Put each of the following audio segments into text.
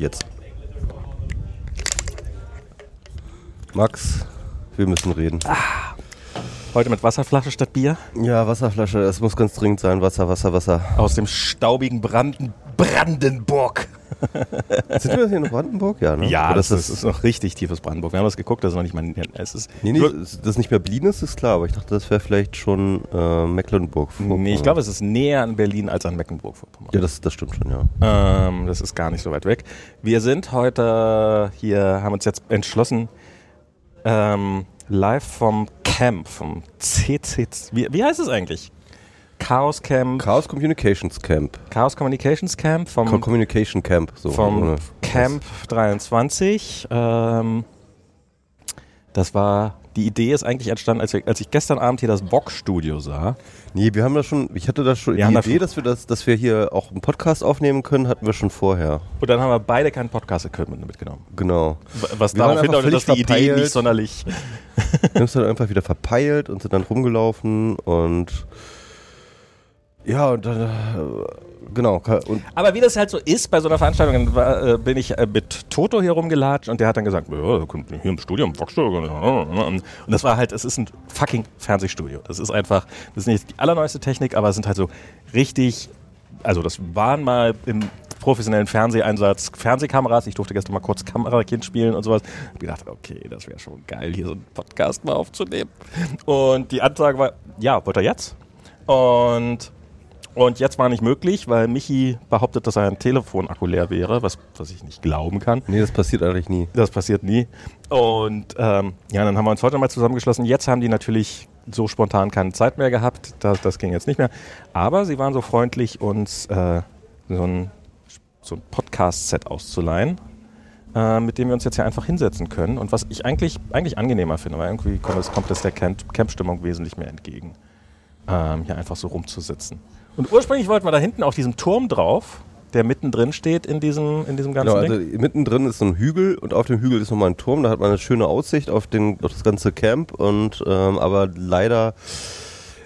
Jetzt. Max, wir müssen reden. Heute mit Wasserflasche statt Bier. Ja, Wasserflasche, es muss ganz dringend sein. Wasser, Wasser, Wasser. Aus dem staubigen Branden Brandenburg. Sind wir hier in Brandenburg? Ja, ne? Ja, das, das ist, ist noch richtig tiefes Brandenburg. Wir haben das geguckt, das ist noch nicht mal. Es ist Nee, nee, das ist nicht mehr Berlin ist, ist klar, aber ich dachte, das wäre vielleicht schon äh, Mecklenburg. nee, ich glaube, es ist näher an Berlin als an Mecklenburg-Vorpommern. Ja, das, das stimmt schon, ja. Ähm, das ist gar nicht so weit weg. Wir sind heute hier, haben uns jetzt entschlossen, ähm, live vom Camp, vom CC. Wie, wie heißt es eigentlich? Chaos Camp, Chaos Communications Camp. Chaos Communications Camp vom, Co Communication Camp. So, vom ohne- Camp 23. Ähm, das war, die Idee ist eigentlich entstanden, als, wir, als ich gestern Abend hier das Bock-Studio sah. Nee, wir haben da schon, ich hatte da schon, Wir die Idee, dass wir das, dass wir hier auch einen Podcast aufnehmen können, hatten wir schon vorher. Und dann haben wir beide kein Podcast-Equipment mitgenommen. Genau. Was Wir darauf hindeutet, dass die völlig Idee verpeilt. nicht sonderlich Wir haben es dann einfach wieder verpeilt und sind dann rumgelaufen und ja, und dann, äh, genau. Und Aber wie das halt so ist bei so einer Veranstaltung, war, äh, bin ich äh, mit Toto hier rumgelatscht und der hat dann gesagt, hier im Studio, im Foxstudio. Und das war halt, es ist ein fucking Fernsehstudio. Das ist einfach, das ist nicht die allerneueste Technik, aber es sind halt so richtig, also das waren mal im professionellen Fernseheinsatz Fernsehkameras. Ich durfte gestern mal kurz Kamerakind spielen und sowas. Hab gedacht, okay, das wäre schon geil, hier so einen Podcast mal aufzunehmen. Und die Ansage war, ja, wollt ihr jetzt? Und und jetzt war nicht möglich, weil Michi behauptet, dass sein Telefonakku leer wäre, was, was ich nicht glauben kann. nee, das passiert eigentlich nie. Das passiert nie. Und ähm, ja, dann haben wir uns heute mal zusammengeschlossen. Jetzt haben die natürlich so spontan keine Zeit mehr gehabt. Das, das ging jetzt nicht mehr. Aber sie waren so freundlich, uns äh, so ein, so ein Podcast-Set auszuleihen, äh, mit dem wir uns jetzt hier einfach hinsetzen können. Und was ich eigentlich, eigentlich angenehmer finde, weil irgendwie kommt es kommt es der Camp- Camp-Stimmung wesentlich mehr entgegen, ähm, hier einfach so rumzusitzen. Und ursprünglich wollten wir da hinten auf diesem Turm drauf, der mittendrin steht in diesem, in diesem ganzen Genau, also Ding. mittendrin ist so ein Hügel und auf dem Hügel ist nochmal ein Turm, da hat man eine schöne Aussicht auf, den, auf das ganze Camp und ähm, aber leider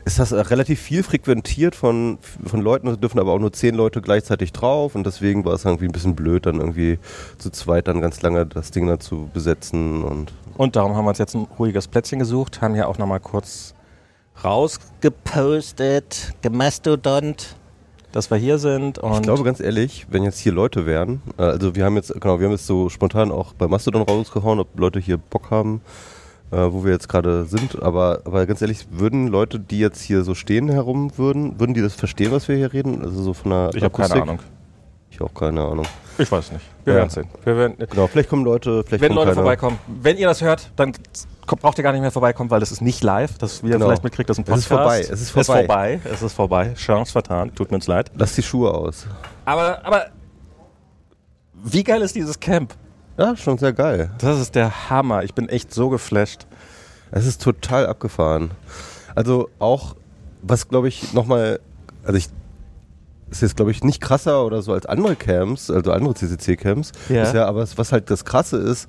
ist das relativ viel frequentiert von, von Leuten, es dürfen aber auch nur zehn Leute gleichzeitig drauf und deswegen war es irgendwie ein bisschen blöd, dann irgendwie zu zweit dann ganz lange das Ding da zu besetzen und Und darum haben wir uns jetzt ein ruhiges Plätzchen gesucht, haben ja auch nochmal kurz rausgepostet, gemastodont, dass wir hier sind. Und Ich glaube ganz ehrlich, wenn jetzt hier Leute wären, äh, also wir haben jetzt, genau, wir haben jetzt so spontan auch bei Mastodon rausgehauen, ob Leute hier Bock haben, äh, wo wir jetzt gerade sind, aber, aber ganz ehrlich, würden Leute, die jetzt hier so stehen herum würden, würden die das verstehen, was wir hier reden? Also so von der ich habe keine? Ahnung. Ich auch keine Ahnung. Ich weiß nicht. Wir Ja. werden sehen. Wir werden, Genau, vielleicht kommen Leute, vielleicht wenn Leute keiner. vorbeikommen, wenn ihr das hört, dann braucht ihr gar nicht mehr vorbeikommen, weil das ist nicht live. Das, wie ihr Genau. vielleicht mitkriegt, das ist ein Es ist Podcast. vorbei, es ist Es ist vorbei. vorbei. Es ist vorbei. Chance vertan. Tut mir uns leid. Lass die Schuhe aus. Aber, aber wie geil ist dieses Camp? Ja, schon sehr geil. Das ist der Hammer. Ich bin echt so geflasht. Es ist total abgefahren. Also auch, was glaube ich nochmal, also ich, ist jetzt glaube ich nicht krasser oder so als andere Camps, also andere CCC-Camps. Ja. Aber was halt das Krasse ist,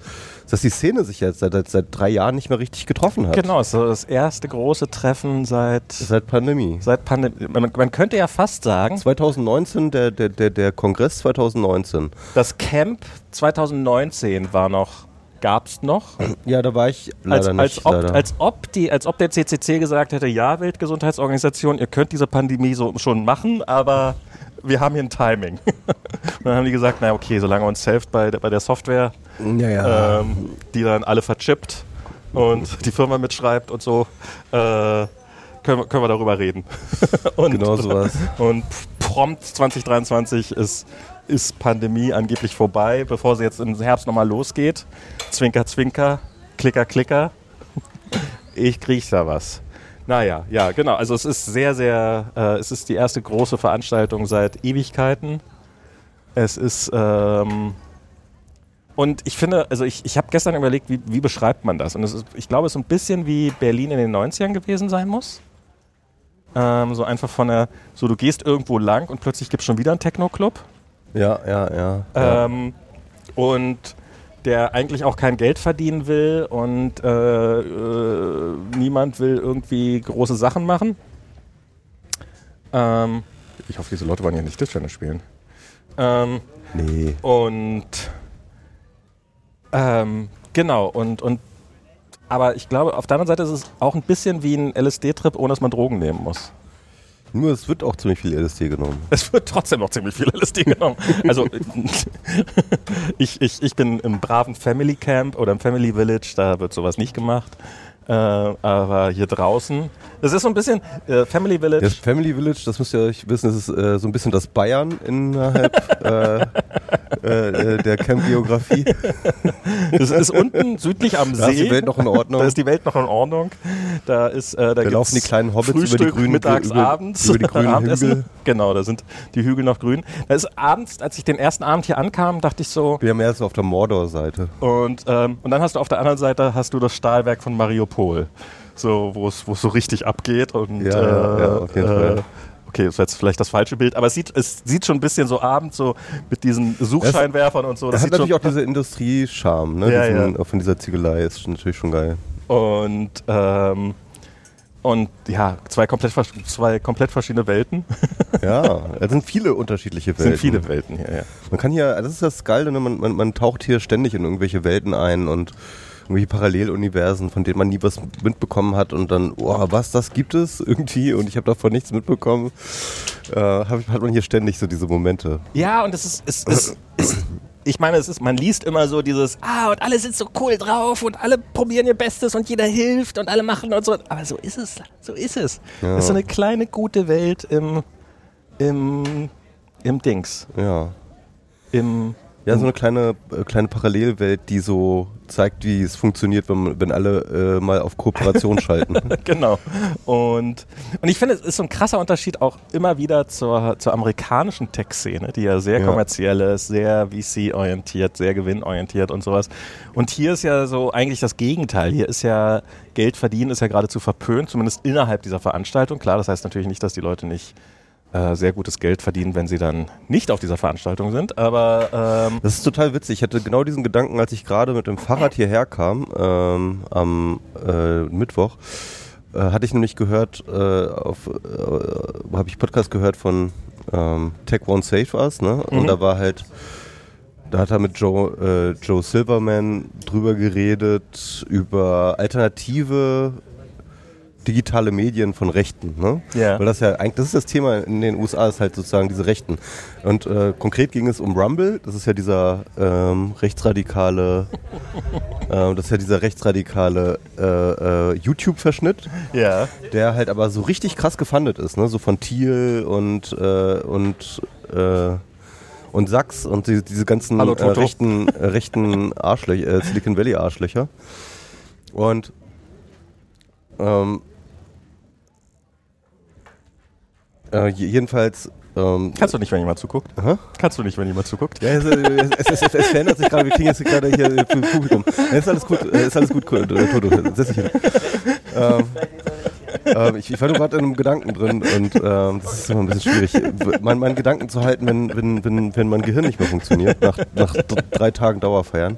dass die Szene sich jetzt seit, seit, seit drei Jahren nicht mehr richtig getroffen hat. Genau, es ist das erste große Treffen seit, Seit Pandemie. seit Pandemie. Man, man könnte ja fast sagen, 2019, der, der, der, der Kongress 2019. das Camp 2019 war noch, gab's noch. Ja, da war ich Als, leider als, nicht. ob, leider. als, ob die, als ob der CCC gesagt hätte, ja, Weltgesundheitsorganisation, ihr könnt diese Pandemie so schon machen, aber wir haben hier ein Timing. Und dann haben die gesagt, na okay, solange uns hilft bei, der- bei der Software, ja, ja. ähm, die dann alle verchippt und die Firma mitschreibt und so, äh, können, wir- können wir darüber reden. und, genau sowas. Und prompt 2023 ist, ist Pandemie angeblich vorbei, bevor sie jetzt im Herbst nochmal losgeht. Zwinker, zwinker, klicker, klicker. Ich krieg da was. Naja, ja, genau. Also es ist sehr, sehr, äh, es ist die erste große Veranstaltung seit Ewigkeiten. Es ist, ähm, und ich finde, also ich, ich habe gestern überlegt, wie, wie beschreibt man das? Und ist, ich glaube, es ist ein bisschen wie Berlin in den 90ern gewesen sein muss. Ähm, so einfach von der, so du gehst irgendwo lang und plötzlich gibt es schon wieder einen Techno-Club. Ja, ja, ja. Ähm, und der eigentlich auch kein Geld verdienen will und äh, äh, niemand will irgendwie große Sachen machen. Ähm, ich hoffe, diese Leute wollen ja nicht Tischtennis spielen. Ähm, nee. und Ähm, genau, und, und aber ich glaube, auf der anderen Seite ist es auch ein bisschen wie ein LSD-Trip, ohne dass man Drogen nehmen muss. Nur es wird auch ziemlich viel LSD genommen. Es wird trotzdem noch ziemlich viel LSD genommen. Also ich, ich, ich bin im braven Family Camp oder im Family Village, da wird sowas nicht gemacht. Äh, aber hier draußen, das ist so ein bisschen äh, Family Village. Das Family Village, das müsst ihr euch wissen, das ist äh, so ein bisschen das Bayern innerhalb äh, äh, äh, der Camp-Geografie. Das ist unten südlich am Da See. ist die Welt noch in Ordnung. Da ist die Welt noch in Ordnung. Da ist, da, Da laufen die kleinen Hobbits über die Frühstück, grünen mittags, über, abends, über die grünen Abendessen. Hügel. Genau, da sind die Hügel noch grün. Da ist abends, als ich den ersten Abend hier ankam, dachte ich so, Wir haben mehr so auf der Mordor-Seite. und, ähm, und dann hast du auf der anderen Seite hast du das Stahlwerk von Mariupol, so wo es es so richtig abgeht und Ja, ja, ja, auf jeden Fall. Okay, das war jetzt vielleicht das falsche Bild, aber es sieht, es sieht schon ein bisschen so abends so mit diesen Suchscheinwerfern und so. Das hat sieht schon, natürlich auch diese Industrie-Charme, ne? Ja, Diesen, ja. Von dieser Ziegelei ist natürlich schon geil. Und, ähm, und ja, zwei komplett, zwei komplett verschiedene Welten. Ja, es sind viele unterschiedliche Es Welten. sind viele Welten hier, ja. Man kann hier, das ist das Geile, ne? man, man, man taucht hier ständig in irgendwelche Welten ein und irgendwelche Paralleluniversen, von denen man nie was mitbekommen hat und dann, oh, was, das gibt es irgendwie und ich habe davon nichts mitbekommen. Äh, hab, hat man hier ständig so diese Momente. Ja, und es ist, es ist, ist ich meine, es ist, man liest immer so dieses, ah, und alle sind so cool drauf und alle probieren ihr Bestes und jeder hilft und alle machen und so. Aber so ist es, so ist es. Ja. Es ist so eine kleine, gute Welt im, im, im Dings. Ja. Im, Ja, so eine kleine, äh, kleine Parallelwelt, die so zeigt, wie es funktioniert, wenn, wenn alle äh, mal auf Kooperation schalten. genau. Und, und ich finde, es ist so ein krasser Unterschied auch immer wieder zur, zur amerikanischen Tech-Szene, die ja sehr Ja. kommerziell ist, sehr VC-orientiert, sehr gewinnorientiert und sowas. Und hier ist ja so eigentlich das Gegenteil. Hier ist ja Geld verdienen ist ja geradezu verpönt, zumindest innerhalb dieser Veranstaltung. Klar, das heißt natürlich nicht, dass die Leute nicht äh, sehr gutes Geld verdienen, wenn sie dann nicht auf dieser Veranstaltung sind. Aber ähm, Das ist total witzig. Ich hatte genau diesen Gedanken, als ich gerade mit dem Fahrrad hierher kam, ähm, am äh, Mittwoch. Äh, hatte ich nämlich gehört, äh, äh, habe ich Podcast gehört von ähm, Tech Won't Save Us, ne? Und Mhm. da war halt, da hat er mit Joe, äh, Joe Silverman drüber geredet, über alternative digitale Medien von Rechten, ne? Ja. Weil das ja eigentlich, das ist das Thema in den USA, ist halt sozusagen diese Rechten. Und äh, konkret ging es um Rumble, das ist ja dieser ähm, rechtsradikale, ähm, das ist ja dieser rechtsradikale äh, äh, YouTube-Verschnitt, ja. der halt aber so richtig krass gefundet ist, ne? So von Thiel und äh, und äh, und Sachs und die, diese ganzen Hallo, äh, rechten, äh, rechten Arschlöcher, äh, Silicon Valley Arschlöcher. Und ähm, äh, je- jedenfalls ähm, Kannst du nicht, wenn jemand zuguckt? Hä? Kannst du nicht, wenn jemand zuguckt? ja, es, es, es, es, es verändert sich gerade, wir kriegen jetzt gerade hier äh, für Publikum. Ja, ist alles gut, äh, ist alles gut, äh, Toto, setz dich hin. Ähm, ähm, ich, ich war nur gerade in einem Gedanken drin und ähm, das ist immer ein bisschen schwierig, mein, meinen Gedanken zu halten, wenn, wenn, wenn, wenn mein Gehirn nicht mehr funktioniert, nach, nach drei Tagen Dauerfeiern.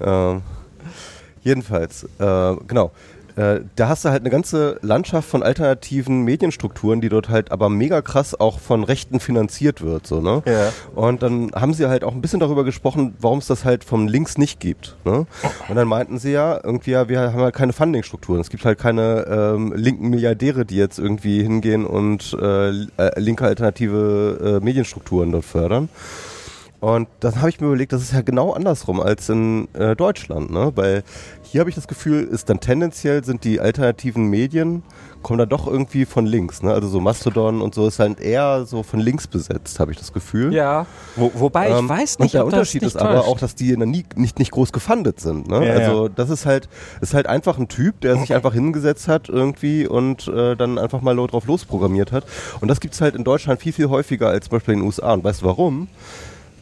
Ähm, jedenfalls, äh, genau. Äh, da hast du halt eine ganze Landschaft von alternativen Medienstrukturen, die dort halt aber mega krass auch von Rechten finanziert wird. So, ne? Ja. Und dann haben sie halt auch ein bisschen darüber gesprochen, warum es das halt vom Links nicht gibt. Ne? Und dann meinten sie ja, irgendwie, ja, wir haben halt keine Funding-Strukturen. Es gibt halt keine ähm, linken Milliardäre, die jetzt irgendwie hingehen und äh, äh, linke alternative äh, Medienstrukturen dort fördern. Und dann habe ich mir überlegt, das ist ja genau andersrum als in äh, Deutschland, ne? Weil hier habe ich das Gefühl, ist dann tendenziell sind die alternativen Medien kommen da doch irgendwie von links, ne? Also so Mastodon und so ist halt eher so von links besetzt, habe ich das Gefühl. Ja. Wo, wobei ich Ähm, weiß und nicht, der ob das Unterschied ist aber täuscht. auch, dass die in der nie, nicht, nicht groß gefundet sind. Ne? Ja, also das ist halt, ist halt einfach ein Typ, der sich einfach hingesetzt hat irgendwie und äh, dann einfach mal drauf losprogrammiert hat. Und das gibt's halt in Deutschland viel, viel häufiger als zum Beispiel in den USA. Und weißt du warum?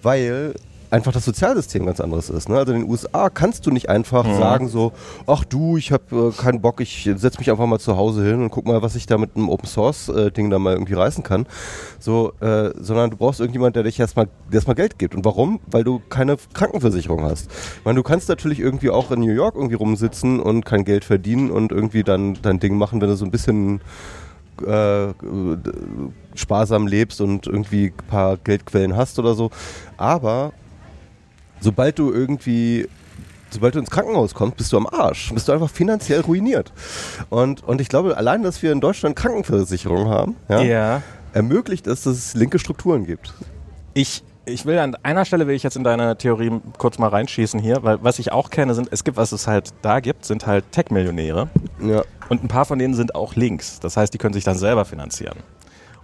Weil einfach das Sozialsystem ganz anderes ist. Ne? Also in den USA kannst du nicht einfach Mhm. sagen so, ach du, ich habe äh, keinen Bock, ich setze mich einfach mal zu Hause hin und guck mal, was ich da mit einem Open Source äh, Ding da mal irgendwie reißen kann. So, äh, sondern du brauchst irgendjemand, der dich erstmal, erstmal Geld gibt. Und warum? Weil du keine Krankenversicherung hast. Ich meine, du kannst natürlich irgendwie auch in New York irgendwie rumsitzen und kein Geld verdienen und irgendwie dann dein Ding machen, wenn du so ein bisschen äh, sparsam lebst und irgendwie ein paar Geldquellen hast oder so. Aber sobald du irgendwie sobald du ins Krankenhaus kommst, bist du am Arsch. Bist du einfach finanziell ruiniert. Und, und ich glaube, allein, dass wir in Deutschland Krankenversicherung haben, ja, Ja. ermöglicht es, dass es linke Strukturen gibt. Ich, ich will an einer Stelle will ich jetzt in deine Theorie kurz mal reinschießen hier, weil was ich auch kenne, sind, es gibt, was es halt da gibt, sind halt Tech-Millionäre. Ja. Und ein paar von denen sind auch links. Das heißt, die können sich dann selber finanzieren.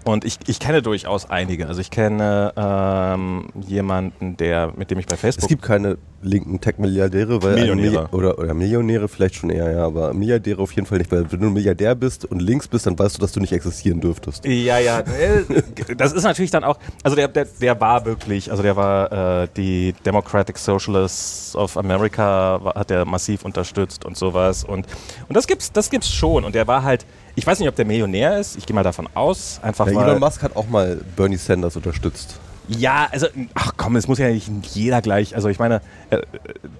Und ich, ich kenne durchaus einige. Also ich kenne ähm, jemanden, der, mit dem ich bei Es Facebook. gibt keine linken Tech-Milliardäre, weil Millionäre. Milli- oder, oder Millionäre vielleicht schon eher, ja, aber Milliardäre auf jeden Fall nicht, weil wenn du ein Milliardär bist und links bist, dann weißt du, dass du nicht existieren dürftest. Ja, ja. äh, Das ist natürlich dann auch, also der, der, der war wirklich, also der war äh, die Democratic Socialists of America, war, hat der massiv unterstützt und sowas. Und, und das gibt's, das gibt's schon. Und der war halt, ich weiß nicht, ob der Millionär ist, ich gehe mal davon aus, einfach Ja. Elon Musk hat auch mal Bernie Sanders unterstützt. Ja, also, ach komm, es muss ja nicht jeder gleich. Also ich meine, äh,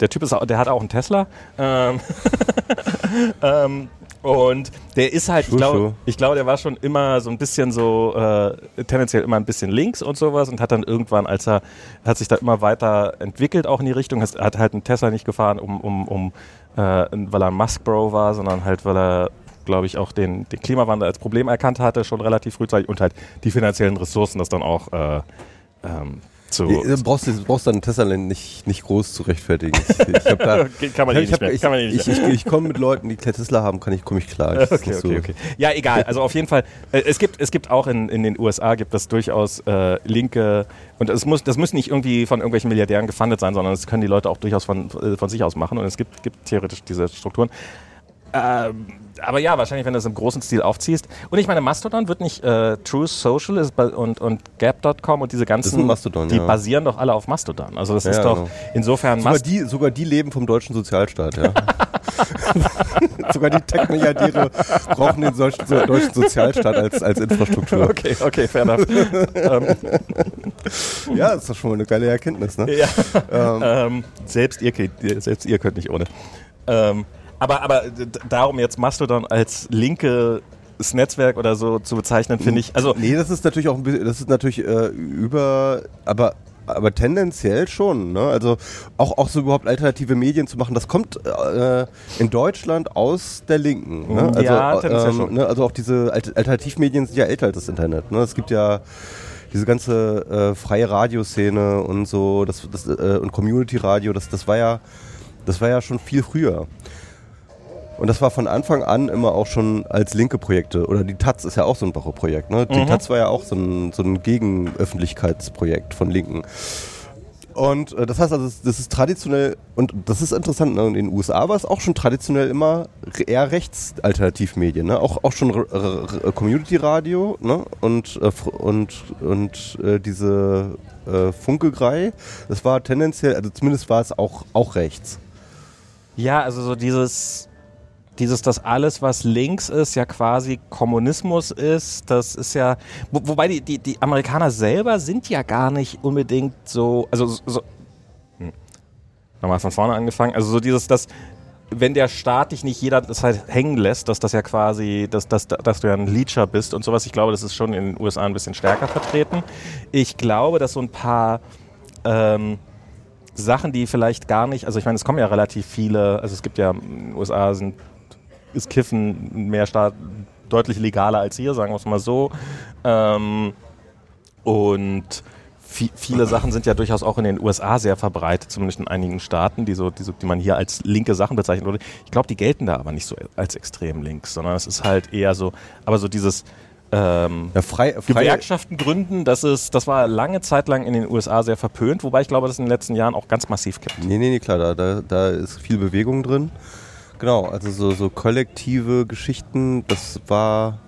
der Typ ist, auch- der hat auch einen Tesla. Ähm, ähm, und der ist halt, ich glaube, ich glaube, der war schon immer so ein bisschen so, äh, tendenziell immer ein bisschen links und sowas und hat dann irgendwann, als er, hat sich da immer weiter entwickelt, auch in die Richtung, hat hat halt einen Tesla nicht gefahren, um, um, um äh, weil er ein Musk-Bro war, sondern halt, weil er glaube ich, auch den, den Klimawandel als Problem erkannt hatte, schon relativ frühzeitig und halt die finanziellen Ressourcen, das dann auch äh, ähm, zu. Du brauchst, du brauchst deinen Tesla nicht, nicht groß zu rechtfertigen. Ich, da, kann man eh ich, nicht mehr. ich, ich, ich, ich komme mit Leuten, die Tesla haben, kann ich, komme ich klar. Ich, Okay, okay, okay. Ja, egal. Also auf jeden Fall, äh, es gibt, es gibt auch in, in den USA gibt es durchaus äh, linke und es muss, das muss nicht irgendwie von irgendwelchen Milliardären gefundet sein, sondern es können die Leute auch durchaus von, äh, von sich aus machen und es gibt, gibt theoretisch diese Strukturen. Ähm, aber ja, wahrscheinlich, wenn du das im großen Stil aufziehst. Und ich meine, Mastodon wird nicht äh, True Social ist und, und Gap.com und diese ganzen, Mastodon, die ja. basieren doch alle auf Mastodon. Also das Ja, ist doch genau. insofern Sogar Mast die, sogar die leben vom deutschen Sozialstaat, ja. sogar die Tech-Milliardäre brauchen den so, deutschen Sozialstaat als, als Infrastruktur. Okay, okay, fair enough. ähm, Ja, das ist doch schon mal eine geile Erkenntnis, ne? Ja. Ähm, selbst, ihr, könnt- ihr- selbst ihr könnt nicht ohne. Ähm, aber aber darum jetzt Mastodon als linkes Netzwerk oder so zu bezeichnen, finde ich. Also, Nee, das ist natürlich auch ein bisschen, das ist natürlich äh, über, aber aber tendenziell schon, ne? Also auch, auch so überhaupt alternative Medien zu machen, das kommt äh, in Deutschland aus der Linken. Ne? Also, Ja, tendenziell ähm, schon. ne? also auch diese Alt Alternativmedien sind ja älter als das Internet. Ne? Es gibt ja diese ganze äh, freie Radioszene und so, das, das äh, und Community Radio, das, das war ja, das war ja schon viel früher. Und das war von Anfang an immer auch schon als linke Projekte. Oder die Taz ist ja auch so ein Woche-Projekt. Ne? Die Mhm. Taz war ja auch so ein, so ein Gegenöffentlichkeitsprojekt von Linken. Und äh, das heißt also, das- ist traditionell, und das ist interessant, ne? in den USA war es auch schon traditionell immer eher Rechtsalternativmedien, ne? auch, auch schon Community-Radio ne? und, äh, und, und äh, diese äh, Funkelgrei, das war tendenziell, also zumindest war es auch, auch rechts. ja, also so dieses, dieses, dass alles, was links ist, ja quasi Kommunismus ist, das ist ja, wo, wobei die, die, die Amerikaner selber sind ja gar nicht unbedingt so, also so, hm. nochmal von vorne angefangen, also so dieses, dass wenn der Staat dich nicht jeder Zeit hängen lässt, dass das ja quasi, dass, dass, dass du ja ein Leecher bist und sowas, ich glaube, das ist schon in den USA ein bisschen stärker vertreten. Ich glaube, dass so ein paar ähm, Sachen, die vielleicht gar nicht, also ich meine, es kommen ja relativ viele, also es gibt ja, in den USA sind, ist Kiffen mehr Staat, deutlich legaler als hier, sagen wir es mal so. Ähm, und vi- viele Sachen sind ja durchaus auch in den USA sehr verbreitet, zumindest in einigen Staaten, die, so, die, so, die man hier als linke Sachen bezeichnet würde. Ich glaube, die gelten da aber nicht so als extrem links, sondern es ist halt eher so, aber so dieses ähm, Ja, frei, frei, Gewerkschaften gründen, das, ist, das war lange Zeit lang in den USA sehr verpönt, wobei ich glaube, das in den letzten Jahren auch ganz massiv kippt. Nee, nee, nee, klar, da, da, da ist viel Bewegung drin. Genau, also so, so kollektive Geschichten, das war.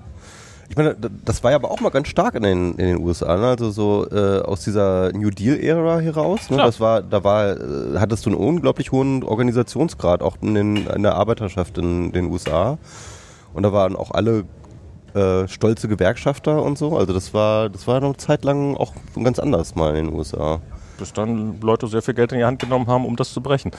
Ich meine, das war ja aber auch mal ganz stark in den, in den USA, ne? also so äh, aus dieser New Deal-Ära heraus. Ne? Klar. Das war, da war, äh, hattest du einen unglaublich hohen Organisationsgrad, auch in, den, in der Arbeiterschaft in den USA. Und da waren auch alle äh, stolze Gewerkschafter und so. Also das war, das war eine Zeit lang auch ganz anders mal in den USA. Bis dann Leute sehr viel Geld in die Hand genommen haben, um das zu brechen.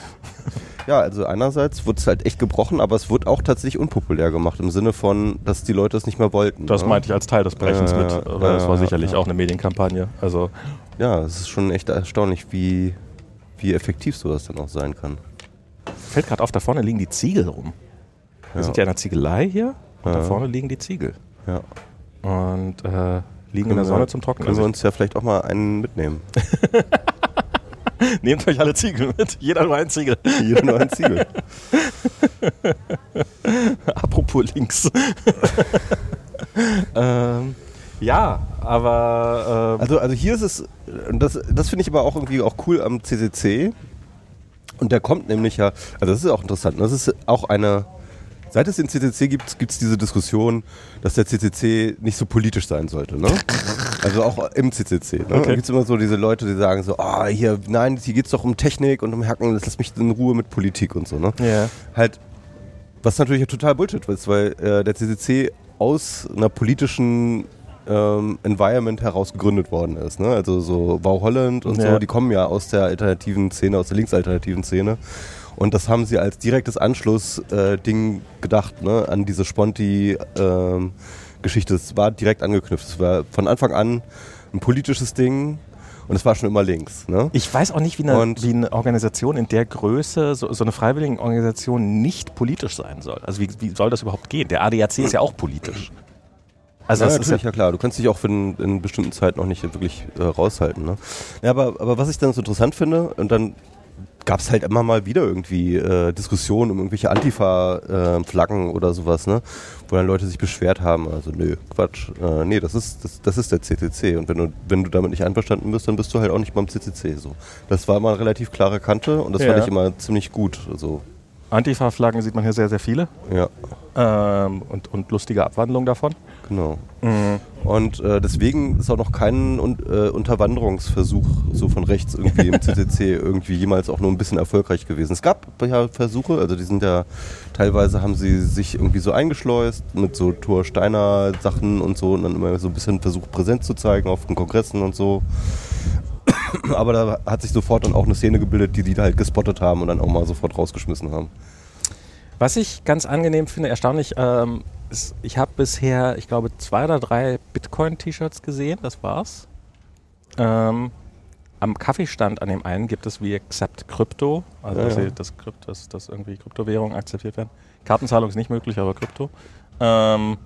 Ja, also einerseits wurde es halt echt gebrochen, aber es wurde auch tatsächlich unpopulär gemacht, im Sinne von, dass die Leute es nicht mehr wollten. Das ne? meinte ich als Teil des Brechens Ja, mit, ja, aber das war sicherlich ja. auch eine Medienkampagne. Also Ja, es ist schon echt erstaunlich, wie, wie effektiv sowas dann auch sein kann. fällt gerade auf, da vorne liegen die Ziegel rum. Wir Ja. sind ja in einer Ziegelei hier und da Ja. vorne liegen die Ziegel. Ja. Und äh, liegen in der Sonne zum Trocknen. Können wir uns ja vielleicht auch mal einen mitnehmen. nehmt euch alle Ziegel mit. Jeder nur einen Ziegel. Jeder nur einen Ziegel. Apropos links. ähm, ja, aber ähm, Also, also hier ist es, und das, das finde ich aber auch irgendwie auch cool am CCC. Und der kommt nämlich ja, also das ist auch interessant. ne? Das ist auch eine, seit es den CCC gibt, gibt es diese Diskussion, dass der CCC nicht so politisch sein sollte. Ne? Also auch im CCC. Ne? Da Okay. gibt es immer so diese Leute, die sagen so, ah, hier, nein, hier geht es doch um Technik und um Hacken, das lass mich in Ruhe mit Politik und so. Ne? ja. halt, was natürlich total Bullshit ist, weil äh, der CCC aus einer politischen ähm, Environment heraus gegründet worden ist. Ne? Also so Wow Holland und Ja. so, die kommen ja aus der alternativen Szene, aus der linksalternativen Szene. Und das haben sie als direktes Anschlussding äh, gedacht, ne? an diese Sponti-Geschichte. es war direkt angeknüpft. Es war von Anfang an ein politisches Ding und es war schon immer links. Ne? Ich weiß auch nicht, wie eine, wie eine Organisation in der Größe, so, so eine freiwillige Organisation nicht politisch sein soll. Also wie, wie soll das überhaupt gehen? Der ADAC ist ja auch politisch. Also ja, das ist natürlich, ja, ja klar. Du kannst dich auch für in, in bestimmten Zeiten noch nicht wirklich äh, raushalten. Ne? Ja, aber, aber was ich dann so interessant finde, und dann gab es halt immer mal wieder irgendwie äh, Diskussionen um irgendwelche Antifa-Flaggen oder sowas, ne? wo dann Leute sich beschwert haben. Also nö, Quatsch. Äh, nee, das ist, das, das ist der CCC. Und wenn du, wenn du damit nicht einverstanden bist, dann bist du halt auch nicht beim CCC. So. Das war immer eine relativ klare Kante und das Ja. fand ich immer ziemlich gut. Also, Antifa-Flaggen sieht man hier sehr, sehr viele. ja, Ähm, und, und lustige Abwandlungen davon. genau. Und äh, deswegen ist auch noch kein Un äh, Unterwanderungsversuch so von rechts irgendwie im CCC irgendwie jemals auch nur ein bisschen erfolgreich gewesen. Es gab ja Versuche, also die sind ja teilweise haben sie sich irgendwie so eingeschleust mit so Thor Steiner Sachen und so und dann immer so ein bisschen versucht Präsenz zu zeigen auf den Kongressen und so. Aber da hat sich sofort dann auch eine Szene gebildet, die die halt gespottet haben und dann auch mal sofort rausgeschmissen haben. Was ich ganz angenehm finde, erstaunlich, ähm, ist, ich habe bisher, ich glaube, zwei oder drei Bitcoin-T-Shirts gesehen, das war's. Ähm, am Kaffeestand an dem einen gibt es wie Accept Crypto, also Ja, dass, ja. dass, dass irgendwie Kryptowährungen akzeptiert werden. Kartenzahlung ist nicht möglich, aber Krypto. Ähm,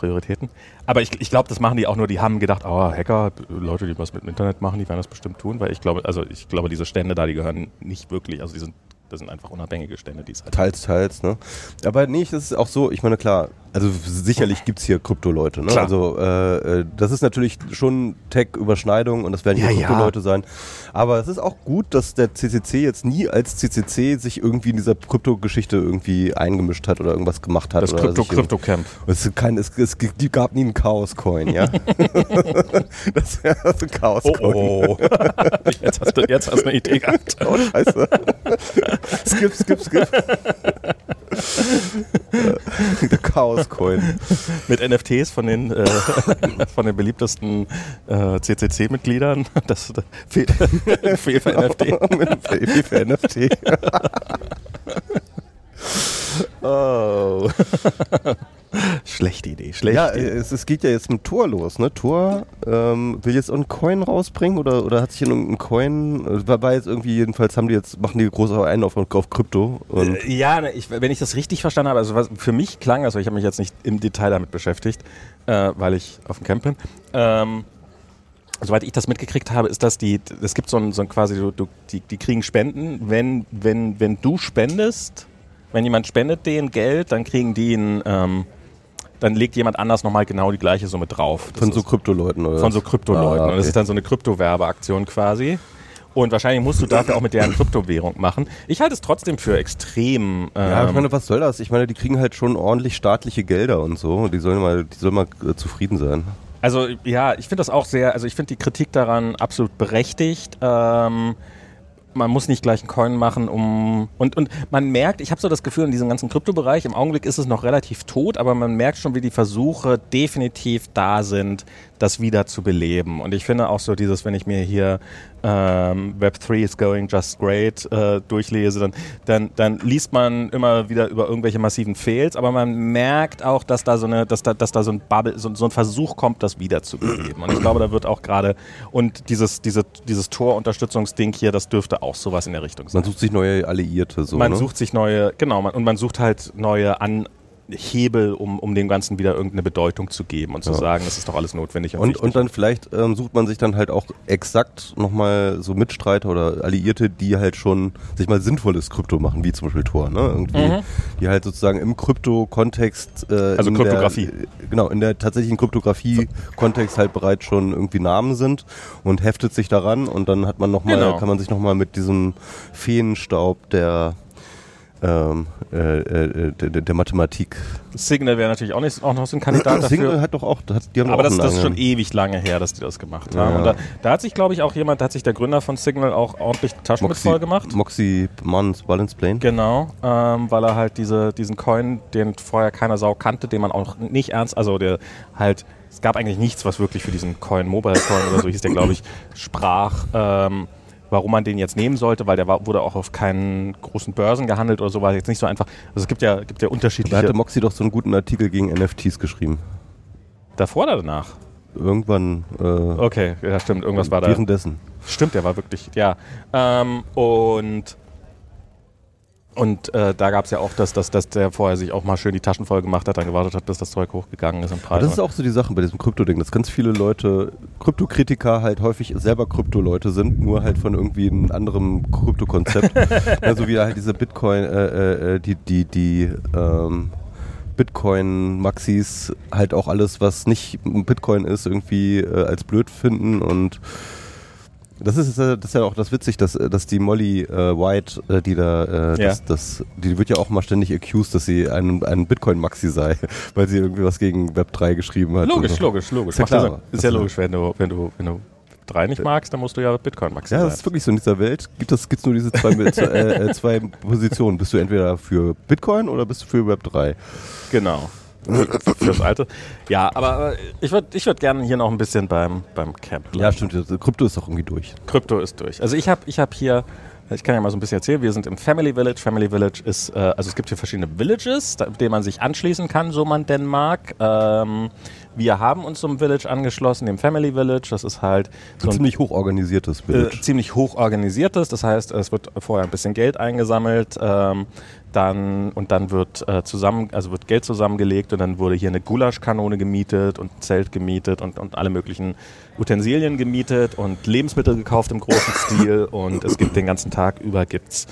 Prioritäten. Aber ich, ich glaube, das machen die auch nur, die haben gedacht, oh, Hacker, Leute, die was mit dem Internet machen, die werden das bestimmt tun, weil ich glaube, also ich glaube, diese Stände da, die gehören nicht wirklich, also die sind, das sind einfach unabhängige Stände, die es halt Teils, teils, ne? Aber nee, das ist auch so, ich meine, klar, also sicherlich gibt's hier Krypto-Leute, ne? Klar. Also äh, äh, das ist natürlich schon Tech-Überschneidung und das werden hier Ja, ja. Krypto-Leute sein. Aber es ist auch gut, dass der CCC jetzt nie als CCC sich irgendwie in dieser Krypto-Geschichte irgendwie eingemischt hat oder irgendwas gemacht hat. Das oder Krypto, sich Krypto Camp. Es, kein, es, es gab nie einen Chaos-Coin, ja? das wäre so ein Chaos-Coin. Oh, jetzt, hast du, jetzt hast du eine Idee gehabt. Oh, scheiße. skip, skip, skip. Der Chaos-Coin. Mit NFTs von den, äh, von den beliebtesten äh, CCC-Mitgliedern. Das fehlt, fehlt für NFT. Baby für NFT. oh. Schlechte Idee, schlechte Ja, Idee. es, es geht ja jetzt mit Tor los, ne? Tor ähm, will jetzt auch einen Coin rausbringen oder, oder hat sich in irgendeinen Coin, äh, war war jetzt irgendwie, jedenfalls haben die jetzt, machen die groß einen auf, auf Krypto. Äh, Ja, ne, ich, wenn ich das richtig verstanden habe, also was für mich klang, also ich habe mich jetzt nicht im Detail damit beschäftigt, äh, weil ich auf dem Camp bin. Ähm, soweit ich das mitgekriegt habe, ist das die, es gibt so ein, so ein quasi, du, die, die kriegen Spenden, wenn, wenn, wenn du spendest, wenn jemand spendet denen Geld, dann kriegen die ein, ähm, dann legt jemand anders nochmal genau die gleiche Summe drauf. Das von so Krypto-Leuten oder? von so Kryptoleuten. Ah, Und das okay. ist dann so eine Kryptowerbeaktion quasi. Und wahrscheinlich musst du dafür auch mit deren Kryptowährung machen. Ich halte es trotzdem für extrem. Ähm, Ja, ich meine, was soll das? Ich meine, die kriegen halt schon ordentlich staatliche Gelder und so. Die sollen mal, die sollen mal äh, zufrieden sein. also ja, ich finde das auch sehr, also ich finde die Kritik daran absolut berechtigt. Ähm, man muss nicht gleich einen Coin machen, um und und man merkt, ich habe so das Gefühl in diesem ganzen Kryptobereich, im Augenblick ist es noch relativ tot, aber man merkt schon, wie die Versuche definitiv da sind, das wieder zu beleben. Und ich finde auch so dieses, wenn ich mir hier ähm, Web3 is going just great äh, durchlese, dann, dann, dann liest man immer wieder über irgendwelche massiven Fails, aber man merkt auch, dass da so eine, dass da, dass da so ein Bubble, so, so ein Versuch kommt, das wiederzubeleben. Und ich glaube, da wird auch gerade und dieses, diese, dieses Tor-Unterstützungsding hier, das dürfte auch sowas in der Richtung sein. Man sucht sich neue Alliierte so. man ne? sucht sich neue, genau, man, und man sucht halt neue Anhebel, um, um dem Ganzen wieder irgendeine Bedeutung zu geben und zu Ja. sagen, das ist doch alles notwendig und, Und, und dann vielleicht ähm, sucht man sich dann halt auch exakt nochmal so Mitstreiter oder Alliierte, die halt schon sich mal sinnvolles Krypto machen, wie zum Beispiel Tor, ne? Irgendwie, Mhm. die halt sozusagen im Krypto-Kontext äh, Also in Kryptographie. Der, genau, in der tatsächlichen Kryptographie-Kontext halt bereits schon irgendwie Namen sind und heftet sich daran und dann hat man noch mal, Genau. kann man sich nochmal mit diesem Feenstaub der ähm, äh, äh, der, der Mathematik. Signal wäre natürlich auch, nicht, auch noch so ein Kandidat Signal dafür. hat doch auch, das- die haben Aber auch das, das ist schon ewig lange her, dass die das gemacht haben. ja. Und da, da hat sich, glaube ich, auch jemand, da hat sich der Gründer von Signal auch ordentlich Taschen mit voll gemacht. Moxie Mons Balance Plane. Genau, ähm, weil er halt diese, diesen Coin, den vorher keiner Sau kannte, den man auch nicht ernst, also der halt, es gab eigentlich nichts, was wirklich für diesen Coin, Mobile Coin oder so hieß der, glaube ich, sprach, ähm, warum man den jetzt nehmen sollte, weil der war, wurde auch auf keinen großen Börsen gehandelt oder so, war jetzt nicht so einfach. Also es gibt ja, gibt ja Da unterschiedliche. hatte Moxie doch so einen guten Artikel gegen NFTs geschrieben. davor oder danach? Irgendwann äh, Okay, ja stimmt, irgendwas war da. währenddessen. Stimmt, der war wirklich, ja. Ähm, und und äh, da gab es ja auch, dass, dass, dass der vorher sich auch mal schön die Taschen voll gemacht hat, dann gewartet hat, bis das Zeug hochgegangen ist im Preis. Aber das ist auch so die Sache bei diesem Krypto-Ding, dass ganz viele Leute, Kryptokritiker halt häufig selber Krypto-Leute sind, nur halt von irgendwie einem anderen Krypto-Konzept. ja, so wie halt diese Bitcoin, äh, äh, die, die, die ähm, Bitcoin-Maxis halt auch alles, was nicht Bitcoin ist, irgendwie äh, als blöd finden und das ist, ja- das ist ja auch das witzig, dass, dass die Molly äh, White, äh, die da, äh, Ja. das, das, die wird ja auch mal ständig accused, dass sie ein, ein Bitcoin-Maxi sei, weil sie irgendwie was gegen Web 3 geschrieben hat. logisch, so. logisch, logisch. Ist ja klar. Ist ja Das- logisch, wenn du, wenn du, wenn du drei nicht magst, dann musst du ja Bitcoin Maxi Ja, das ist wirklich so in dieser Welt. Gibt es gibt's nur diese zwei, äh, äh, zwei Positionen. Bist du entweder für Bitcoin oder bist du für Web 3? Genau. Für- Fürs Alte. Ja, aber äh, ich würde ich würd gerne hier noch ein bisschen beim, beim Camp bleiben. Ja, stimmt. das- Krypto ist doch irgendwie durch. Krypto ist durch. Also ich habe ich hab hier, ich kann ja mal so ein bisschen erzählen, wir sind im Family Village. Family Village ist, äh, also es gibt hier verschiedene Villages, da- denen man sich anschließen kann, so man denn mag. Ähm, wir haben uns zum Village angeschlossen, dem Family Village. Das ist halt so Ein ziemlich hochorganisiertes Bild. äh, ziemlich hoch organisiertes. Das heißt, es wird vorher ein bisschen Geld eingesammelt, ähm, dann und dann wird äh, zusammen, also wird Geld zusammengelegt und dann wurde hier eine Gulaschkanone gemietet und ein Zelt gemietet und, und alle möglichen Utensilien gemietet und Lebensmittel gekauft im großen Stil und es gibt den ganzen Tag über gibt's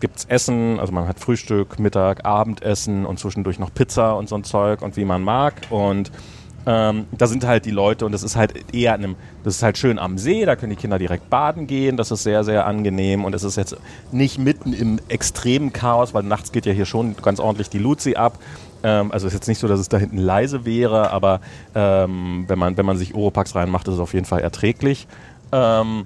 gibt's Essen, also man hat Frühstück, Mittag, Abendessen und zwischendurch noch Pizza und so ein Zeug und wie man mag. Und ähm, da sind halt die Leute und das ist halt eher in einem, das ist halt schön am See, da können die Kinder direkt baden gehen, das ist sehr, sehr angenehm und es ist jetzt nicht mitten im extremen Chaos, weil nachts geht ja hier schon ganz ordentlich die Luzi ab. Ähm, also ist jetzt nicht so, dass es da hinten leise wäre, aber ähm, wenn, man, wenn man sich Oropax reinmacht, ist es auf jeden Fall erträglich. Ähm,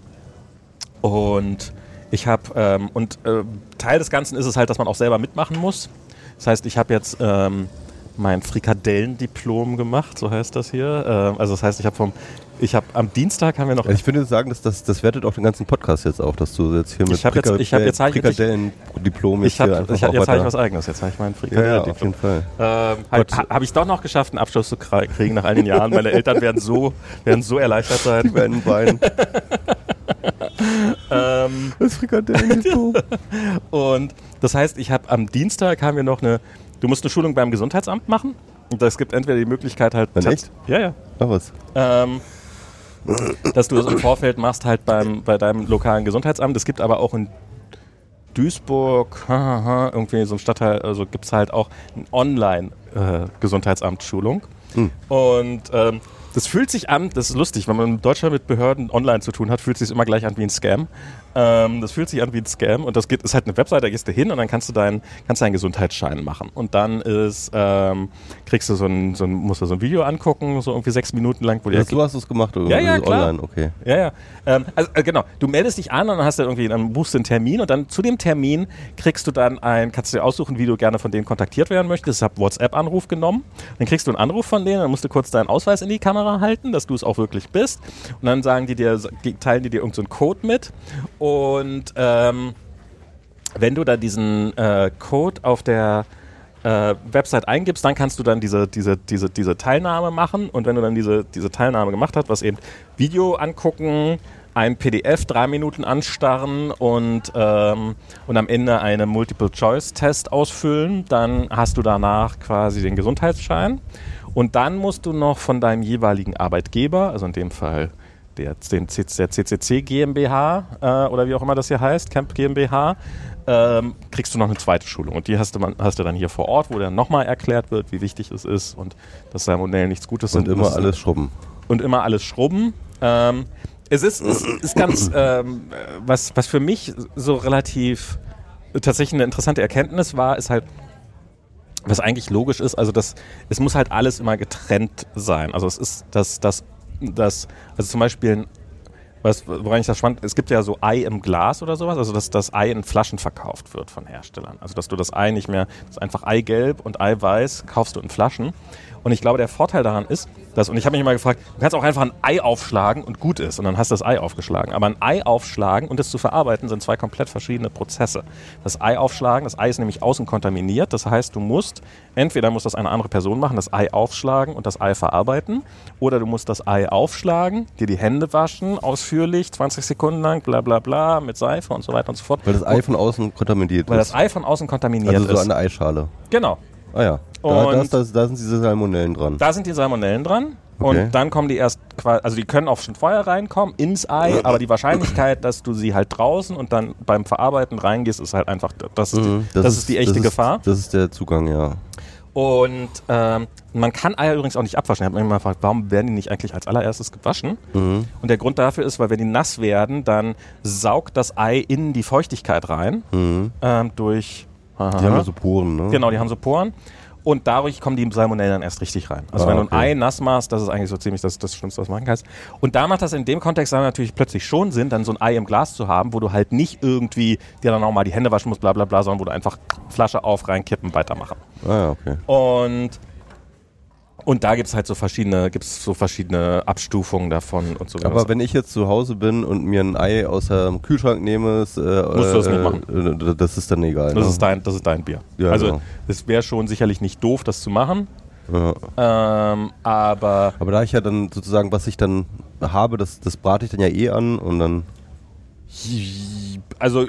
und ich habe, ähm, und äh, Teil des Ganzen ist es halt, dass man auch selber mitmachen muss. Das heißt, ich habe jetzt ähm, mein Frikadellendiplom gemacht, so heißt das hier. Ähm, also das heißt, ich habe vom, ich habe am Dienstag haben wir noch ich würde sagen, dass das, das wertet auch den ganzen Podcast jetzt auch, dass du jetzt hier mit Ich hab jetzt- ich hab jetzt Frikadellen-Diplom ich habe hier ich hab, jetzt habe ich was eigenes, jetzt habe ich mein ja, ja, auf Frikadellendiplom. jeden Fall. Ähm, habe hab ich doch noch geschafft, einen Abschluss zu kriegen nach all den Jahren. Meine Eltern werden so, werden so erleichtert sein. Die beiden Beinen. Ähm, Das Frikadellen-Diplom. Und das heißt, ich habe am Dienstag haben wir noch eine, du musst eine Schulung beim Gesundheitsamt machen. Und es gibt entweder die Möglichkeit halt. Dann echt? Ja, ja. Ach was. Ähm, dass du das im Vorfeld machst, halt beim, bei deinem lokalen Gesundheitsamt. Es gibt aber auch in Duisburg, irgendwie so ein Stadtteil, also gibt es halt auch eine Online-Gesundheitsamt-Schulung. Hm. Und ähm, das fühlt sich an, das ist lustig, wenn man in Deutschland mit Behörden online zu tun hat, fühlt sich immer gleich an wie ein Scam. Ähm, das fühlt sich an wie ein Scam und das geht, ist halt eine Webseite, da gehst du hin und dann kannst du deinen, kannst deinen Gesundheitsschein machen. Und dann ist, ähm, kriegst du so ein, so ein, musst du so ein Video angucken, so irgendwie sechs Minuten lang, wo Ja, so hast du es gemacht irgendwie Ja, ja, klar. online, okay. ja, ja. Ähm, also, äh, genau. Du meldest dich an und dann hast du irgendwie, dann buchst du einen Termin und dann zu dem Termin kriegst du dann ein, kannst du dir aussuchen, wie du gerne von denen kontaktiert werden möchtest. Ich habe WhatsApp-Anruf genommen. Dann kriegst du einen Anruf von denen, dann musst du kurz deinen Ausweis in die Kamera halten, dass du es auch wirklich bist. Und dann sagen die dir, teilen die dir irgendeinen so Code mit. Und ähm, wenn du da diesen äh, Code auf der äh, Website eingibst, dann kannst du dann diese, diese, diese, diese Teilnahme machen und wenn du dann diese, diese Teilnahme gemacht hast, was eben Video angucken, ein PDF drei Minuten anstarren und, ähm, und am Ende einen Multiple-Choice-Test ausfüllen. Dann hast du danach quasi den Gesundheitsschein. Und dann musst du noch von deinem jeweiligen Arbeitgeber, also in dem Fall der, den, der CCC GmbH äh, oder wie auch immer das hier heißt, Camp GmbH, ähm, kriegst du noch eine zweite Schulung. Und die hast du, hast du dann hier vor Ort, wo dann nochmal erklärt wird, wie wichtig es ist und dass Salmonellen nichts Gutes Und sind. immer alles schrubben. Und immer alles schrubben. Ähm, es ist, es ist ganz, ähm, was, was für mich so relativ tatsächlich eine interessante Erkenntnis war, ist halt, was eigentlich logisch ist, also das, es muss halt alles immer getrennt sein. Also es ist das, das, das, also zum Beispiel was, woran ich das spannend, es gibt ja so Ei im Glas oder sowas, also dass das Ei in Flaschen verkauft wird von Herstellern. Also dass du das Ei nicht mehr, das ist einfach Eigelb und Eiweiß kaufst du in Flaschen. Und ich glaube, der Vorteil daran ist, dass, und ich habe mich immer gefragt, du kannst auch einfach ein Ei aufschlagen und gut ist und dann hast du das Ei aufgeschlagen. Aber ein Ei aufschlagen und es zu verarbeiten sind zwei komplett verschiedene Prozesse. Das Ei aufschlagen, das Ei ist nämlich außen kontaminiert, das heißt, du musst, entweder muss das eine andere Person machen, das Ei aufschlagen und das Ei verarbeiten, oder du musst das Ei aufschlagen, dir die Hände waschen, ausführlich, 20 Sekunden lang, bla bla bla, mit Seife und so weiter und so fort. Weil das Ei von außen kontaminiert Weil ist. das Ei von außen kontaminiert also so ist. eine Eischale. Genau. Ah ja. Da, Und- das, das, da sind diese Salmonellen dran. Da sind die Salmonellen dran. Okay. Und dann kommen die erst quasi, also die können auch schon vorher reinkommen, ins Ei, aber die Wahrscheinlichkeit, dass du sie halt draußen und dann beim Verarbeiten reingehst, ist halt einfach, das ist, Mhm, die, das ist die echte das Gefahr. Ist, das ist der Zugang, ja. Und ähm, man kann Eier übrigens auch nicht abwaschen. Ich habe mich mal gefragt, warum werden die nicht eigentlich als allererstes gewaschen? Mhm. Und der Grund dafür ist, weil wenn die nass werden, dann saugt das Ei in die Feuchtigkeit rein Mhm. ähm, durch. Die haben ja so Poren, ne? Genau, die haben so Poren. Und dadurch kommen die Salmonellen dann erst richtig rein. Also Ah, wenn du ein okay. Ei nass machst, das ist eigentlich so ziemlich das, das Schlimmste, was du machen kannst. Und da macht das in dem Kontext dann natürlich plötzlich schon Sinn, dann so ein Ei im Glas zu haben, wo du halt nicht irgendwie dir dann auch mal die Hände waschen musst, bla bla bla, sondern wo du einfach Flasche auf, reinkippen, weitermachen. Ah ja, okay. Und, und da gibt es halt so verschiedene, gibt's so verschiedene Abstufungen davon und so weiter. Aber wenn ich jetzt zu Hause bin und mir ein Ei aus dem Kühlschrank nehme, ist, äh, Musst du das nicht machen. Äh, das ist dann egal. das, ne? ist dein, das ist dein Bier. Ja, also genau. es wäre schon sicherlich nicht doof, das zu machen. ja. Ähm, aber Aber da ich ja dann sozusagen, was ich dann habe, das, das brate ich dann ja eh an und dann. Also,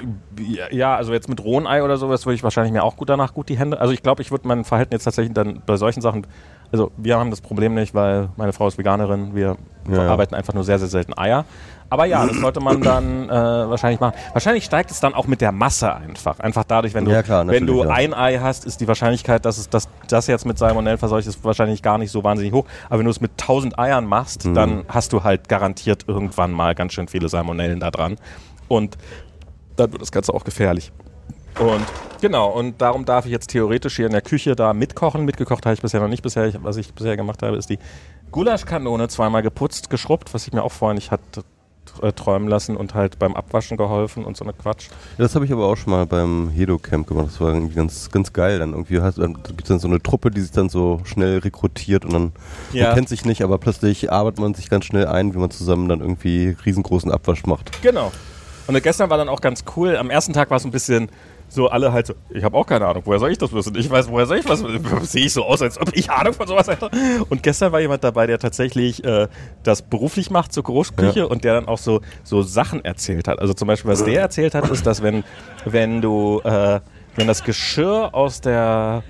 ja, also jetzt mit rohen Ei oder sowas würde ich wahrscheinlich mir auch gut danach gut die Hände. Also ich glaube, ich würde mein Verhalten jetzt tatsächlich dann bei solchen Sachen. Also wir haben das Problem nicht, weil meine Frau ist Veganerin, wir Ja, ja. verarbeiten einfach nur sehr, sehr selten Eier. Aber ja, das sollte man dann äh, wahrscheinlich machen. Wahrscheinlich steigt es dann auch mit der Masse einfach. Einfach dadurch, wenn du, Ja, klar, wenn du ein Ei hast, ist die Wahrscheinlichkeit, dass es das, das jetzt mit Salmonellen verseucht ist, wahrscheinlich gar nicht so wahnsinnig hoch. Aber wenn du es mit 1000 Eiern machst, Mhm. dann hast du halt garantiert irgendwann mal ganz schön viele Salmonellen da dran. Und dann wird das Ganze auch gefährlich. Und genau, und darum darf ich jetzt theoretisch hier in der Küche da mitkochen. Mitgekocht habe ich bisher noch nicht. Bisher, was ich bisher gemacht habe, ist die Gulaschkanone zweimal geputzt, geschrubbt, was ich mir auch vorher nicht hatte äh, träumen lassen und halt beim Abwaschen geholfen und so eine Quatsch. Ja, das habe ich aber auch schon mal beim Hedo Camp gemacht. Das war irgendwie ganz, ganz geil. Dann irgendwie hast, dann gibt es dann so eine Truppe, die sich dann so schnell rekrutiert und dann Ja. man kennt sich nicht, aber plötzlich arbeitet man sich ganz schnell ein, wie man zusammen dann irgendwie riesengroßen Abwasch macht. Genau. Und gestern war dann auch ganz cool. Am ersten Tag war es ein bisschen so, alle halt so, ich habe auch keine Ahnung, woher soll ich das wissen? Ich weiß, woher soll ich was Sehe ich so aus, als ob ich Ahnung von sowas hätte? Und gestern war jemand dabei, der tatsächlich äh, das beruflich macht zur Großküche Ja. und der dann auch so, so Sachen erzählt hat. Also zum Beispiel, was der erzählt hat, ist, dass wenn, wenn du, äh, wenn das Geschirr aus der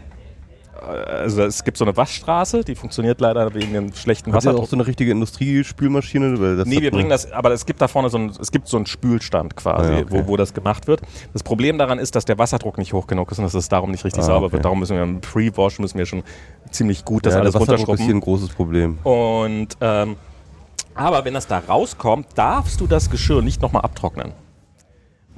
also es gibt so eine Waschstraße, die funktioniert leider wegen dem schlechten Habt ihr auch so eine richtige Industriespülmaschine? Weil das Nee, wir bringen das, aber es gibt da vorne so ein, es gibt so einen Spülstand quasi, Ah, okay. wo, wo das gemacht wird. Das Problem daran ist, dass der Wasserdruck nicht hoch genug ist und dass es darum nicht richtig Ah, sauber okay. wird. Darum müssen wir im Pre-Wash müssen wir schon ziemlich gut das ja, alles der Wasserdruck ist hier runterschrubben. ein großes Problem. Und ähm, aber wenn das da rauskommt, darfst du das Geschirr nicht nochmal abtrocknen.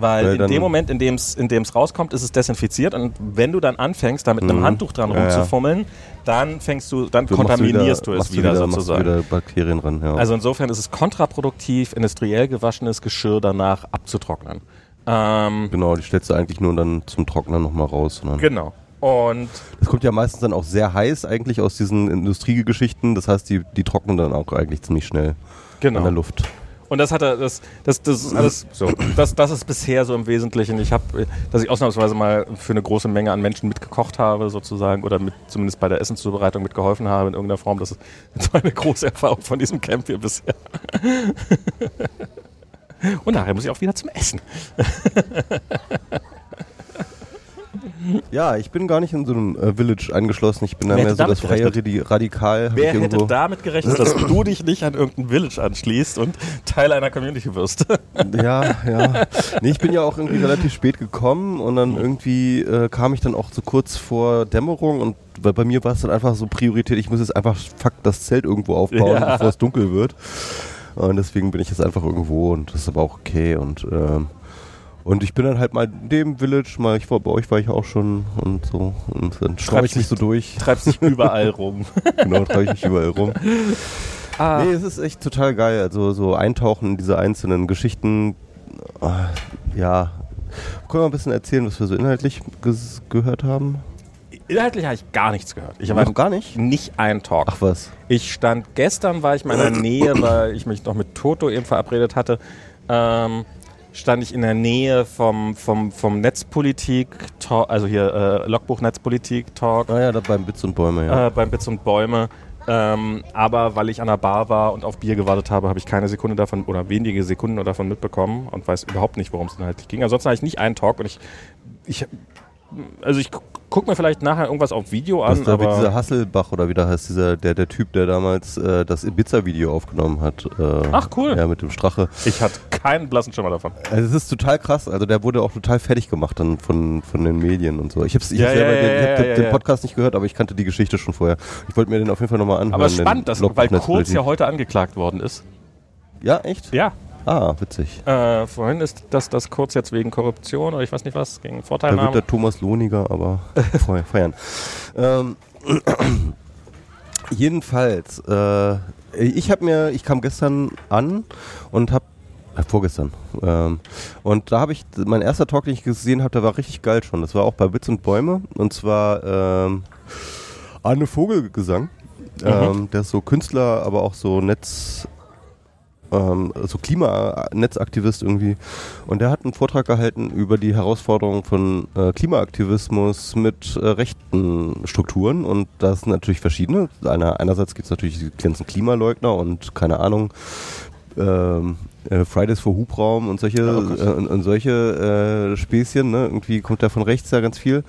Weil, Weil in dem Moment, in dem es in dem's rauskommt, ist es desinfiziert und wenn du dann anfängst, da mit einem Mhm. Handtuch dran Ja, rumzufummeln, dann fängst du, dann Du kontaminierst wieder, du es wieder, machst sozusagen. wieder Bakterien ran, ja. Also insofern ist es kontraproduktiv, industriell gewaschenes Geschirr danach abzutrocknen. Ähm, genau, die stellst du eigentlich nur dann zum Trocknen nochmal raus. Dann genau. Und Das kommt ja meistens dann auch sehr heiß eigentlich aus diesen Industriegeschichten. Das heißt, die, die trocknen dann auch eigentlich ziemlich schnell in der genau. Luft. Und das hat er, das, das, das ist alles so. Das, das ist bisher so im Wesentlichen. Ich habe, dass ich ausnahmsweise mal für eine große Menge an Menschen mitgekocht habe, sozusagen, oder mit, zumindest bei der Essenszubereitung mitgeholfen habe in irgendeiner Form. Das ist meine große Erfahrung von diesem Camp hier bisher. Und nachher muss ich auch wieder zum Essen. Ja, ich bin gar nicht in so einem äh, Village eingeschlossen. Ich bin da Wer mehr hätte so das damit freie gerechnet? Radi- Radikal. hab Wer ich hätte irgendwo. damit gerechnet, dass du dich nicht an irgendein Village anschließt und Teil einer Community wirst? Ja, ja. Nee, ich bin ja auch irgendwie relativ spät gekommen und dann irgendwie äh, kam ich dann auch so kurz vor Dämmerung und bei, bei mir war es dann einfach so Priorität, ich muss jetzt einfach fuck das Zelt irgendwo aufbauen, Ja. bevor es dunkel wird. Und deswegen bin ich jetzt einfach irgendwo und das ist aber auch okay und ähm, und ich bin dann halt mal in dem Village, mal ich war bei euch war ich auch schon und so und dann schreibe ich mich so durch. Treibst dich überall rum. genau, treibe ich mich überall rum. Ah, Nee, es ist echt total geil. Also so eintauchen in diese einzelnen Geschichten. Ah, Ja. Können wir ein bisschen erzählen, was wir so inhaltlich gehört haben? Inhaltlich habe ich gar nichts gehört. Ich habe gar nicht? nicht ein Talk. Ach was. Ich stand gestern, war ich in meiner Nähe, weil ich mich noch mit Toto eben verabredet hatte, ähm, stand ich in der Nähe vom, vom, vom Netzpolitik, Talk, also hier äh, Logbuch Netzpolitik Talk Ah ja, da beim Bits und Bäume, ja. äh, beim Bits und Bäume. Ähm, aber weil ich an der Bar war und auf Bier gewartet habe, habe ich keine Sekunde davon oder wenige Sekunden davon mitbekommen und weiß überhaupt nicht, worum es inhaltlich ging. Ansonsten habe ich nicht einen Talk und ich, ich also ich guck mir vielleicht nachher irgendwas auf Video das an, ist da wie aber dieser Hasselbach oder wie der heißt, dieser, der, der Typ, der damals äh, das Ibiza-Video aufgenommen hat. Äh, Ach, cool. Ja, mit dem Strache. ich hatte keinen blassen Schimmer davon. Also es ist total krass. Also der wurde auch total fertig gemacht dann von, von den Medien und so. Ich habe Ja, ja, den, ja, hab den. Podcast nicht gehört, aber ich kannte die Geschichte schon vorher. Ich wollte mir den auf jeden Fall nochmal anhören. Aber spannend, dass, weil Kurz ja heute angeklagt worden ist. Ja, echt? Ja, Ah, witzig. äh, vorhin ist das, das Kurz jetzt wegen Korruption oder ich weiß nicht was, gegen Da wird der Thomas Lohniger aber feiern. Ähm, jedenfalls, äh, ich habe mir, ich kam gestern an und habe äh, vorgestern. Ähm, und da habe ich, mein erster Talk, den ich gesehen habe, der war richtig geil schon. Das war auch bei Witz und Bäume. Und zwar ähm, Arne Vogelgesang. Ähm, der ist so Künstler, aber auch so Netz, ähm, so Klimanetzaktivist irgendwie. Und der hat einen Vortrag gehalten über die Herausforderungen von äh, Klimaaktivismus mit äh, rechten Strukturen. Und das sind natürlich verschiedene. Einer, einerseits gibt es natürlich die ganzen Klimaleugner und keine Ahnung, ähm, äh, Fridays for Hubraum und solche, oh äh, und, und solche äh, Späßchen. Ne? Irgendwie kommt da von rechts ja ganz viel.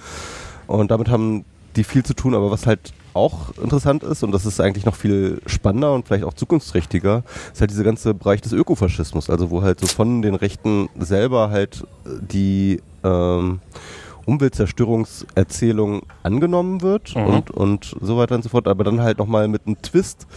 Und damit haben die viel zu tun, aber was halt auch interessant ist, und das ist eigentlich noch viel spannender und vielleicht auch zukunftsträchtiger, ist halt dieser ganze Bereich des Ökofaschismus, also wo halt so von den Rechten selber halt äh, die ähm, Umweltzerstörungserzählung angenommen wird Mhm. und, und so weiter und so fort, aber dann halt nochmal mit einem Twist,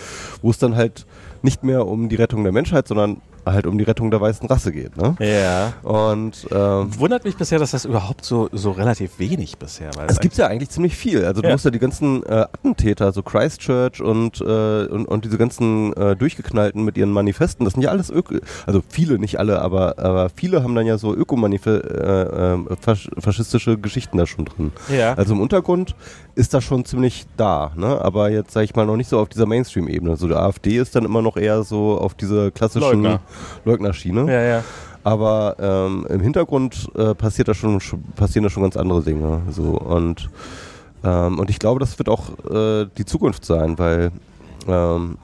wo es dann halt nicht mehr um die Rettung der Menschheit, sondern halt um die Rettung der weißen Rasse geht. Ne? Ja. Und ähm, Wundert mich bisher, dass das überhaupt so, so relativ wenig bisher war. es gibt ja eigentlich ziemlich viel. Also du Ja. musst ja die ganzen äh, Attentäter, so Christchurch und, äh, und, und diese ganzen äh, Durchgeknallten mit ihren Manifesten, das sind ja alles Öko, also viele, nicht alle, aber, aber viele haben dann ja so ökomanifestische äh, äh, fasch faschistische Geschichten da schon drin. Ja. Also im Untergrund ist das schon ziemlich da, ne? aber jetzt sage ich mal noch nicht so auf dieser Mainstream-Ebene. So die AfD ist dann immer noch eher so auf diese klassischen Leugner. Leugnerschiene. ja, ja. Aber ähm, im Hintergrund äh, passiert da schon, sch- passieren da schon ganz andere Dinge. So. Und, ähm, und ich glaube, das wird auch äh, die Zukunft sein, weil ähm,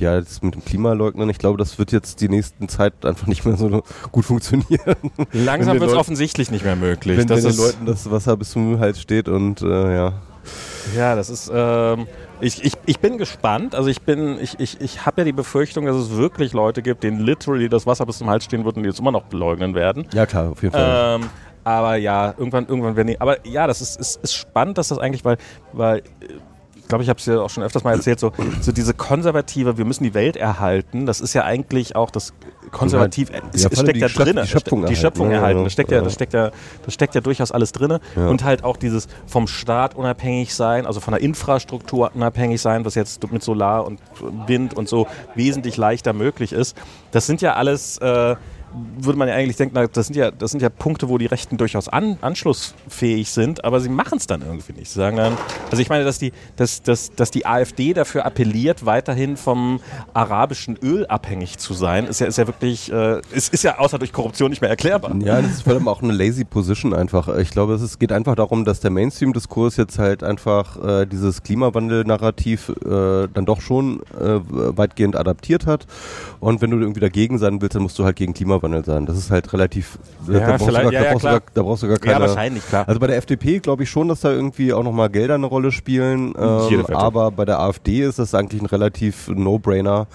ja, jetzt mit dem Klimaleugnen, ich glaube, das wird jetzt die nächsten Zeit einfach nicht mehr so gut funktionieren. Langsam wird es offensichtlich nicht mehr möglich. wenn, das wenn den Leuten das Wasser bis zum Hals steht und äh, ja. Ja, das ist. Ähm, ich, ich, ich bin gespannt. Also ich bin, ich, ich, ich habe ja die Befürchtung, dass es wirklich Leute gibt, denen literally das Wasser bis zum Hals stehen wird und die jetzt immer noch leugnen werden. Ja, klar, auf jeden Fall. Ähm, aber ja, irgendwann, irgendwann werden die. Aber ja, das ist, ist, ist spannend, dass das eigentlich, weil, weil äh, glaube, ich habe es ja auch schon öfters mal erzählt, so, so diese konservative, wir müssen die Welt erhalten, das ist ja eigentlich auch das konservativ, Ja, es, es steckt ja drin. die Schöpfung die erhalten, Schöpfung erhalten. Ja, Das steckt ja, ja. das steckt ja, das steckt ja durchaus alles drin. Ja. Und halt auch dieses vom Staat unabhängig sein, also von der Infrastruktur unabhängig sein, was jetzt mit Solar und Wind und so wesentlich leichter möglich ist. Das sind ja alles äh, würde man ja eigentlich denken, das sind ja, das sind ja Punkte, wo die Rechten durchaus an, anschlussfähig sind, aber sie machen es dann irgendwie nicht. Sie sagen dann, also ich meine, dass die, dass, dass, dass die AfD dafür appelliert, weiterhin vom arabischen Öl abhängig zu sein, ist ja, ist ja wirklich, äh, ist, ist ja außer durch Korruption nicht mehr erklärbar. Ja, das ist vor allem auch eine lazy Position einfach. Ich glaube, es geht einfach darum, dass der Mainstream-Diskurs jetzt halt einfach äh, dieses Klimawandel-Narrativ äh, dann doch schon äh, weitgehend adaptiert hat. Und wenn du irgendwie dagegen sein willst, dann musst du halt gegen Klimawandel Klimawandel sein. Das ist halt relativ. Ja, da, brauchst du vielleicht- gar, ja, da, ja, brauchst du klar. gar, da brauchst du gar keine. Ja, wahrscheinlich, klar. Also bei der FDP glaube ich schon, dass da irgendwie auch nochmal Gelder eine Rolle spielen. Ähm, Jede Wette. aber bei der AfD ist das eigentlich ein relativ No-Brainer.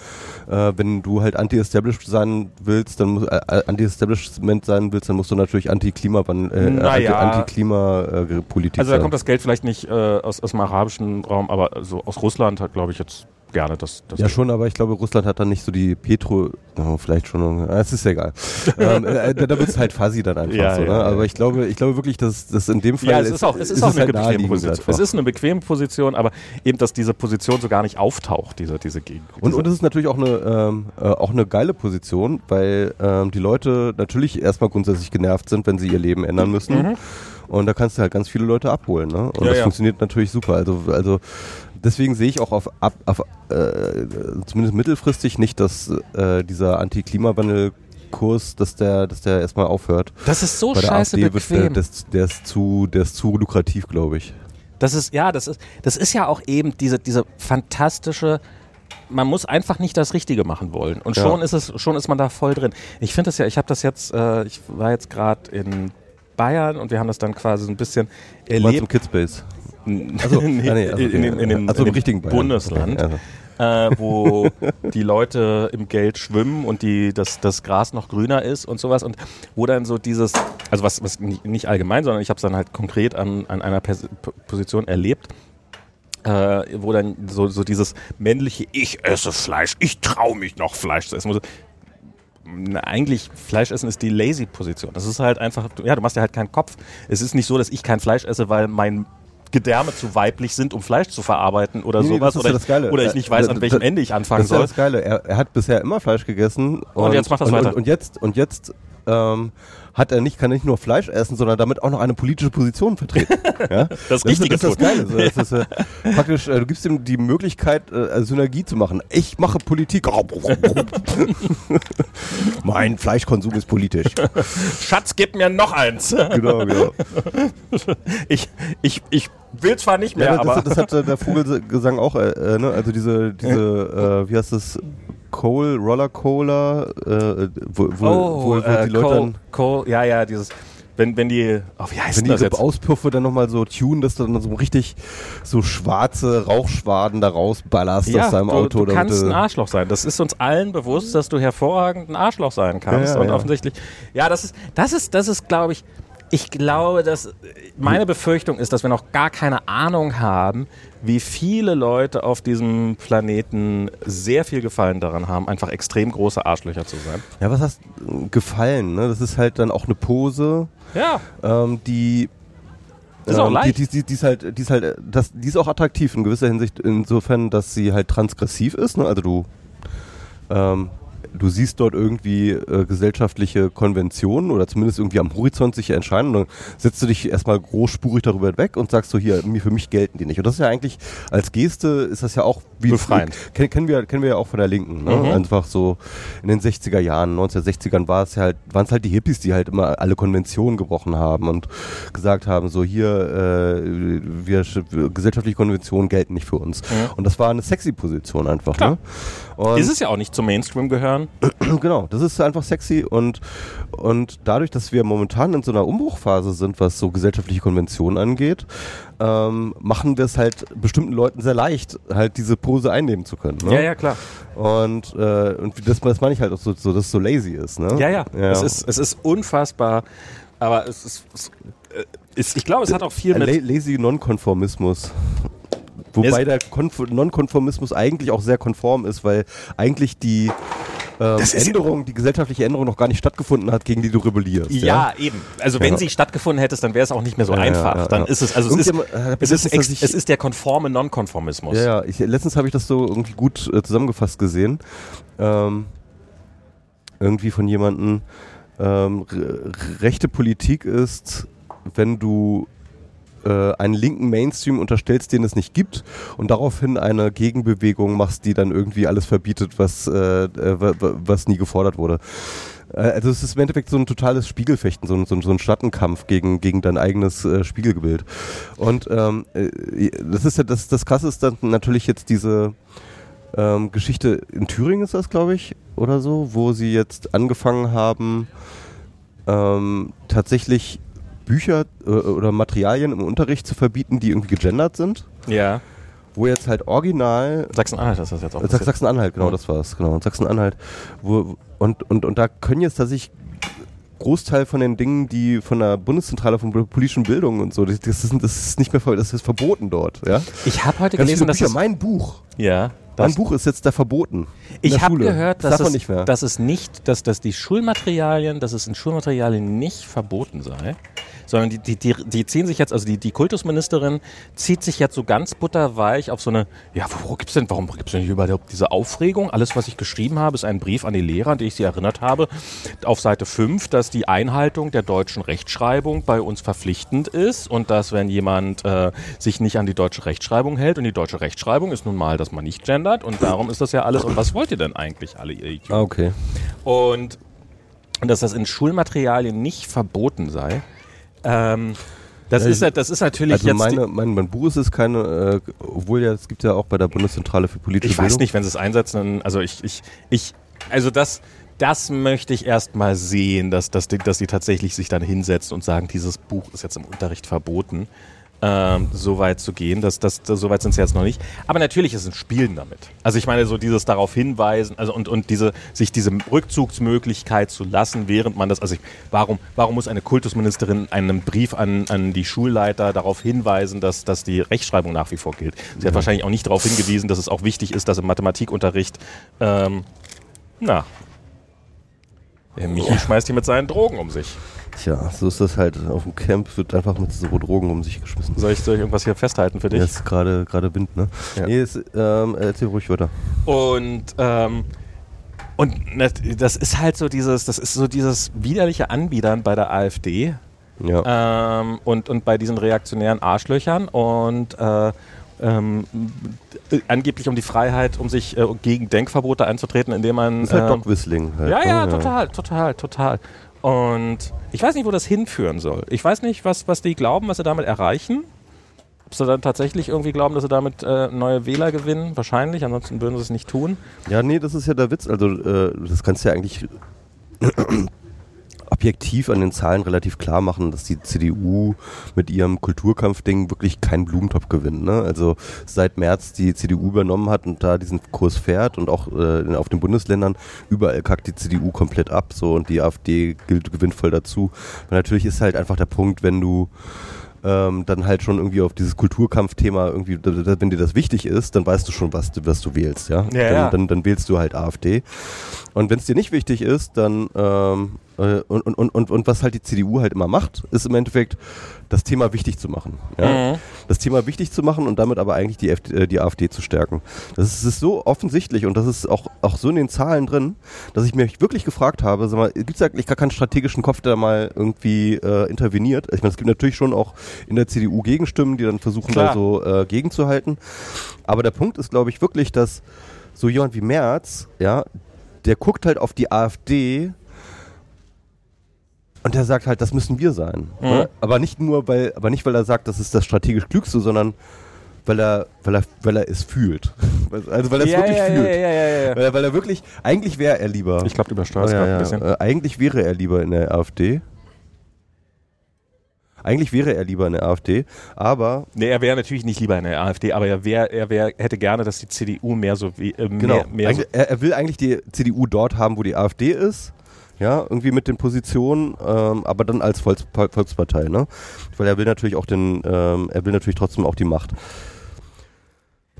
Äh, wenn du halt anti-established sein willst, dann muss, äh, anti-establishment sein willst, dann musst du natürlich anti-Klimawandel, äh, Naja. anti-Klima-Politik Also da kommt das Geld vielleicht nicht äh, aus, aus dem arabischen Raum, aber so aus Russland hat, glaube ich, jetzt gerne das. das Ja, schon, aber ich glaube, Russland hat dann nicht so die Petro, oh, vielleicht schon, äh, es ist ja egal. ähm, äh, da da wird es halt fuzzy dann einfach Ja, so, ne? ja. Aber ich glaube, ich glaube wirklich, dass das in dem Fall Ja, es ist auch, es ist auch eine halt bequeme Position. einfach. Es ist eine bequeme Position, aber eben, dass diese Position so gar nicht auftaucht, diese, diese Gegend. Und, und es ist natürlich auch eine, ähm, äh, auch eine geile Position, weil ähm, die Leute natürlich erstmal grundsätzlich genervt sind, wenn sie ihr Leben ändern müssen. Und da kannst du halt ganz viele Leute abholen. Ne? Und Ja, das ja. funktioniert natürlich super. Also, also deswegen sehe ich auch auf, ab, auf äh, zumindest mittelfristig nicht, dass äh, dieser Anti-Klimawandel-Kurs, dass der, dass der erstmal aufhört. das ist so Bei der scheiße AfD wird der, bequem. das, der, ist zu, der ist zu lukrativ, glaube ich. Das ist, ja, das ist, das ist ja auch eben diese, diese fantastische, man muss einfach nicht das Richtige machen wollen. Und Ja. schon ist es, schon ist man da voll drin. Ich finde das ja, ich habe das jetzt, äh, ich war jetzt gerade in Bayern und wir haben das dann quasi so ein bisschen erlebt. Kidspace. Also, nee, ah, nee, also, in, dem, in dem, also in dem. Bundesland, Okay, äh, wo die Leute im Geld schwimmen und die, das, das Gras noch grüner ist und sowas und wo dann so dieses, also was, was nicht, allgemein, sondern ich habe es dann halt konkret an, an einer Pers Position erlebt, äh, wo dann so, so dieses männliche Ich esse Fleisch, ich traue mich noch Fleisch zu essen. Na, eigentlich Fleisch essen ist die lazy Position. Das ist halt einfach, ja, du machst dir halt keinen Kopf. Es ist nicht so, dass ich kein Fleisch esse, weil mein Gedärme zu weiblich sind, um Fleisch zu verarbeiten oder Nee, nee, sowas. das ist oder, ja das ich, oder ich nicht weiß, an Äh, welchem das- Ende ich anfangen Das ist ja soll. das Geile. Er, er hat bisher immer Fleisch gegessen. Und, jetzt macht das und, weiter. Und, und jetzt, und jetzt ähm, hat er nicht, kann er nicht nur Fleisch essen, sondern damit auch noch eine politische Position vertreten. ja? Das Das Richtige ist das, tun. Geile. So, das ist, äh, praktisch, äh, du gibst ihm die Möglichkeit, äh, Synergie zu machen. Ich mache Politik. mein Fleischkonsum ist politisch. Schatz, gib mir noch eins. genau, genau. Ich, ich, ich will zwar nicht mehr, Ja, das, aber das hat äh, der Vogelgesang auch, äh, äh, ne? also diese, diese äh, wie heißt das, Coal, Roller Cola, äh, wo, wo, wo, wo äh, die Leute Cole, dann, Cole, ja, ja, dieses, wenn, wenn die, oh, wie heißt wenn die das ihre jetzt? Auspuffe dann nochmal so tunen, dass du dann so richtig so schwarze Rauchschwaden da rausballerst aus deinem du, Auto. du kannst ein Arschloch sein. Das ist uns allen bewusst, dass du hervorragend ein Arschloch sein kannst. Ja, ja, und ja. offensichtlich, ja, das ist, das ist, das ist, glaube ich, ich glaube, dass meine Befürchtung ist, dass wir noch gar keine Ahnung haben, wie viele Leute auf diesem Planeten sehr viel Gefallen daran haben, einfach extrem große Arschlöcher zu sein. Ja, was hast gefallen, ne? Das ist halt dann auch eine Pose, Ja, ähm, die Ist auch ähm, leicht. Die, die, die, die ist halt, die ist halt, äh, das, die ist auch attraktiv in gewisser Hinsicht insofern, dass sie halt transgressiv ist. Ne? Also du, ähm, du siehst dort irgendwie äh, gesellschaftliche Konventionen oder zumindest irgendwie am Horizont sich erscheinen und dann setzt du dich erstmal großspurig darüber hinweg und sagst so hier, mir, für mich gelten die nicht. Und das ist ja eigentlich, als Geste ist das ja auch wie Befreiend. Kennen, kennen, wir, kennen wir ja auch von der Linken. Ne? Mhm. Einfach so in den 60er Jahren, 1960ern war es ja halt, waren es halt die Hippies, die halt immer alle Konventionen gebrochen haben und gesagt haben, so hier, äh, wir, gesellschaftliche Konventionen gelten nicht für uns. Und das war eine sexy Position einfach. Klar. Ne? Und ist es ja auch nicht zum Mainstream gehören. genau, das ist einfach sexy und, und dadurch, dass wir momentan in so einer Umbruchphase sind, was so gesellschaftliche Konventionen angeht, ähm, machen wir es halt bestimmten Leuten sehr leicht, halt diese Pose einnehmen zu können. Ne? Ja, ja, klar. Und, äh, und das, das meine ich halt auch so, so, dass es so lazy ist. Ne? Ja, ja. ja. Es, ist, es ist unfassbar. Aber es ist, es äh, ist ich glaube, es hat auch viel Äh, mit. La lazy Nonkonformismus. Wobei der Konf Nonkonformismus eigentlich auch sehr konform ist, weil eigentlich die ähm, Änderung, die gesellschaftliche Änderung noch gar nicht stattgefunden hat, gegen die du rebellierst. Ja, eben. Also wenn Ja. sie stattgefunden hätte, dann wäre es auch nicht mehr so Ja, ja, einfach. ja, dann ja. ist es, also es ist, äh, es ist, letztens, ich- es ist der konforme Nonkonformismus. Ja, ja. Ich, letztens habe ich das so irgendwie gut äh, zusammengefasst gesehen. Ähm, irgendwie von jemandem. Ähm, re- rechte Politik ist, wenn du äh, einen linken Mainstream unterstellst, den es nicht gibt und daraufhin eine Gegenbewegung machst, die dann irgendwie alles verbietet, was, äh, äh, wa- wa- was nie gefordert wurde. Äh, Also es ist im Endeffekt so ein totales Spiegelfechten, so ein, so ein, so ein Schattenkampf gegen, gegen dein eigenes äh, Spiegelbild. Und ähm, äh, das ist ja das, das Krasse ist dann natürlich jetzt diese ähm, Geschichte in Thüringen ist das, glaube ich, oder so, wo sie jetzt angefangen haben, ähm, tatsächlich Bücher äh, oder Materialien im Unterricht zu verbieten, die irgendwie gegendert sind. Ja. Wo jetzt halt original. Sachsen-Anhalt ist das jetzt auch. Äh, Sach Sachsen-Anhalt, genau, Ja. das war's, genau. Sachsen-Anhalt. Wo, und, und, und da können jetzt tatsächlich Großteil von den Dingen, die von der Bundeszentrale von politischen Bildung und so, das, das, ist, das ist nicht mehr ver- das ist verboten dort, ja. Ich habe heute Ganz gelesen, dass Bücher, es, mein Buch, ja, mein das, Buch ist jetzt da verboten. ich habe gehört, das dass man es, dass es nicht, dass, dass die Schulmaterialien, dass es in Schulmaterialien nicht verboten sei, sondern die, die, die, die ziehen sich jetzt, also die, die Kultusministerin zieht sich jetzt so ganz butterweich auf so eine, ja, wo gibt's denn, warum gibt's denn überhaupt diese Aufregung? Alles, was ich geschrieben habe, ist ein Brief an die Lehrer, an den ich sie erinnert habe, auf Seite 5, dass die Einhaltung der deutschen Rechtschreibung bei uns verpflichtend ist und dass, wenn jemand äh, sich nicht an die deutsche Rechtschreibung hält, und die deutsche Rechtschreibung ist nun mal, dass man nicht gendert und darum ist das ja alles. Und was wollt ihr denn eigentlich alle, ihr Idioten? ah, okay. Und, und dass das in Schulmaterialien nicht verboten sei. Ähm, das, Ja, ist, das ist natürlich Also jetzt. meine, mein, mein Buch ist es keine, äh, obwohl ja, es gibt ja auch bei der Bundeszentrale für politische ich weiß Bildung. nicht, wenn sie es einsetzen, dann- also ich, ich, ich, also das, das möchte ich erst mal sehen, dass, dass, die, dass die tatsächlich sich dann hinsetzen und sagen, dieses Buch ist jetzt im Unterricht verboten. Ähm, so weit zu gehen, das, das, das, so weit sind sie jetzt noch nicht. Aber natürlich ist es ein Spielen damit. Also ich meine, so dieses darauf hinweisen, also und, und diese, sich diese Rückzugsmöglichkeit zu lassen, während man das, also ich, warum, warum muss eine Kultusministerin einen Brief an, an die Schulleiter darauf hinweisen, dass, dass die Rechtschreibung nach wie vor gilt? Sie hat wahrscheinlich auch nicht darauf hingewiesen, dass es auch wichtig ist, dass im Mathematikunterricht, ähm, na, der Michi schmeißt hier mit seinen Drogen um sich. Tja, so ist das halt. Auf dem Camp wird einfach mit so Drogen um sich geschmissen. Soll ich, soll ich irgendwas hier festhalten für dich? Ja, ist gerade Wind, ne? Ja. Nee, ist, ähm, erzähl ruhig weiter. Und, ähm, und das, das ist halt so dieses, das ist so dieses widerliche Anbiedern bei der AfD Ja. ähm, und, und bei diesen reaktionären Arschlöchern und äh, ähm, äh, angeblich um die Freiheit, um sich äh, gegen Denkverbote einzutreten, indem man ist halt ähm, Doc Whistling halt. ja, ne? ja, total, total, total. Und ich weiß nicht, wo das hinführen soll. Ich weiß nicht, was, was die glauben, was sie damit erreichen. Ob sie dann tatsächlich irgendwie glauben, dass sie damit äh, neue Wähler gewinnen. Wahrscheinlich, ansonsten würden sie es nicht tun. Ja, nee, das ist ja der Witz. Also, äh, das kannst du ja eigentlich objektiv an den Zahlen relativ klar machen, dass die CDU mit ihrem Kulturkampfding wirklich keinen Blumentopf gewinnt. Ne? Also seit März die CDU übernommen hat und da diesen Kurs fährt und auch äh, auf den Bundesländern überall kackt die CDU komplett ab so und die AfD gilt gewinnt voll dazu. Weil natürlich ist halt einfach der Punkt, wenn du ähm, dann halt schon irgendwie auf dieses Kulturkampfthema irgendwie, wenn dir das wichtig ist, dann weißt du schon, was du, was du wählst, ja. Ja, dann, ja. Dann, dann wählst du halt AfD. Und wenn es dir nicht wichtig ist, dann ähm, äh, und, und, und, und, und was halt die CDU halt immer macht, ist im Endeffekt das Thema wichtig zu machen. Ja? Mhm. Das Thema wichtig zu machen und damit aber eigentlich die, FD, äh, die AfD zu stärken. Das ist, das ist so offensichtlich und das ist auch, auch so in den Zahlen drin, dass ich mich wirklich gefragt habe, sag mal, gibt es eigentlich gar keinen strategischen Kopf, der mal irgendwie äh, interveniert? Ich meine, es gibt natürlich schon auch in der CDU Gegenstimmen, die dann versuchen, Klar. da so äh, gegenzuhalten. Aber der Punkt ist, glaube ich, wirklich, dass so jemand wie Merz, ja, der guckt halt auf die AfD und der sagt halt, das müssen wir sein. Mhm. Ne? Aber nicht nur, weil, aber nicht, weil er sagt, das ist das strategisch Klügste, sondern weil er, weil er, weil er es fühlt. Also weil er es ja, wirklich ja, fühlt. Ja, ja, ja, ja. Weil, er, weil er wirklich, eigentlich wäre er lieber. Ich glaube, du übersteuerst ja, gerade ja, ein bisschen. Äh, eigentlich wäre er lieber in der AfD. Eigentlich wäre er lieber in der AfD, aber Nee, er wäre natürlich nicht lieber in der AfD, aber er, wär, er wär, hätte gerne, dass die CDU mehr so wie äh, Genau. mehr, mehr so, er, er will eigentlich die CDU dort haben, wo die AfD ist. Ja, irgendwie mit den Positionen, ähm, aber dann als Volks Volkspartei, ne? Weil er will natürlich auch den, ähm, er will natürlich trotzdem auch die Macht.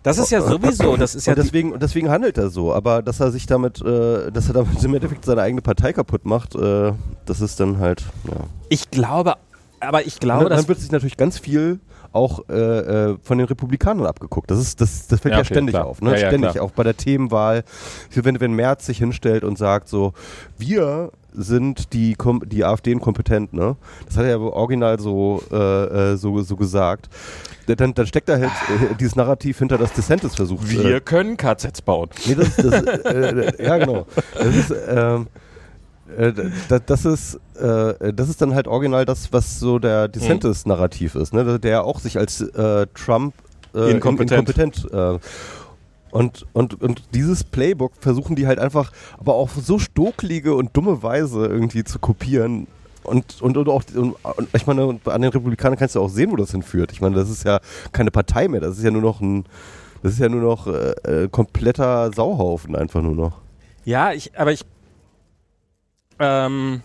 Das ist ja sowieso, das ist ja und deswegen, deswegen handelt er so. Aber dass er sich damit, äh, dass er damit im Endeffekt seine eigene Partei kaputt macht, äh, das ist dann halt, ja. ich glaube, aber ich Und glaube, dann, dass dann wird sich natürlich ganz viel auch äh, äh, von den Republikanern abgeguckt. Das ist, das, das fällt Ja, ja, okay, ständig klar. auf, ne? Ja, ständig, auch bei der Themenwahl. Wenn, wenn Merz sich hinstellt und sagt so, wir sind die, Kom die AfD inkompetent, ne? Das hat er ja original so, äh, äh, so, so gesagt. Dann, dann steckt da halt äh, dieses Narrativ hinter, das DeSantis versucht. wir Äh, können KZs bauen. nee, das, das, äh, ja, genau. Das ist, ähm, äh, das, das ist, äh, das ist dann halt original das, was so der DeSantis-Narrativ ist, ne? der auch sich als äh, Trump äh, Inkompetent. inkompetent äh, Und, und, und dieses Playbook versuchen die halt einfach, aber auf so stokelige und dumme Weise irgendwie zu kopieren. Und, und, und auch, und, ich meine, an den Republikanern kannst du auch sehen, wo das hinführt. Ich meine, das ist ja keine Partei mehr, das ist ja nur noch ein, das ist ja nur noch äh kompletter Sauhaufen einfach nur noch. Ja, ich, aber ich, ähm,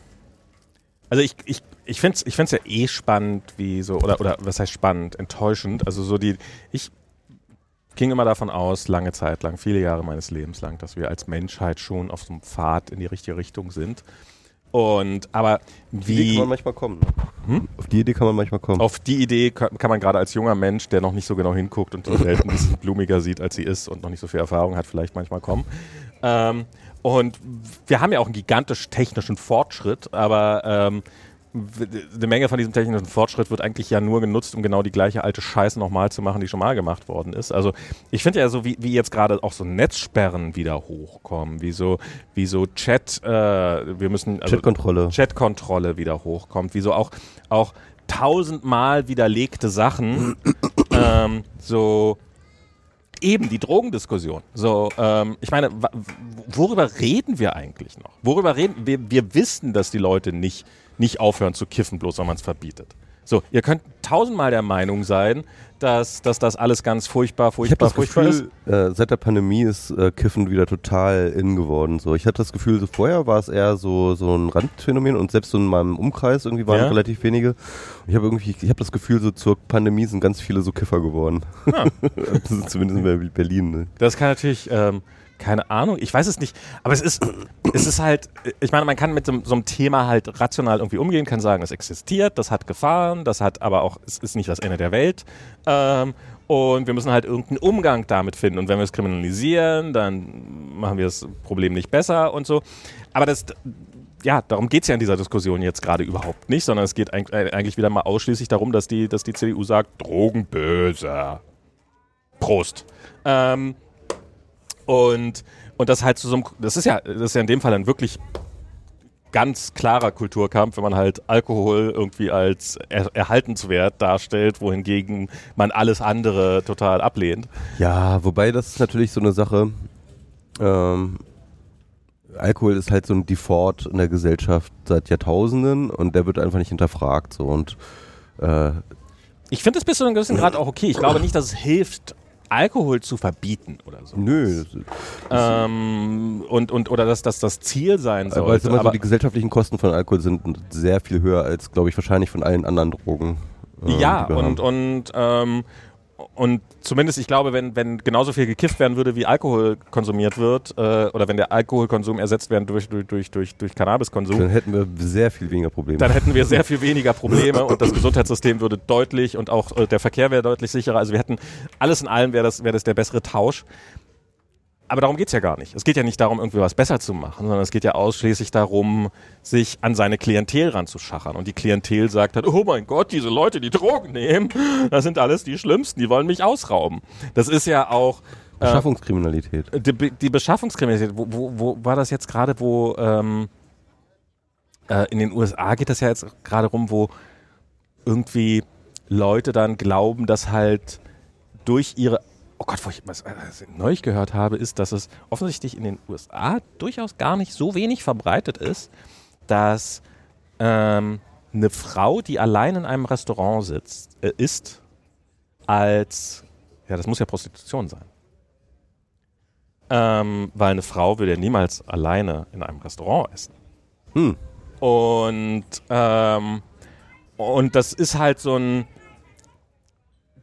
also ich, ich, ich finde es ich find's ja eh spannend, wie so, oder, oder was heißt spannend, enttäuschend. Also so die, ich ging immer davon aus, lange Zeit lang, viele Jahre meines Lebens lang, dass wir als Menschheit schon auf so einem Pfad in die richtige Richtung sind. Und aber wie. Auf die Idee kann man manchmal kommen. Ne? Hm? Auf die Idee kann man manchmal kommen. Auf die Idee kann, kann man gerade als junger Mensch, der noch nicht so genau hinguckt und die Welt ein bisschen blumiger sieht, als sie ist und noch nicht so viel Erfahrung hat, vielleicht manchmal kommen. Ähm, und wir haben ja auch einen gigantisch technischen Fortschritt, aber ähm, eine Menge von diesem technischen Fortschritt wird eigentlich ja nur genutzt, um genau die gleiche alte Scheiße nochmal zu machen, die schon mal gemacht worden ist. Also ich finde ja so, wie, wie jetzt gerade auch so Netzsperren wieder hochkommen, wie so, wie so Chat, äh, wir müssen also Chatkontrolle. Chatkontrolle wieder hochkommt, wie so auch, auch tausendmal widerlegte Sachen, ähm, so eben die Drogendiskussion. So, ähm, ich meine, worüber reden wir eigentlich noch? Worüber reden wir? Wir wissen, dass die Leute nicht nicht aufhören zu kiffen, bloß weil man es verbietet. So, ihr könnt tausendmal der Meinung sein, dass, dass das alles ganz furchtbar, furchtbar, ich furchtbar Gefühl, ist. Äh, seit der Pandemie ist äh, Kiffen wieder total in geworden. So, ich hatte das Gefühl, so vorher war es eher so, so ein Randphänomen und selbst so in meinem Umkreis irgendwie waren ja. relativ wenige. Ich habe irgendwie, ich habe das Gefühl, so zur Pandemie sind ganz viele so Kiffer geworden. Ja. Zumindest in Berlin. Ne? Das kann natürlich ähm, keine Ahnung, ich weiß es nicht. Aber es ist, es ist halt, ich meine, man kann mit so, so, einem Thema halt rational irgendwie umgehen, kann sagen, es existiert, das hat Gefahren, das hat aber auch, es ist nicht das Ende der Welt. Ähm, und wir müssen halt irgendeinen Umgang damit finden. Und wenn wir es kriminalisieren, dann machen wir das Problem nicht besser und so. Aber das, ja, darum geht es ja in dieser Diskussion jetzt gerade überhaupt nicht, sondern es geht eigentlich wieder mal ausschließlich darum, dass die, dass die CDU sagt, Drogen böse. Prost. Ähm, und, und das halt zu so einem, das ist ja, das ist ja in dem Fall ein wirklich ganz klarer Kulturkampf, wenn man halt Alkohol irgendwie als er erhaltenswert darstellt, wohingegen man alles andere total ablehnt. Ja, wobei das ist natürlich so eine Sache. Ähm, Alkohol ist halt so ein Default in der Gesellschaft seit Jahrtausenden und der wird einfach nicht hinterfragt. So und äh, ich finde das bis zu einem gewissen Grad auch okay. Ich glaube nicht, dass es hilft, Alkohol zu verbieten oder so. Nö. Ähm, und, und, oder dass das das Ziel sein soll. Aber, aber so die gesellschaftlichen Kosten von Alkohol sind sehr viel höher als, glaube ich, wahrscheinlich von allen anderen Drogen. Äh, ja, und, und ähm, und zumindest, ich glaube, wenn, wenn genauso viel gekifft werden würde, wie Alkohol konsumiert wird, äh, oder wenn der Alkoholkonsum ersetzt werden durch, durch, durch, durch, durch Cannabiskonsum, dann hätten wir sehr viel weniger Probleme. Dann hätten wir sehr viel weniger Probleme und das Gesundheitssystem würde deutlich und auch äh, der Verkehr wäre deutlich sicherer. Also wir hätten alles in allem wäre das, wäre das der bessere Tausch. Aber darum geht es ja gar nicht. Es geht ja nicht darum, irgendwie was besser zu machen, sondern es geht ja ausschließlich darum, sich an seine Klientel ranzuschachern. Und die Klientel sagt halt, oh mein Gott, diese Leute, die Drogen nehmen, das sind alles die Schlimmsten, die wollen mich ausrauben. Das ist ja auch... Äh, Beschaffungskriminalität. Die, die, Beschaffungskriminalität, wo, wo, wo war das jetzt gerade, wo ähm, äh, in den USA geht das ja jetzt gerade rum, wo irgendwie Leute dann glauben, dass halt durch ihre oh Gott, wo ich was, was ich neulich gehört habe, ist, dass es offensichtlich in den USA durchaus gar nicht so wenig verbreitet ist, dass ähm, eine Frau, die allein in einem Restaurant sitzt, äh, ist, als, ja, das muss ja Prostitution sein. Ähm, weil eine Frau würde ja niemals alleine in einem Restaurant essen. Hm. Und, ähm, und das ist halt so ein,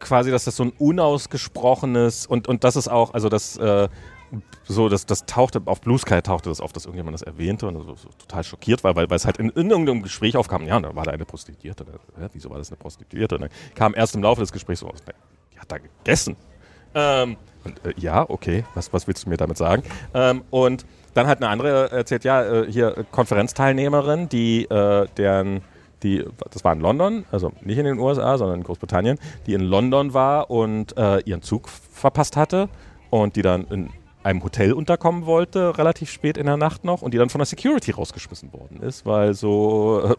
quasi, dass das so ein unausgesprochenes und, und das ist auch, also das, äh, so, das, das tauchte, auf Blue Sky tauchte das auf, dass irgendjemand das erwähnte und so, so total schockiert war, weil, weil es halt in, in, irgendeinem Gespräch aufkam, ja, da war da eine Prostituierte. Ja, wieso war das eine Prostituierte? Und dann kam erst im Laufe des Gesprächs so, die hat da gegessen. Ähm, und, äh, ja, okay, was, was willst du mir damit sagen? Ähm, und dann hat eine andere erzählt, ja, äh, hier Konferenzteilnehmerin, die äh, deren die, das war in London, also nicht in den USA, sondern in Großbritannien, die in London war und äh, ihren Zug verpasst hatte und die dann in einem Hotel unterkommen wollte, relativ spät in der Nacht noch, und die dann von der Security rausgeschmissen worden ist, weil so, äh,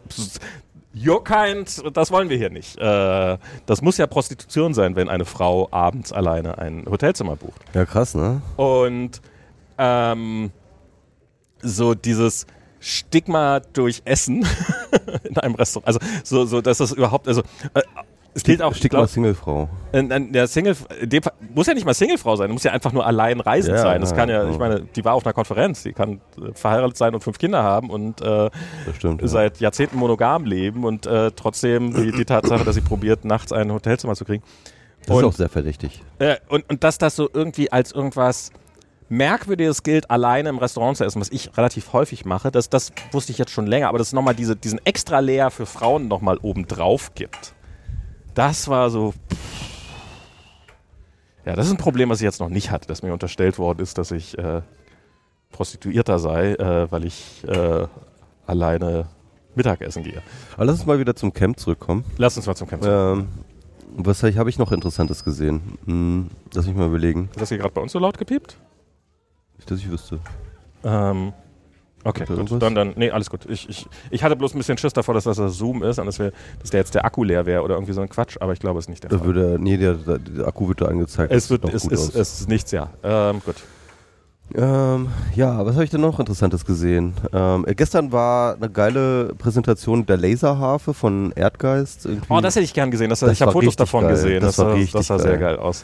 You're kind, das wollen wir hier nicht. Äh, das muss ja Prostitution sein, wenn eine Frau abends alleine ein Hotelzimmer bucht. Ja, krass, ne? Und ähm, so dieses Stigma durch Essen in einem Restaurant, also so, so dass das überhaupt, also äh, es gilt auch, Stigma glaub, Singlefrau. äh, äh, der Single, in dem Fall, muss ja nicht mal Singlefrau sein, muss ja einfach nur allein reisend Ja, sein. Das ja, kann ja, ja. ich meine, die war auf einer Konferenz, die kann äh, verheiratet sein und fünf Kinder haben und äh, stimmt. Ja. seit Jahrzehnten monogam leben und äh, trotzdem die, die Tatsache, dass sie probiert, nachts ein Hotelzimmer zu kriegen. Das ist und- auch sehr verdächtig. Äh, und, und dass das so irgendwie als irgendwas Merkwürdiges gilt, alleine im Restaurant zu essen, was ich relativ häufig mache, das, das wusste ich jetzt schon länger, aber dass es nochmal diese, diesen extra Layer für Frauen nochmal obendrauf gibt. Das war so. Ja, das ist ein Problem, was ich jetzt noch nicht hatte, dass mir unterstellt worden ist, dass ich äh, Prostituierter sei, äh, weil ich äh, alleine Mittagessen gehe. Aber lass uns mal wieder zum Camp zurückkommen. Lass uns mal zum Camp. Ähm, was habe ich, noch Interessantes gesehen? Hm, lass mich mal überlegen. Ist das hier gerade bei uns so laut gepiept? Nicht, dass ich wüsste. Ähm, okay, gut. irgendwas? Dann, dann, nee, alles gut. Ich, ich, ich hatte bloß ein bisschen Schiss davor, dass das das Zoom ist und dass, wir, dass der jetzt der Akku leer wäre oder irgendwie so ein Quatsch, aber ich glaube, es ist nicht der Da Fall. würde, nee, der, der, der Akku wird da angezeigt. Es wird, es ist, es ist nichts, ja. Ähm, gut. Ähm, ja, was habe ich denn noch Interessantes gesehen? Ähm, äh, gestern war eine geile Präsentation der Laserharfe von Erdgeist. Irgendwie. Oh, das hätte ich gern gesehen. Das, Das ich habe Fotos davon geil. gesehen. Das Das, sah, das sah sehr geil aus.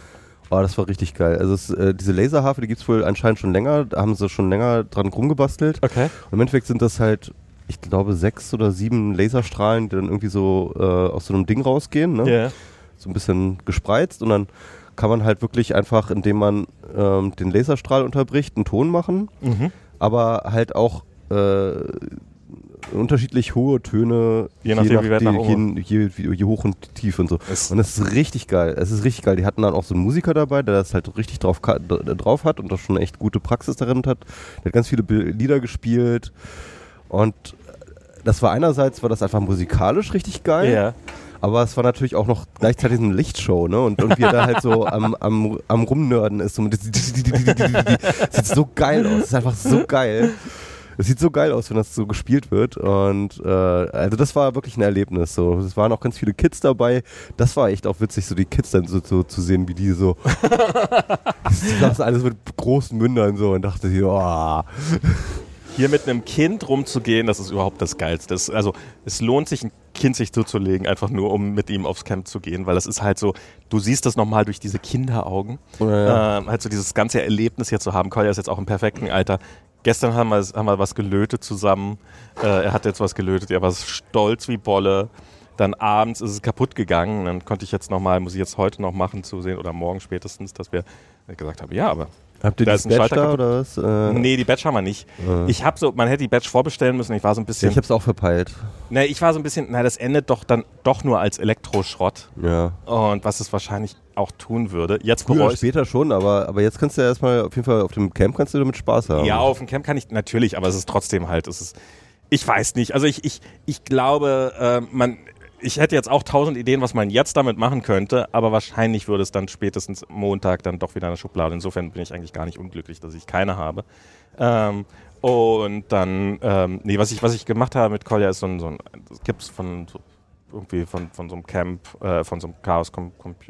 Oh, das war richtig geil. Also es, äh, diese Laserharfe, die gibt's wohl anscheinend schon länger. Da haben sie schon länger dran rumgebastelt. Okay. Und Im Endeffekt sind das halt, ich glaube, sechs oder sieben Laserstrahlen, die dann irgendwie so äh, aus so einem Ding rausgehen. Ne? Ja. so ein bisschen gespreizt und dann kann man halt wirklich einfach, indem man ähm, den Laserstrahl unterbricht, einen Ton machen, Mhm. aber halt auch äh, unterschiedlich hohe Töne, Je nachdem, wie weit nach oben. je, je, je hoch und tief und so. Es- Und das ist richtig geil. Es ist richtig geil. Die hatten dann auch so einen Musiker dabei, der das halt richtig drauf, drauf hat und das schon echt gute Praxis darin hat. Der hat ganz viele Lieder gespielt und das war einerseits war das einfach musikalisch richtig geil. Ja. Aber es war natürlich auch noch gleichzeitig eine Lichtshow, ne? Und, und wie er da halt so am, am, am Rumnörden ist. So mit sieht so geil aus. Es ist einfach so geil. Es sieht so geil aus, wenn das so gespielt wird. Und äh, also das war wirklich ein Erlebnis. So. Es waren auch ganz viele Kids dabei. Das war echt auch witzig, so die Kids dann so, so zu sehen, wie die so. saßen alles mit großen Mündern so und dachte hier, oh. Hier mit einem Kind rumzugehen, das ist überhaupt das Geilste. Das, also es lohnt sich, ein Kind sich zuzulegen, einfach nur um mit ihm aufs Camp zu gehen, weil das ist halt so, du siehst das nochmal durch diese Kinderaugen. Ja. Ähm, halt so dieses ganze Erlebnis hier zu haben. Kolja ist jetzt auch im perfekten Alter. Gestern haben wir, haben wir was gelötet zusammen. Äh, er hat jetzt was gelötet, er war stolz wie Bolle. Dann abends ist es kaputt gegangen. Dann konnte ich jetzt nochmal, muss ich jetzt heute noch machen, zu sehen oder morgen spätestens, dass wir gesagt haben, ja, aber Habt ihr Da das Badge da oder was? Äh, nee, die Badge haben wir nicht. äh. Ich habe so, man hätte die Badge vorbestellen müssen. Ich war so ein Ja, bisschen, ich hab's auch verpeilt. ne, ich war so ein bisschen, na, das endet doch dann doch nur als Elektroschrott. Ja. Und was es wahrscheinlich auch tun würde. Jetzt Früher ich später schon, aber, aber jetzt kannst du ja erstmal auf jeden Fall auf dem Camp kannst du damit Spaß haben. Ja, auf dem Camp kann ich natürlich, aber es ist trotzdem halt, es ist, ich weiß nicht. Also ich, ich, ich glaube, äh, man, ich hätte jetzt auch tausend Ideen, was man jetzt damit machen könnte, aber wahrscheinlich würde es dann spätestens Montag dann doch wieder in der Schublade. Insofern bin ich eigentlich gar nicht unglücklich, dass ich keine habe. Ähm, und dann, ähm, nee, was ich, was ich gemacht habe mit Kolja ist so ein, so ein das gibt's von so, irgendwie von, von so einem Camp, äh, von so einem Chaos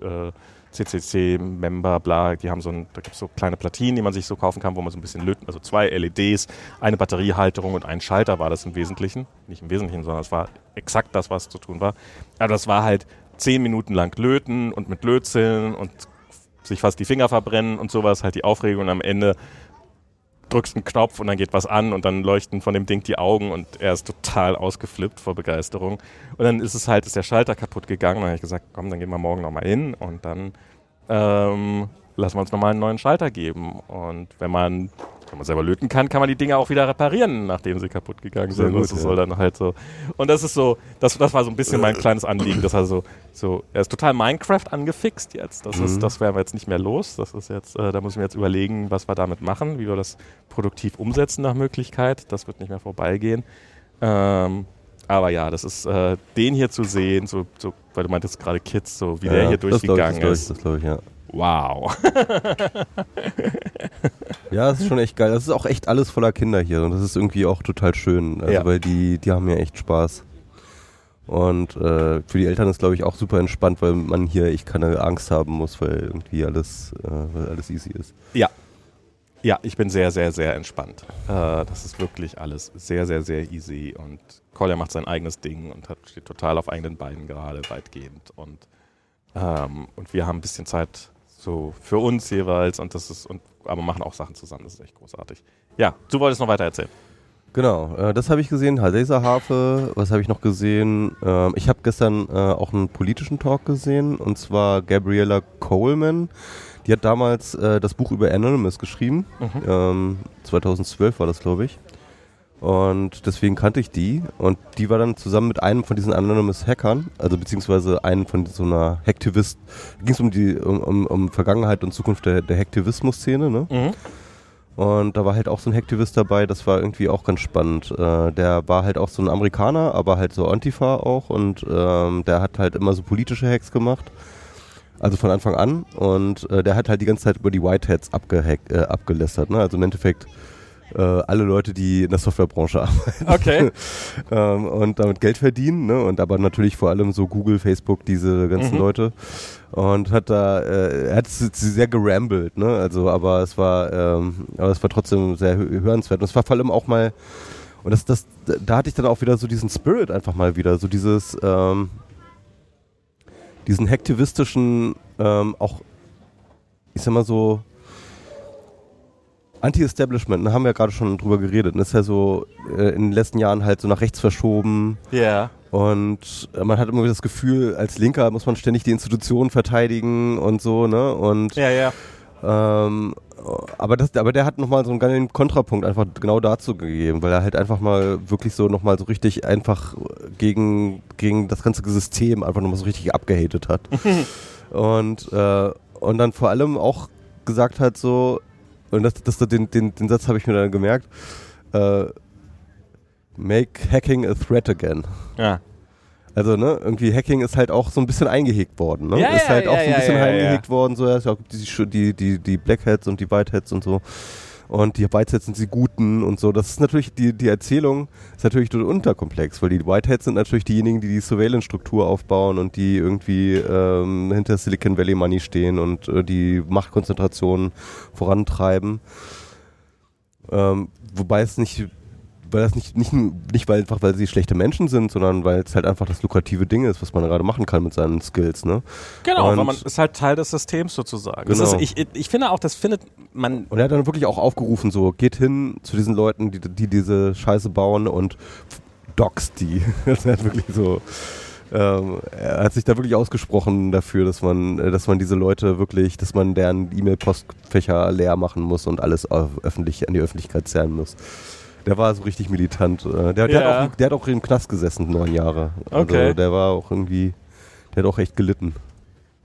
äh, CCC-Member, bla, die haben so ein, da gibt es so kleine Platinen, die man sich so kaufen kann, wo man so ein bisschen löten, also zwei LEDs, eine Batteriehalterung und ein Schalter war das im Wesentlichen. Nicht im Wesentlichen, sondern es war exakt das, was zu tun war. Aber das war halt zehn Minuten lang löten und mit Lötzeln und sich fast die Finger verbrennen und sowas, halt die Aufregung und am Ende drückst einen Knopf und dann geht was an und dann leuchten von dem Ding die Augen und er ist total ausgeflippt vor Begeisterung. Und dann ist es halt, ist der Schalter kaputt gegangen. Und dann habe ich gesagt, komm, dann gehen wir morgen nochmal hin und dann ähm, lassen wir uns nochmal einen neuen Schalter geben. Und wenn man, wenn man selber löten kann, kann man die Dinge auch wieder reparieren, nachdem sie kaputt gegangen sind. gut, das ist ja. so dann halt so. Und das ist so, das, das war so ein bisschen mein kleines Anliegen. Das also so, er ist total Minecraft angefixt jetzt. Das Mhm. ist, das werden wir jetzt nicht mehr los. Das ist jetzt, äh, da müssen wir jetzt überlegen, was wir damit machen, wie wir das produktiv umsetzen nach Möglichkeit. Das wird nicht mehr vorbeigehen. Ähm, aber ja, das ist äh, den hier zu sehen, so, so, weil du meintest gerade Kids, so wie der hier das ich, durchgegangen das ist. glaub ich, Das glaube ich, Wow. ja. Das ist schon echt geil. Das ist auch echt alles voller Kinder hier und das ist irgendwie auch total schön. Also, Ja. weil die, die haben ja echt Spaß. Und äh, für die Eltern ist, glaube ich, auch super entspannt, weil man hier echt keine Angst haben muss, weil irgendwie alles, äh, weil alles easy ist. Ja. Ja, ich bin sehr, sehr, sehr entspannt. Äh, das ist wirklich alles sehr, sehr, sehr easy. Und Kolja macht sein eigenes Ding und hat, steht total auf eigenen Beinen gerade, weitgehend. Und, ähm, und wir haben ein bisschen Zeit so für uns jeweils und das ist, und, aber machen auch Sachen zusammen. Das ist echt großartig. Ja, du wolltest noch weiter erzählen. Genau, äh, das habe ich gesehen. Hargeysa Harfe, was habe ich noch gesehen? Ähm, ich habe gestern äh, auch einen politischen Talk gesehen und zwar Gabriella Coleman. Die hat damals äh, das Buch über Anonymous geschrieben. Mhm. Ähm, 2012 war das, glaube ich. Und deswegen kannte ich die. Und die war dann zusammen mit einem von diesen Anonymous Hackern, also beziehungsweise einen von so einer Hacktivist, ging es um die um, um, um Vergangenheit und Zukunft der, der Hacktivismus-Szene, ne? Mhm. Und da war halt auch so ein Hacktivist dabei, das war irgendwie auch ganz spannend. Äh, der war halt auch so ein Amerikaner, aber halt so Antifa auch und ähm, der hat halt immer so politische Hacks gemacht. Also von Anfang an. Und äh, der hat halt die ganze Zeit über die Whiteheads abgehackt, äh, abgelästert. Ne? Also im Endeffekt äh, alle Leute, die in der Softwarebranche arbeiten. Okay. ähm, und damit Geld verdienen. Ne? Und aber natürlich vor allem so Google, Facebook, diese ganzen Mhm. Leute. Und hat da, äh, er hat sehr gerambelt, ne? Also, aber es war, ähm, aber es war trotzdem sehr hö- hörenswert. Und es war vor allem auch mal, und das, das, da hatte ich dann auch wieder so diesen Spirit einfach mal wieder, so dieses, ähm, diesen hacktivistischen, ähm, auch, ich sag mal so, Anti-Establishment, da haben wir ja gerade schon drüber geredet. Das ist ja so äh, in den letzten Jahren halt so nach rechts verschoben. Ja. Und äh, man hat immer wieder das Gefühl, als Linker muss man ständig die Institutionen verteidigen und so, ne? Und Ja, ja. ähm, aber, das, aber der hat nochmal so einen geilen Kontrapunkt einfach genau dazu gegeben, weil er halt einfach mal wirklich so nochmal so richtig einfach gegen, gegen das ganze System einfach nochmal so richtig abgehatet hat. und, äh, und dann vor allem auch gesagt hat so, und das, das, den, den, den Satz habe ich mir dann gemerkt, äh, make hacking a threat again. Ja. Also, ne, irgendwie Hacking ist halt auch so ein bisschen eingehegt worden, ne? Ja, ist ja, halt auch ja, so ein bisschen ja, eingehegt worden, so, ja, ja auch die, die, die, die Blackheads und die Whiteheads und so. Und die Whiteheads sind die Guten und so. Das ist natürlich, die, die Erzählung ist natürlich total unterkomplex, weil die Whiteheads sind natürlich diejenigen, die die Surveillance-Struktur aufbauen und die irgendwie ähm, hinter Silicon Valley Money stehen und äh, die Machtkonzentration vorantreiben. Ähm, wobei es nicht, weil das nicht, nicht, nicht weil einfach, weil sie schlechte Menschen sind, sondern weil es halt einfach das lukrative Ding ist, was man gerade machen kann mit seinen Skills, ne? Genau, Und- weil man ist halt Teil des Systems sozusagen. Genau. ist, ich, ich finde auch, das findet man. Und er hat dann wirklich auch aufgerufen, so, geht hin zu diesen Leuten, die, die diese Scheiße bauen und doxt die. Das hat wirklich so, ähm, er hat sich da wirklich ausgesprochen dafür, dass man, dass man diese Leute wirklich, dass man deren E-Mail-Postfächer leer machen muss und alles öffentlich, an die Öffentlichkeit zerren muss. Der war so richtig militant. Äh, Der, der, Ja. hat auch, der hat auch im Knast gesessen, neun Jahre. Also Okay. der war auch irgendwie, der hat auch echt gelitten.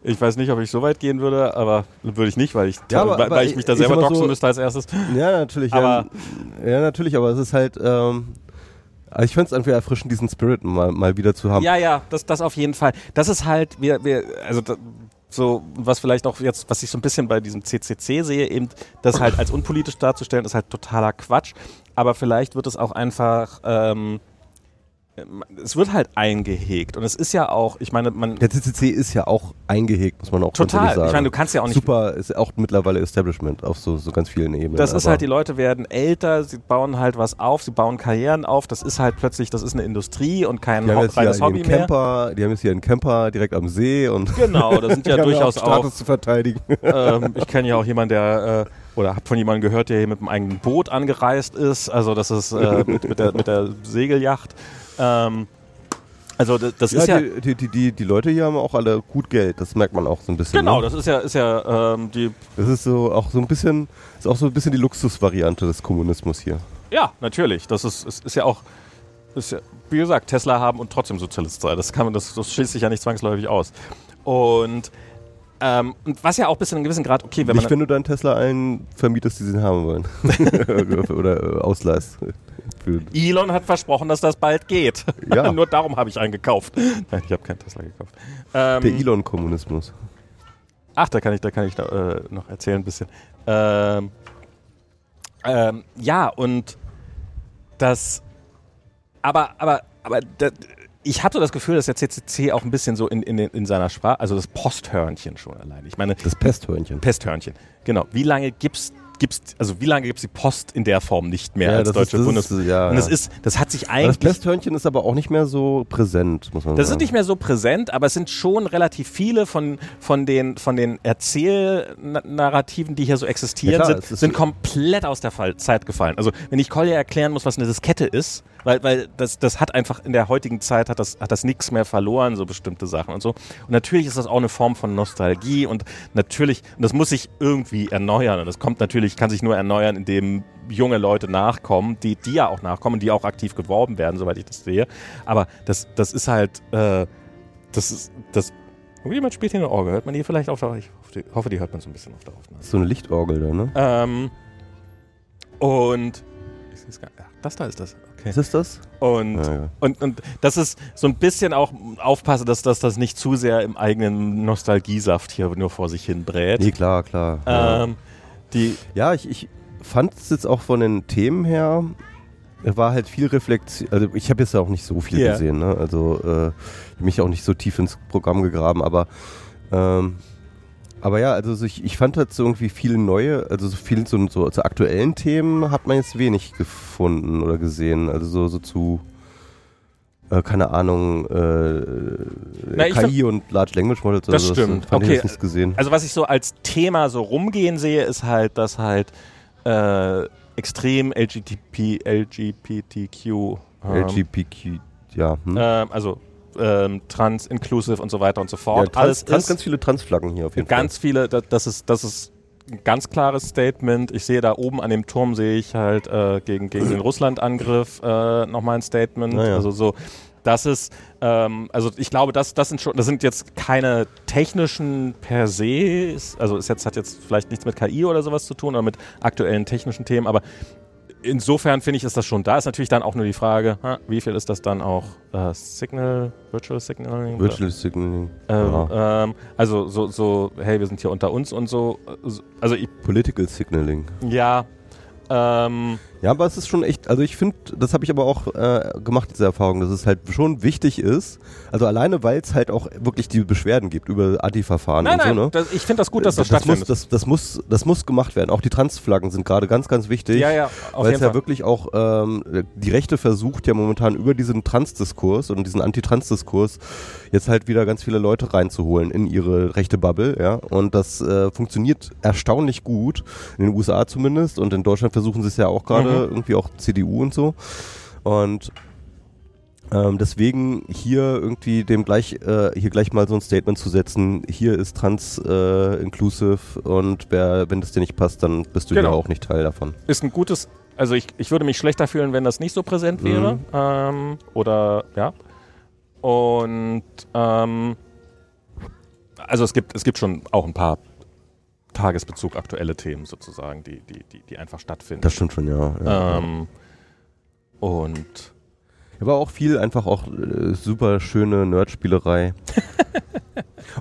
Ich weiß nicht, ob ich so weit gehen würde, aber würde ich nicht, weil ich, Ja, aber- weil, aber ich mich da selber mal doxen so- müsste als erstes. Ja, natürlich. Aber- ja, ja, natürlich, aber es ist halt, ähm, also ich fände es einfach erfrischend, diesen Spirit mal, mal wieder zu haben. Ja, ja, das, das auf jeden Fall. Das ist halt, wir, wir, also so, was vielleicht auch jetzt, was ich so ein bisschen bei diesem CCC sehe, eben das halt als unpolitisch darzustellen, ist halt totaler Quatsch. Aber vielleicht wird es auch einfach, ähm, es wird halt eingehegt. Und es ist ja auch, ich meine, man. Der CCC ist ja auch eingehegt, muss man auch Total. sagen. Ich meine, du kannst ja auch nicht. Super, ist auch mittlerweile Establishment auf so, so ganz vielen Ebenen. Das ist halt, die Leute werden älter, sie bauen halt was auf, sie bauen Karrieren auf. Das ist halt plötzlich, das ist eine Industrie und kein die haben Ho reines Hobby einen mehr. Camper, die haben jetzt hier einen Camper direkt am See und Genau, das sind ja durchaus auch auch. Status zu verteidigen. ähm, ich kenne ja auch jemanden, der äh, oder habe von jemandem gehört, der hier mit einem eigenen Boot angereist ist. Also das ist äh, mit, mit, der, mit der Segelyacht. Ähm, also das, das ja, ist ja die, die, die, die, Leute hier haben auch alle gut Geld, das merkt man auch so ein bisschen. genau, Ne? das ist ja ist ja ähm, die Das ist so auch so ein bisschen, ist auch so ein bisschen die Luxusvariante des Kommunismus hier. ja natürlich. Das ist ist, ist ja auch ist ja, wie gesagt Tesla haben und trotzdem Sozialist sein. Das kann man das, das schließt sich ja nicht zwangsläufig aus. Und ähm, was ja auch bis zu einem gewissen Grad okay, wenn Nicht, wenn du deinen Tesla allen vermietest, die sie haben wollen. Oder äh, ausleihst. Für, Elon hat versprochen, dass das bald geht. Ja. Nur darum habe ich einen gekauft. Nein, ich habe keinen Tesla gekauft. Ähm, der Elon-Kommunismus. Ach, da kann ich, da kann ich äh, noch erzählen ein bisschen. Ähm, ähm, ja, und das, aber, aber, aber, da, ich hatte das Gefühl, dass der CCC auch ein bisschen so in, in, in seiner Sprache, also das Posthörnchen schon allein. Ich meine, Das Pesthörnchen. Pesthörnchen. Genau. Wie lange gibt's gibt's also wie lange gibt's die Post in der Form nicht mehr Ja, als das deutsche ist- das Bundes ist- ja, und es ja. ist das hat sich Aber das eigentlich Pesthörnchen ist aber auch nicht mehr so präsent, muss man das ist sagen. nicht mehr so präsent, aber es sind schon relativ viele von, von den, von den Erzählnarrativen, die hier so existieren, Ja, klar, sind, es ist- sind komplett aus der Fall, Zeit gefallen. Also wenn ich Kolja erklären muss, was eine Diskette ist, weil, weil das, das hat einfach in der heutigen Zeit hat das, hat das nichts mehr verloren, so bestimmte Sachen und so. Und natürlich ist das auch eine Form von Nostalgie und natürlich, und das muss sich irgendwie erneuern. Und das kommt natürlich, kann sich nur erneuern, indem junge Leute nachkommen, die, die ja auch nachkommen, die auch aktiv geworben werden, soweit ich das sehe. Aber das, das ist halt, äh, das ist, das, jemand spielt hier eine Orgel, hört man die vielleicht auf der, ich hoffe, die, hört man so ein bisschen auf der Aufnahme. so eine Lichtorgel da, ne? Ähm, und, ach, das da ist das, okay. Was ist das? Und, Ja, ja. und, und das ist so ein bisschen auch aufpasse, dass, dass das nicht zu sehr im eigenen Nostalgiesaft hier nur vor sich hin brät. Nee, klar, klar. ja. Die, Ja, ich, ich fand es jetzt auch von den Themen her, war halt viel Reflexion. Also ich habe jetzt ja auch nicht so viel Ja. gesehen, ne? Also äh, mich auch nicht so tief ins Programm gegraben, aber ähm, aber ja, also so ich, ich fand halt so irgendwie viele neue, also so viel so, so zu aktuellen Themen hat man jetzt wenig gefunden oder gesehen. Also so, so zu äh, keine Ahnung, äh, Na, KI und Large Language Models. Das also stimmt. Okay. jetzt nicht gesehen. also was ich so als Thema so rumgehen sehe, ist halt, dass halt äh, extrem LGTB, LGBTQ, ähm, LGBTQ, ja. Hm? ähm, also ähm, trans, inclusive und so weiter und so ja fort. trans, Alles trans, ist ganz viele Transflaggen hier auf jeden ganz viele, das, das ist, das ist ein ganz klares Statement. Ich sehe da oben an dem Turm sehe ich halt äh, gegen, gegen den Russland-Angriff äh, nochmal ein Statement. Na ja. Also so, das ist, ähm, also ich glaube, das, das sind schon, das sind jetzt keine technischen per se, also es jetzt, hat jetzt vielleicht nichts mit KI oder sowas zu tun oder mit aktuellen technischen Themen, aber insofern finde ich, ist das schon da. Ist natürlich dann auch nur die Frage, ha, wie viel ist das dann auch äh, Signal, Virtual Signaling? Virtual Signaling. ähm, ja. ähm, also so, so, hey, wir sind hier unter uns und so. Also ich, Political Signaling. ja, ähm, Ja, aber es ist schon echt, also ich finde, das habe ich aber auch äh, gemacht, diese Erfahrung, dass es halt schon wichtig ist, also alleine, weil es halt auch wirklich die Beschwerden gibt über Anti-Verfahren nein, und so, nein, ne? das, ich finde das gut, dass das, das, muss, stattfindet. das, das, muss, das muss gemacht werden. Auch die Transflaggen sind gerade ganz, ganz wichtig. ja, ja, auf Weil es ja wirklich auch, ähm, die Rechte versucht ja momentan über diesen Transdiskurs und diesen Anti-Trans-Diskurs jetzt halt wieder ganz viele Leute reinzuholen in ihre rechte Bubble, ja. Und das äh, funktioniert erstaunlich gut, in den USA zumindest. Und in Deutschland versuchen sie es ja auch gerade, Mhm. Irgendwie auch CDU und so. Und ähm, deswegen hier irgendwie dem gleich, äh, hier gleich mal so ein Statement zu setzen, hier ist trans äh, inclusive und wer, wenn das dir nicht passt, dann bist du Genau. ja auch nicht Teil davon. ist ein gutes, also ich, ich würde mich schlechter fühlen, wenn das nicht so präsent Mhm. wäre. Ähm, oder, ja. Und, ähm, also es gibt, es gibt schon auch ein paar Tagesbezug aktuelle Themen sozusagen, die, die, die, die einfach stattfinden. Das stimmt schon, ja. ja. ähm, und Aber auch viel einfach auch äh, super schöne Nerdspielerei.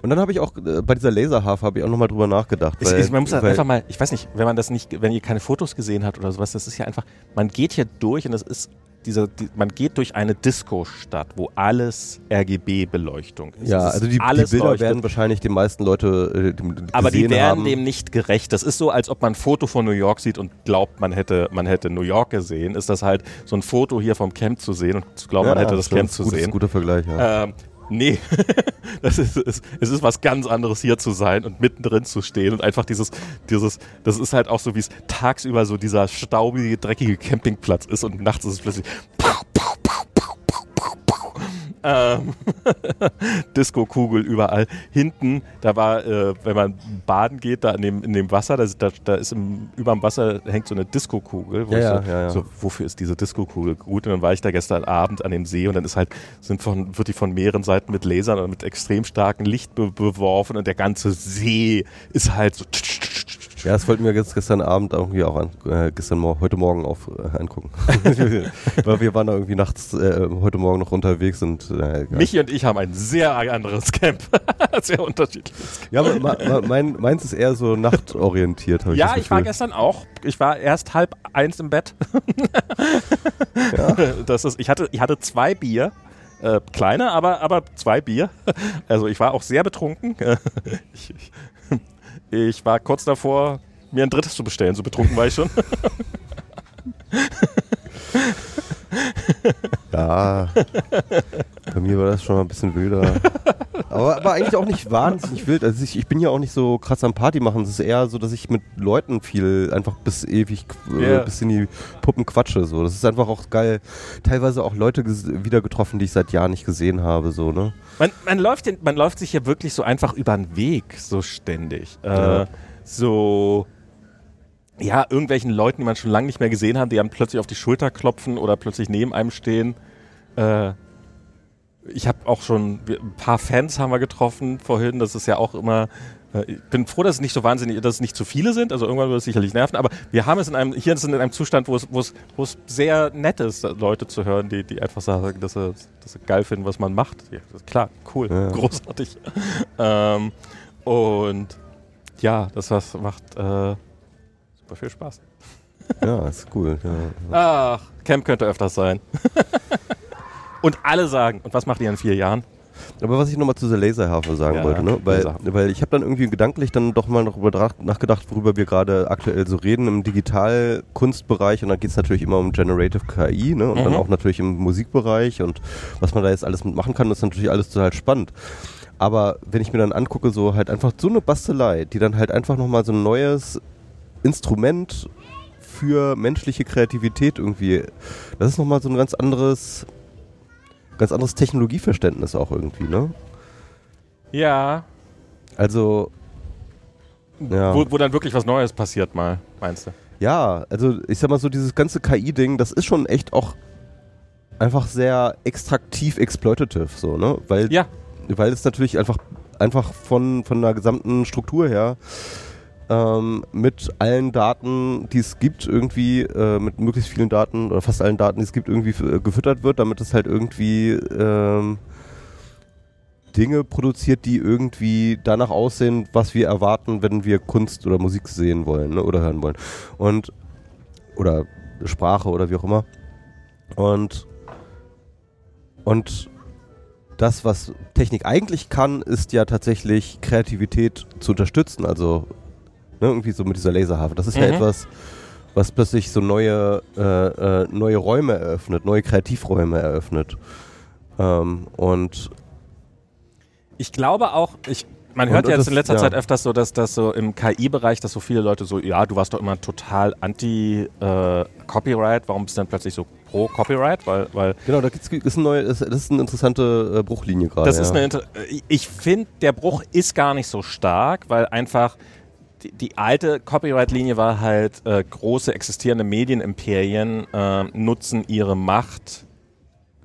Und dann habe ich auch äh, bei dieser Laserhafe habe ich auch nochmal drüber nachgedacht. Weil- ist, man muss halt einfach mal, ich weiß nicht, wenn man das nicht, wenn ihr keine Fotos gesehen habt oder sowas, das ist ja einfach, man geht hier durch und es ist dieser, die, man geht durch eine Disco-Stadt, wo alles RGB-Beleuchtung ist. Ja, ist also die, die Bilder leuchtet. werden wahrscheinlich den meisten Leute äh, die- die aber die gesehen werden haben. dem nicht gerecht. Das ist so, als ob man ein Foto von New York sieht und glaubt, man hätte, man hätte New York gesehen. Ist das halt so ein Foto hier vom Camp zu sehen und zu glauben, man hätte das stimmt, Camp zu gut, ist sehen. ein guter Vergleich, ja. Ähm, nee, das ist, es, es ist was ganz anderes hier zu sein und mittendrin zu stehen und einfach dieses, dieses, das ist halt auch so, wie es tagsüber so dieser staubige, dreckige Campingplatz ist und nachts ist es plötzlich ähm, Disco-Kugel überall. Hinten, da war, äh, wenn man baden geht, da in dem, in dem Wasser, da, ist- da, da ist im, über dem Wasser hängt so eine Disco-Kugel. wo Ja, so, ja, ja. so, wofür ist diese Disco-Kugel gut? Und dann war ich da gestern Abend an dem See und dann ist halt, sind von, wird die von mehreren Seiten mit Lasern und mit extrem starkem Licht be beworfen und der ganze See ist halt so. Ja, das wollten wir jetzt gestern Abend irgendwie auch an, äh, gestern heute Morgen auf äh, angucken. Weil wir waren da irgendwie nachts äh, heute Morgen noch unterwegs und äh. Michi und ich haben ein sehr anderes Camp. sehr unterschiedliches Camp. Ja, aber ma, ma, mein, meins ist eher so nachtorientiert, habe ich Ja, das ich war gestern auch. Ich war erst halb eins im Bett. Das ist, ich, hatte, ich hatte zwei Bier. Äh, kleine, aber, aber zwei Bier. Also ich war auch sehr betrunken. ich, ich, ich war kurz davor, mir ein drittes zu bestellen. So betrunken war ich schon. Ja, bei mir war das schon mal ein bisschen wilder. Aber, aber eigentlich auch nicht wahnsinnig wild. Also ich, ich bin ja auch nicht so krass am Party machen. Es ist eher so, dass ich mit Leuten viel einfach bis ewig, Ja. äh, bis in die Puppen quatsche. So. Das ist einfach auch geil. Teilweise auch Leute wieder getroffen, die ich seit Jahren nicht gesehen habe. So, ne? Man, man, läuft den, man läuft sich ja wirklich so einfach über den Weg, so ständig. Ja. Äh, so, ja, irgendwelchen Leuten, die man schon lange nicht mehr gesehen hat, die einem plötzlich auf die Schulter klopfen oder plötzlich neben einem stehen. Äh, ich habe auch schon, ein paar Fans haben wir getroffen vorhin, das ist ja auch immer, äh, ich bin froh, dass es nicht so wahnsinnig, dass es nicht zu viele sind, also irgendwann wird es sicherlich nerven, aber wir haben es in einem, hier ist es in einem Zustand, wo es, wo es, wo es sehr nett ist, Leute zu hören, die, die einfach sagen, dass sie, dass sie geil finden, was man macht. Ja, das ist klar, cool, Ja. großartig. ähm, und ja, das was macht äh, super viel Spaß. Ja, ist cool. Ja. Ach, Camp könnte öfters sein. und alle sagen, und was macht ihr in vier Jahren? Aber was ich nochmal zu der Laserharfe sagen Ja, wollte, ne? weil, weil ich habe dann irgendwie gedanklich dann doch mal dra- nachgedacht, worüber wir gerade aktuell so reden im Digitalkunstbereich und dann geht es natürlich immer um Generative KI ne? und dann Mhm. auch natürlich im Musikbereich und was man da jetzt alles mitmachen kann, ist natürlich alles total spannend. Aber wenn ich mir dann angucke, so halt einfach so eine Bastelei, die dann halt einfach nochmal so ein neues Instrument für menschliche Kreativität irgendwie, das ist nochmal so ein ganz anderes, ganz anderes Technologieverständnis auch irgendwie, ne? Ja. Also, ja. Wo, wo dann wirklich was Neues passiert mal, meinst du? Ja, also ich sag mal so, dieses ganze KI-Ding, das ist schon echt auch einfach sehr extraktiv exploitative, so, ne? Weil, Ja. weil es natürlich einfach, einfach von, von der gesamten Struktur her ähm, mit allen Daten, die es gibt, irgendwie, äh, mit möglichst vielen Daten oder fast allen Daten, die es gibt, irgendwie f- gefüttert wird, damit es halt irgendwie ähm, Dinge produziert, die irgendwie danach aussehen, was wir erwarten, wenn wir Kunst oder Musik sehen wollen ne, oder hören wollen. Und oder Sprache oder wie auch immer. Und und das, was Technik eigentlich kann, ist ja tatsächlich Kreativität zu unterstützen. Also ne, irgendwie so mit dieser Laserharfe. Das ist ja Mhm. etwas, was plötzlich so neue, äh, äh, neue Räume eröffnet, neue Kreativräume eröffnet. Ähm, und Ich glaube auch, ich, man hört und ja jetzt das- in letzter ja. Zeit öfters so, dass das so im KI-Bereich, dass so viele Leute so, ja, du warst doch immer total anti-Copyright, warum bist du dann plötzlich so pro Copyright? Weil, weil genau, da gibt's, ist, ein neue, das ist eine interessante äh, Bruchlinie gerade. das ja. ist eine, äh, ich finde, der Bruch ist gar nicht so stark, weil einfach die, alte Copyright-Linie war halt, äh, große existierende Medienimperien äh, nutzen ihre Macht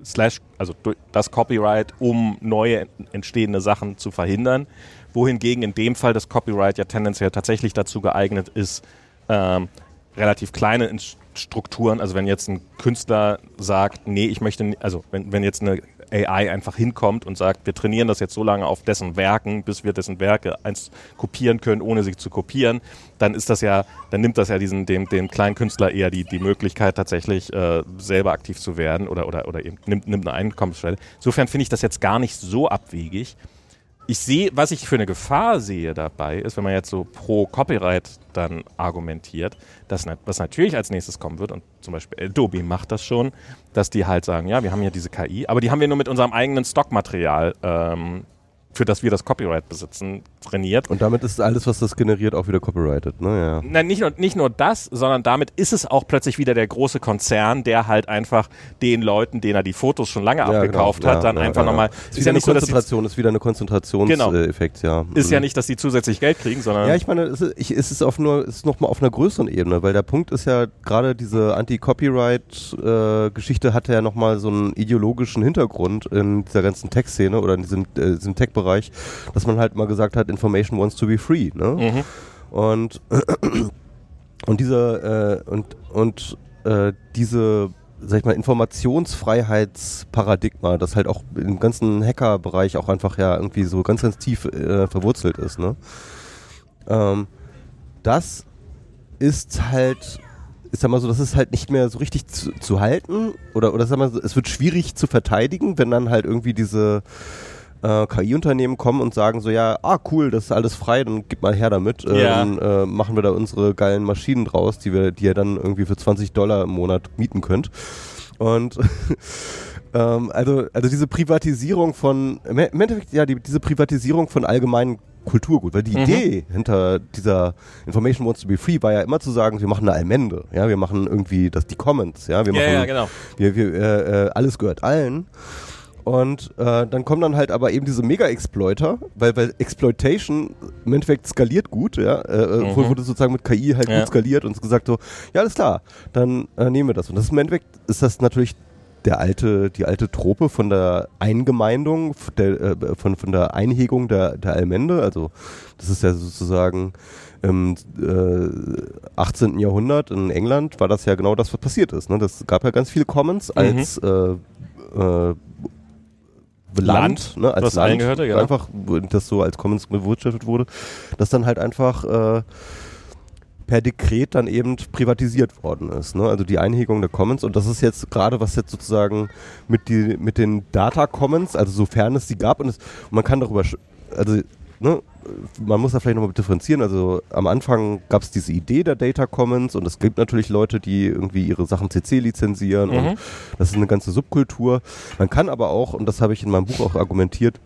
slash, also das Copyright, um neue ent- entstehende Sachen zu verhindern. Wohingegen in dem Fall das Copyright ja tendenziell tatsächlich dazu geeignet ist, ähm, relativ kleine In- Strukturen, also wenn jetzt ein Künstler sagt, nee, ich möchte, also wenn, wenn jetzt eine AI einfach hinkommt und sagt, wir trainieren das jetzt so lange auf dessen Werken, bis wir dessen Werke eins kopieren können, ohne sie zu kopieren, dann ist das ja, dann nimmt das ja diesen, dem, dem kleinen Künstler eher die, die Möglichkeit, tatsächlich äh, selber aktiv zu werden oder, oder, oder eben nimmt, nimmt eine Einkommensschwelle. Insofern finde ich das jetzt gar nicht so abwegig. Ich sehe, was ich für eine Gefahr sehe dabei, ist, wenn man jetzt so pro Copyright dann argumentiert, dass was natürlich als nächstes kommen wird, und zum Beispiel Adobe macht das schon, dass die halt sagen, ja, wir haben hier diese KI, aber die haben wir nur mit unserem eigenen Stockmaterial, ähm, für das wir das Copyright besitzen, trainiert. Und damit ist alles, was das generiert, auch wieder copyrighted, ne? Ja. Nein, nicht nur, nicht nur das, sondern damit ist es auch plötzlich wieder der große Konzern, der halt einfach den Leuten, denen er die Fotos schon lange Ja, abgekauft genau. hat, Ja, dann einfach nochmal. Ist Ist wieder ja eine nicht so, sie, Konzentration, ist wieder eine Konzentrationseffekt, ja. ist Mhm. ja nicht, dass die zusätzlich Geld kriegen, sondern Ja, ich meine, es ist, es ist, auf nur, es ist noch mal auf einer größeren Ebene, weil der Punkt ist ja, gerade diese Anti-Copyright-Geschichte hatte ja noch mal so einen ideologischen Hintergrund in dieser ganzen Tech-Szene oder in diesem, äh, diesem Tech-Bereich, dass man halt mal gesagt hat, Information wants to be free, ne? Mhm. Und, und diese, äh, und, und äh, diese, sag ich mal, Informationsfreiheitsparadigma, das halt auch im ganzen Hacker-Bereich auch einfach ja irgendwie so ganz, ganz tief äh, verwurzelt ist, ne? Ähm, das ist halt ich sag mal so, das ist halt nicht mehr so richtig zu, zu halten oder, oder sag mal so, es wird schwierig zu verteidigen, wenn dann halt irgendwie diese äh, KI-Unternehmen kommen und sagen so, ja, ah cool, das ist alles frei, dann gib mal her damit. Äh, Ja. Dann äh, machen wir da unsere geilen Maschinen draus, die wir, die ihr dann irgendwie für 20 Dollar im Monat mieten könnt. Und ähm, also, also diese Privatisierung von, im Endeffekt, ja, die, diese Privatisierung von allgemeinen Kulturgut, weil die Mhm. Idee hinter dieser Information Wants to be Free war ja immer zu sagen, wir machen eine Allmende, ja, wir machen irgendwie das, die Commons, ja, wir Ja, machen, ja, genau. wir, wir, äh, äh, alles gehört allen. Und äh, dann kommen dann halt aber eben diese Mega-Exploiter, weil, weil Exploitation im Endeffekt skaliert gut, ja. Äh, äh, Mhm. Wurde sozusagen mit KI halt Ja. gut skaliert und gesagt so, ja, alles klar, dann äh, nehmen wir das. Und das ist im Endeffekt ist das natürlich der alte, die alte Trope von der Eingemeindung, der, äh, von, von der Einhegung der, der Allmende. Also das ist ja sozusagen im äh, 18. Jahrhundert in England war das ja genau das, was passiert ist. Ne? Das gab ja ganz viele Commons als äh, äh, Land, Land, ne, als was Land, eingehörte, genau. einfach, das so als Commons bewirtschaftet wurde, das dann halt einfach äh, per Dekret dann eben privatisiert worden ist. Ne? Also die Einhegung der Commons und das ist jetzt gerade, was jetzt sozusagen mit, die, mit den Data Commons, also sofern es die gab und, es, und man kann darüber, also ne, man muss da vielleicht nochmal differenzieren. Also am Anfang gab es diese Idee der Data Commons und es gibt natürlich Leute, die irgendwie ihre Sachen CC lizenzieren Mhm. und das ist eine ganze Subkultur. Man kann aber auch, und das habe ich in meinem Buch auch argumentiert,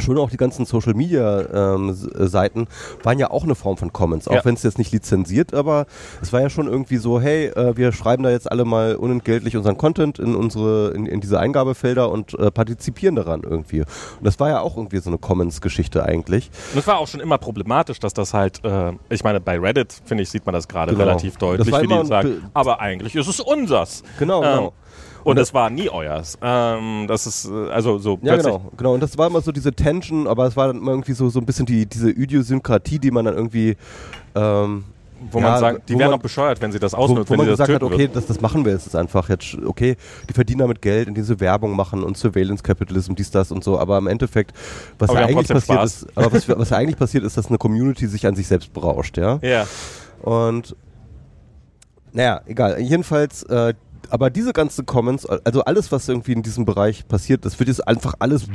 schon auch die ganzen Social Media ähm, äh, Seiten waren ja auch eine Form von Commons, auch Ja. wenn es jetzt nicht lizenziert, aber es war ja schon irgendwie so, hey, äh, wir schreiben da jetzt alle mal unentgeltlich unseren Content in unsere in, in diese Eingabefelder und äh, partizipieren daran irgendwie. Und das war ja auch irgendwie so eine Commons-Geschichte eigentlich. Und es war auch schon immer problematisch, dass das halt, äh, ich meine, bei Reddit, finde ich, sieht man das gerade Genau. relativ deutlich, wie die sagen, Be- aber eigentlich ist es unsers. Genau, Ähm, genau. Und Und es war nie euers. Ähm, das ist, äh, also so Ja, genau, genau. Und das war immer so diese Tension, aber es war dann immer irgendwie so, so ein bisschen die, diese Idiosynkratie, die man dann irgendwie ähm, Wo ja, man sagt, die wo wären auch bescheuert, wenn sie das wo, ausnutzen, wo wenn man sie das gesagt hat, töten okay, das, das machen wir jetzt einfach jetzt, okay, die verdienen damit Geld, indem sie Werbung machen und Surveillance Capitalism, dies, das und so, aber im Endeffekt, was ja eigentlich passiert Spaß. ist, aber was, was eigentlich passiert ist, dass eine Community sich an sich selbst berauscht, ja. Ja. Und naja, egal. Jedenfalls, äh, aber diese ganzen Comments, also alles, was irgendwie in diesem Bereich passiert, das wird jetzt einfach alles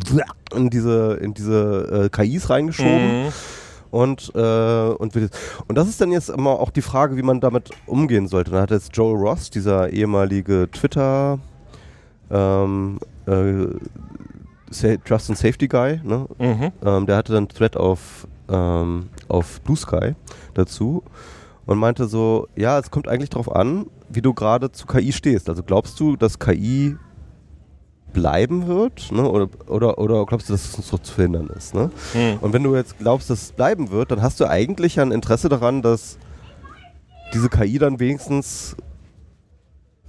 in diese, in diese äh, KIs reingeschoben. Mhm. Und, äh, und, wird jetzt, und das ist dann jetzt immer auch die Frage, wie man damit umgehen sollte. Da hat jetzt Joel Ross, dieser ehemalige Twitter ähm, äh, Trust and Safety Guy, ne? Mhm. ähm, der hatte dann einen Thread auf, ähm, auf Blue Sky dazu und meinte so, ja, es kommt eigentlich darauf an, wie du gerade zu KI stehst. Also glaubst du, dass KI bleiben wird? Ne? Oder, oder, oder glaubst du, dass es uns so zu verhindern ist? Ne? Mhm. Und wenn du jetzt glaubst, dass es bleiben wird, dann hast du eigentlich ein Interesse daran, dass diese KI dann wenigstens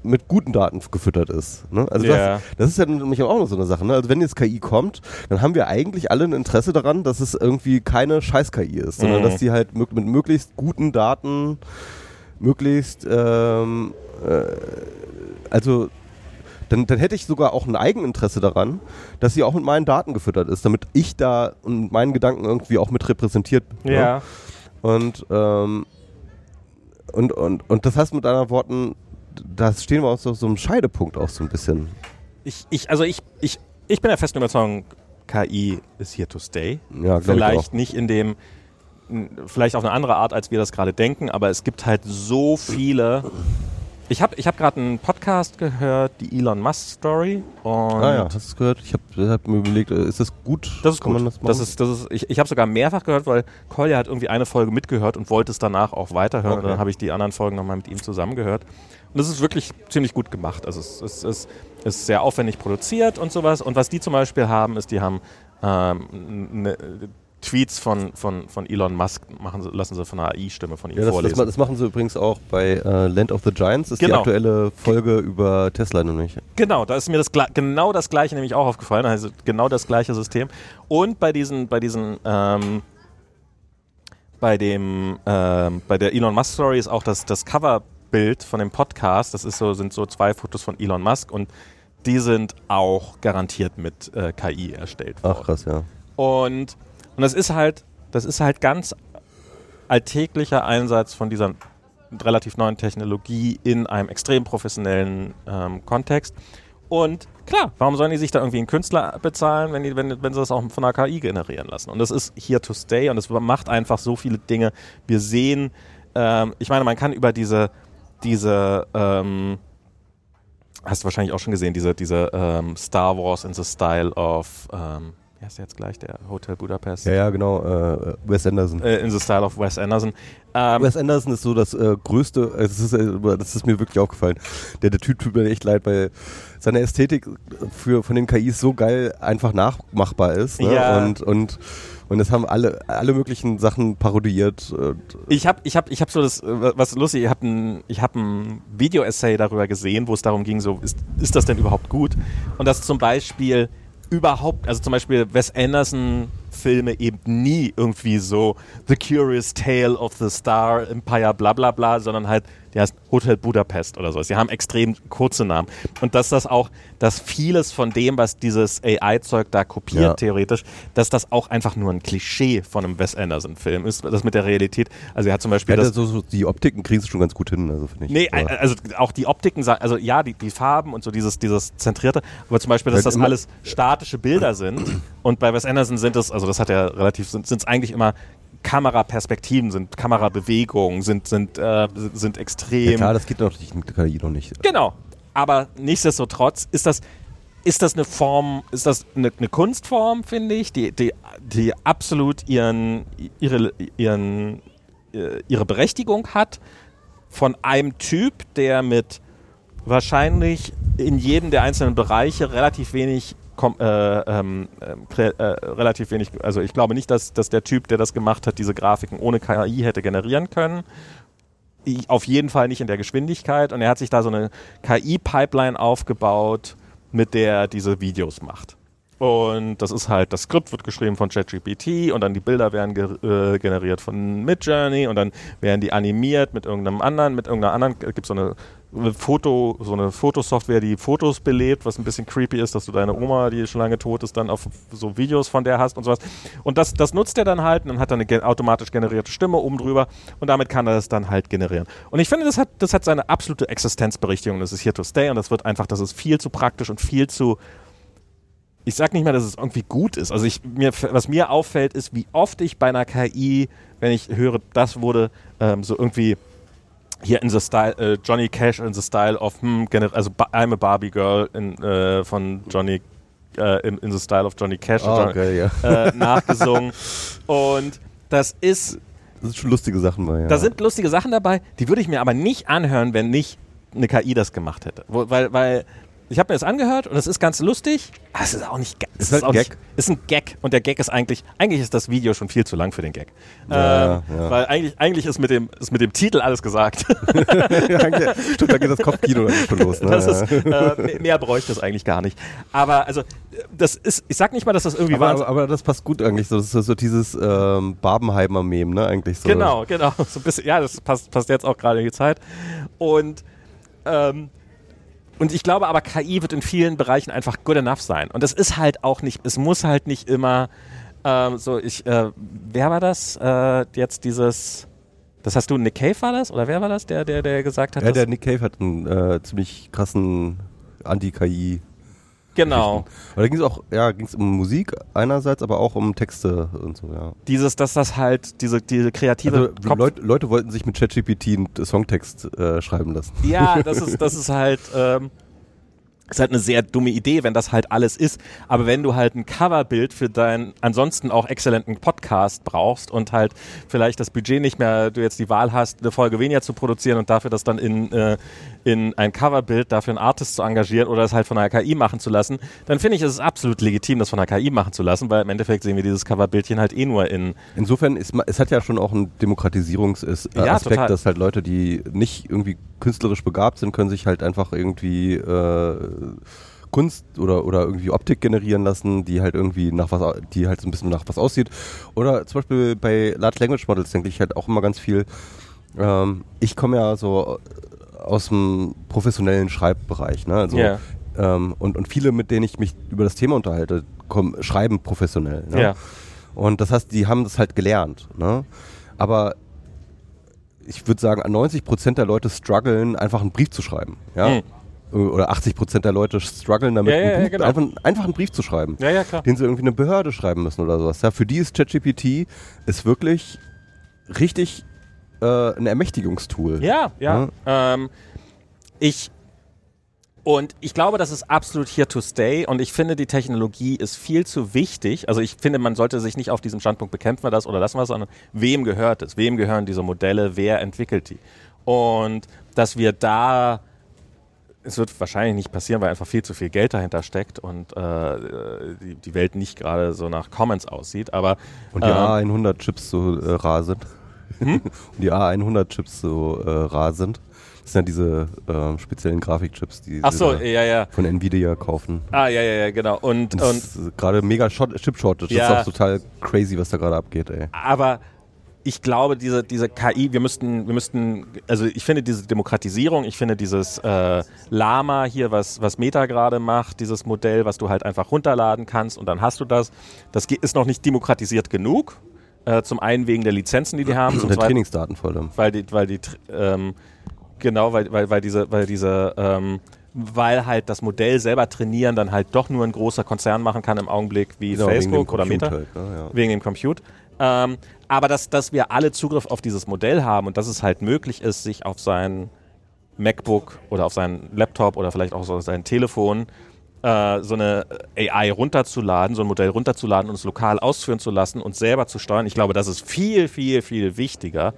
mit guten Daten gefüttert ist. Ne? Also Ja. das, das ist ja nämlich auch noch so eine Sache. Ne? Also wenn jetzt KI kommt, dann haben wir eigentlich alle ein Interesse daran, dass es irgendwie keine Scheiß-KI ist, sondern Mhm. dass die halt mit möglichst guten Daten, möglichst, ähm, äh, also dann, dann hätte ich sogar auch ein Eigeninteresse daran, dass sie auch mit meinen Daten gefüttert ist, damit ich da und meinen Gedanken irgendwie auch mit repräsentiert bin. ne? Ja. Und, ähm, und, und, und das heißt mit anderen Worten, da stehen wir auf so, so einem Scheidepunkt auch so ein bisschen. Ich, ich, also ich, ich, ich bin der festen Überzeugung, KI ist here to stay. Ja, vielleicht nicht in dem, vielleicht auf eine andere Art, als wir das gerade denken, aber es gibt halt so viele. Ich habe ich hab gerade einen Podcast gehört, die Elon Musk Story. Ah ja, hast du es gehört? Ich habe hab mir überlegt, äh, ist das gut? Das ist Kann gut. Man das, das, ist, das ist, ich ich habe sogar mehrfach gehört, weil Kolja hat irgendwie eine Folge mitgehört und wollte es danach auch weiterhören. Okay. Und dann habe ich die anderen Folgen nochmal mit ihm zusammen gehört. Und das ist wirklich ziemlich gut gemacht. Also es, es, es ist sehr aufwendig produziert und sowas. Und was die zum Beispiel haben, ist, die haben ähm, ne, Tweets von, von, von Elon Musk, machen, lassen sie von einer AI-Stimme von ihm ja, das, das, vorlesen. ma- das machen sie übrigens auch bei äh, Land of the Giants, ist die Genau. aktuelle Folge über Tesla nämlich. Genau, da ist mir das genau das gleiche nämlich auch aufgefallen, also genau das gleiche System. Und bei diesen, bei diesen, ähm, bei dem, ähm, bei der Elon Musk Story ist auch das, das Coverbild von dem Podcast. Das ist so, sind so zwei Fotos von Elon Musk und die sind auch garantiert mit äh, KI erstellt worden. Ach krass, ja. Und, und das ist halt, das ist halt ganz alltäglicher Einsatz von dieser relativ neuen Technologie in einem extrem professionellen ähm, Kontext. Und klar, warum sollen die sich da irgendwie einen Künstler bezahlen, wenn, die, wenn, wenn sie das auch von einer KI generieren lassen? Und das ist here to stay und es macht einfach so viele Dinge. Wir sehen, ähm, ich meine, man kann über diese, diese ähm, hast du wahrscheinlich auch schon gesehen, diese, diese ähm, Star Wars in the Style of ähm, wie heißt der jetzt gleich, der Hotel Budapest? Ja, ja, genau, äh, Wes Anderson. Äh, in the Style of Wes Anderson. Ähm, Wes Anderson ist so das äh, größte, äh, das ist, äh, das ist mir wirklich aufgefallen. Der, der Typ tut mir echt leid, weil seine Ästhetik für, von den KIs so geil einfach nachmachbar ist. Ne? Ja. Und, und und das haben alle, alle möglichen Sachen parodiert. Ich habe ich hab, ich hab so das, was lustig, ich habe ein, hab ein Video-Essay darüber gesehen, wo es darum ging, so, ist, ist das denn überhaupt gut? Und das zum Beispiel überhaupt, also zum Beispiel Wes Anderson Filme eben nie irgendwie so The Curious Tale of the Star Empire, bla bla bla, sondern halt die heißt Hotel Budapest oder so. Sie haben extrem kurze Namen. Und dass das auch, dass vieles von dem, was dieses AI-Zeug da kopiert, ja. theoretisch, dass das auch einfach nur ein Klischee von einem Wes Anderson-Film ist, das mit der Realität. Also er hat zum Beispiel. Ja, das, so, so die Optiken kriegst du schon ganz gut hin, also finde ich. Nee, aber also auch die Optiken, also ja, die, die Farben und so dieses, dieses Zentrierte, aber zum Beispiel, dass das alles statische Bilder sind. Und bei Wes Anderson sind es, also das hat er relativ, sind es eigentlich immer Kameraperspektiven sind, Kamerabewegungen sind, sind, äh, sind extrem. Ja klar, das geht natürlich mit KI noch nicht. Genau. Aber nichtsdestotrotz ist das, ist das eine Form, ist das eine, eine Kunstform, finde ich, die, die, die absolut ihren, ihre, ihren, äh, ihre Berechtigung hat von einem Typ, der mit wahrscheinlich in jedem der einzelnen Bereiche relativ wenig äh, ähm, äh, relativ wenig, also ich glaube nicht, dass, dass der Typ, der das gemacht hat, diese Grafiken ohne KI hätte generieren können. Ich, auf jeden Fall nicht in der Geschwindigkeit. Und er hat sich da so eine KI-Pipeline aufgebaut, mit der er diese Videos macht. Und das ist halt, das Skript wird geschrieben von ChatGPT und dann die Bilder werden ge äh, generiert von Midjourney und dann werden die animiert mit irgendeinem anderen, mit irgendeiner anderen, gibt es so eine Foto, so eine Fotosoftware, die Fotos belebt, was ein bisschen creepy ist, dass du deine Oma, die schon lange tot ist, dann auf so Videos von der hast und sowas. Und das, das nutzt er dann halt und dann hat er eine automatisch generierte Stimme oben drüber und damit kann er das dann halt generieren. Und ich finde, das hat, das hat seine absolute Existenzberichtigung. Das ist here to stay und das wird einfach, das ist viel zu praktisch und viel zu ich sag nicht mal, dass es irgendwie gut ist. Also ich, mir, was mir auffällt, ist, wie oft ich bei einer KI, wenn ich höre, das wurde ähm, so irgendwie hier in the style, äh, Johnny Cash in the style of, hm, also I'm a Barbie Girl in, äh, von Johnny, äh, in, in, the style of Johnny Cash oh, okay, ja. Äh, nachgesungen. Und das ist. Das sind schon lustige Sachen dabei, ja. Da sind lustige Sachen dabei, die würde ich mir aber nicht anhören, wenn nicht eine KI das gemacht hätte. Wo, weil, weil ich habe mir das angehört und es ist ganz lustig. Aber es ist auch nicht es ist, halt ist ein Gag. Nicht, ist ein Gag und der Gag ist eigentlich eigentlich ist das Video schon viel zu lang für den Gag. Ja, ähm, ja. Weil eigentlich eigentlich ist mit dem ist mit dem Titel alles gesagt. ja, stimmt, da geht das Kopfkino dann schon los. Ne? Ist, äh, mehr bräuchte es eigentlich gar nicht. Aber also das ist ich sag nicht mal, dass das irgendwie aber, aber, aber das passt gut eigentlich so. Das ist so dieses ähm, Barbenheimer Meme, ne, eigentlich so. Genau, genau, so ein bisschen ja, das passt passt jetzt auch gerade in die Zeit und ähm, und ich glaube aber, KI wird in vielen Bereichen einfach good enough sein. Und das ist halt auch nicht, es muss halt nicht immer ähm, so, ich, äh, wer war das? Äh, jetzt dieses, das hast du, Nick Cave war das? Oder wer war das, der, der, der gesagt hat? Ja, der Nick Cave hat einen äh, ziemlich krassen Anti-KI Genau. Aber da ging es auch, ja, ging es um Musik einerseits, aber auch um Texte und so, ja. Dieses, dass das halt, diese, diese kreative. Also, Leute, Leute wollten sich mit ChatGPT einen Songtext äh, schreiben lassen. Ja, das ist, das ist halt, ähm, ist halt eine sehr dumme Idee, wenn das halt alles ist. Aber wenn du halt ein Coverbild für deinen ansonsten auch exzellenten Podcast brauchst und halt vielleicht das Budget nicht mehr, du jetzt die Wahl hast, eine Folge weniger zu produzieren und dafür das dann in, äh, in ein Coverbild dafür einen Artist zu engagieren oder es halt von einer KI machen zu lassen, dann finde ich, ist es absolut legitim, das von einer KI machen zu lassen, weil im Endeffekt sehen wir dieses Coverbildchen halt eh nur in. Insofern ist es hat ja schon auch einen Demokratisierungsaspekt, ja, total. dass halt Leute, die nicht irgendwie künstlerisch begabt sind, können sich halt einfach irgendwie äh, Kunst oder, oder irgendwie Optik generieren lassen, die halt irgendwie nach was, die halt so ein bisschen nach was aussieht. Oder zum Beispiel bei Large Language Models denke ich halt auch immer ganz viel. Ähm, ich komme ja so aus dem professionellen Schreibbereich. Ne? Also, yeah. ähm, und, und viele, mit denen ich mich über das Thema unterhalte, kommen, schreiben professionell. Ne? Yeah. Und das heißt, die haben das halt gelernt. Ne? Aber ich würde sagen, 90 Prozent der Leute strugglen, einfach einen Brief zu schreiben. Ja? Hm. Oder 80 Prozent der Leute strugglen damit, Ja, ja, einen ja, Buch, genau. einfach, einfach einen Brief zu schreiben, Ja, ja, klar. den sie irgendwie eine Behörde schreiben müssen oder sowas. Ja, für die ist ChatGPT ist wirklich richtig äh, ein Ermächtigungstool. Ja, ja. Ähm, ich und ich glaube, das ist absolut here to stay und ich finde, die Technologie ist viel zu wichtig. Also ich finde, man sollte sich nicht auf diesem Standpunkt bekämpfen wir das oder lassen wir es, sondern wem gehört es? Wem gehören diese Modelle? Wer entwickelt die? Und dass wir da es wird wahrscheinlich nicht passieren, weil einfach viel zu viel Geld dahinter steckt und äh, die, die Welt nicht gerade so nach Commons aussieht. Aber Und die ähm, A100-Chips so äh, rar sind. Hm? Und die A100-Chips so äh, rar sind. Das sind ja diese äh, speziellen Grafikchips, die ach so, ja, ja. von Nvidia kaufen. Ah, ja, ja, ja, genau. Und, Und und gerade mega Short Chip Shortage. Ja. Das ist auch total crazy, was da gerade abgeht, ey. aber ich glaube, diese, diese KI, wir müssten, wir müssten, also ich finde diese Demokratisierung, ich finde dieses äh, Lama hier, was, was Meta gerade macht, dieses Modell, was du halt einfach runterladen kannst und dann hast du das, das ist noch nicht demokratisiert genug. Äh, zum einen wegen der Lizenzen, die die haben, Und zum der zweiten, Trainingsdaten vor allem. weil die, weil die, ähm, genau, weil, weil, weil diese, weil diese, ähm, weil halt das Modell selber trainieren dann halt doch nur ein großer Konzern machen kann im Augenblick wie Genau, Facebook oder Meta Halt, ne? ja. wegen dem Compute. Ähm, aber dass, dass wir alle Zugriff auf dieses Modell haben und dass es halt möglich ist, sich auf sein MacBook oder auf seinen Laptop oder vielleicht auch so auf sein Telefon äh, so eine AI runterzuladen, so ein Modell runterzuladen und es lokal ausführen zu lassen und selber zu steuern. Ich glaube, das ist viel, viel, viel wichtiger,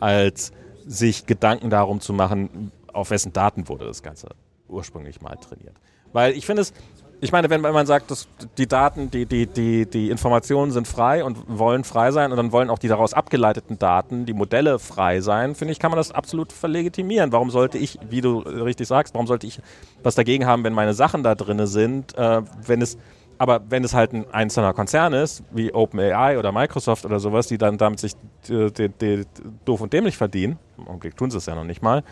als sich Gedanken darum zu machen, auf wessen Daten wurde das Ganze ursprünglich mal trainiert. Weil ich finde es, ich meine, wenn, man sagt, dass die Daten, die, die, die, die Informationen sind frei und wollen frei sein und dann wollen auch die daraus abgeleiteten Daten, die Modelle frei sein, finde ich, kann man das absolut verlegitimieren. Warum sollte ich, wie du richtig sagst, warum sollte ich was dagegen haben, wenn meine Sachen da drin sind, äh, wenn es aber wenn es halt ein einzelner Konzern ist, wie OpenAI oder Microsoft oder sowas, die dann damit sich äh, die, die, doof und dämlich verdienen, im Augenblick tun sie es ja noch nicht mal,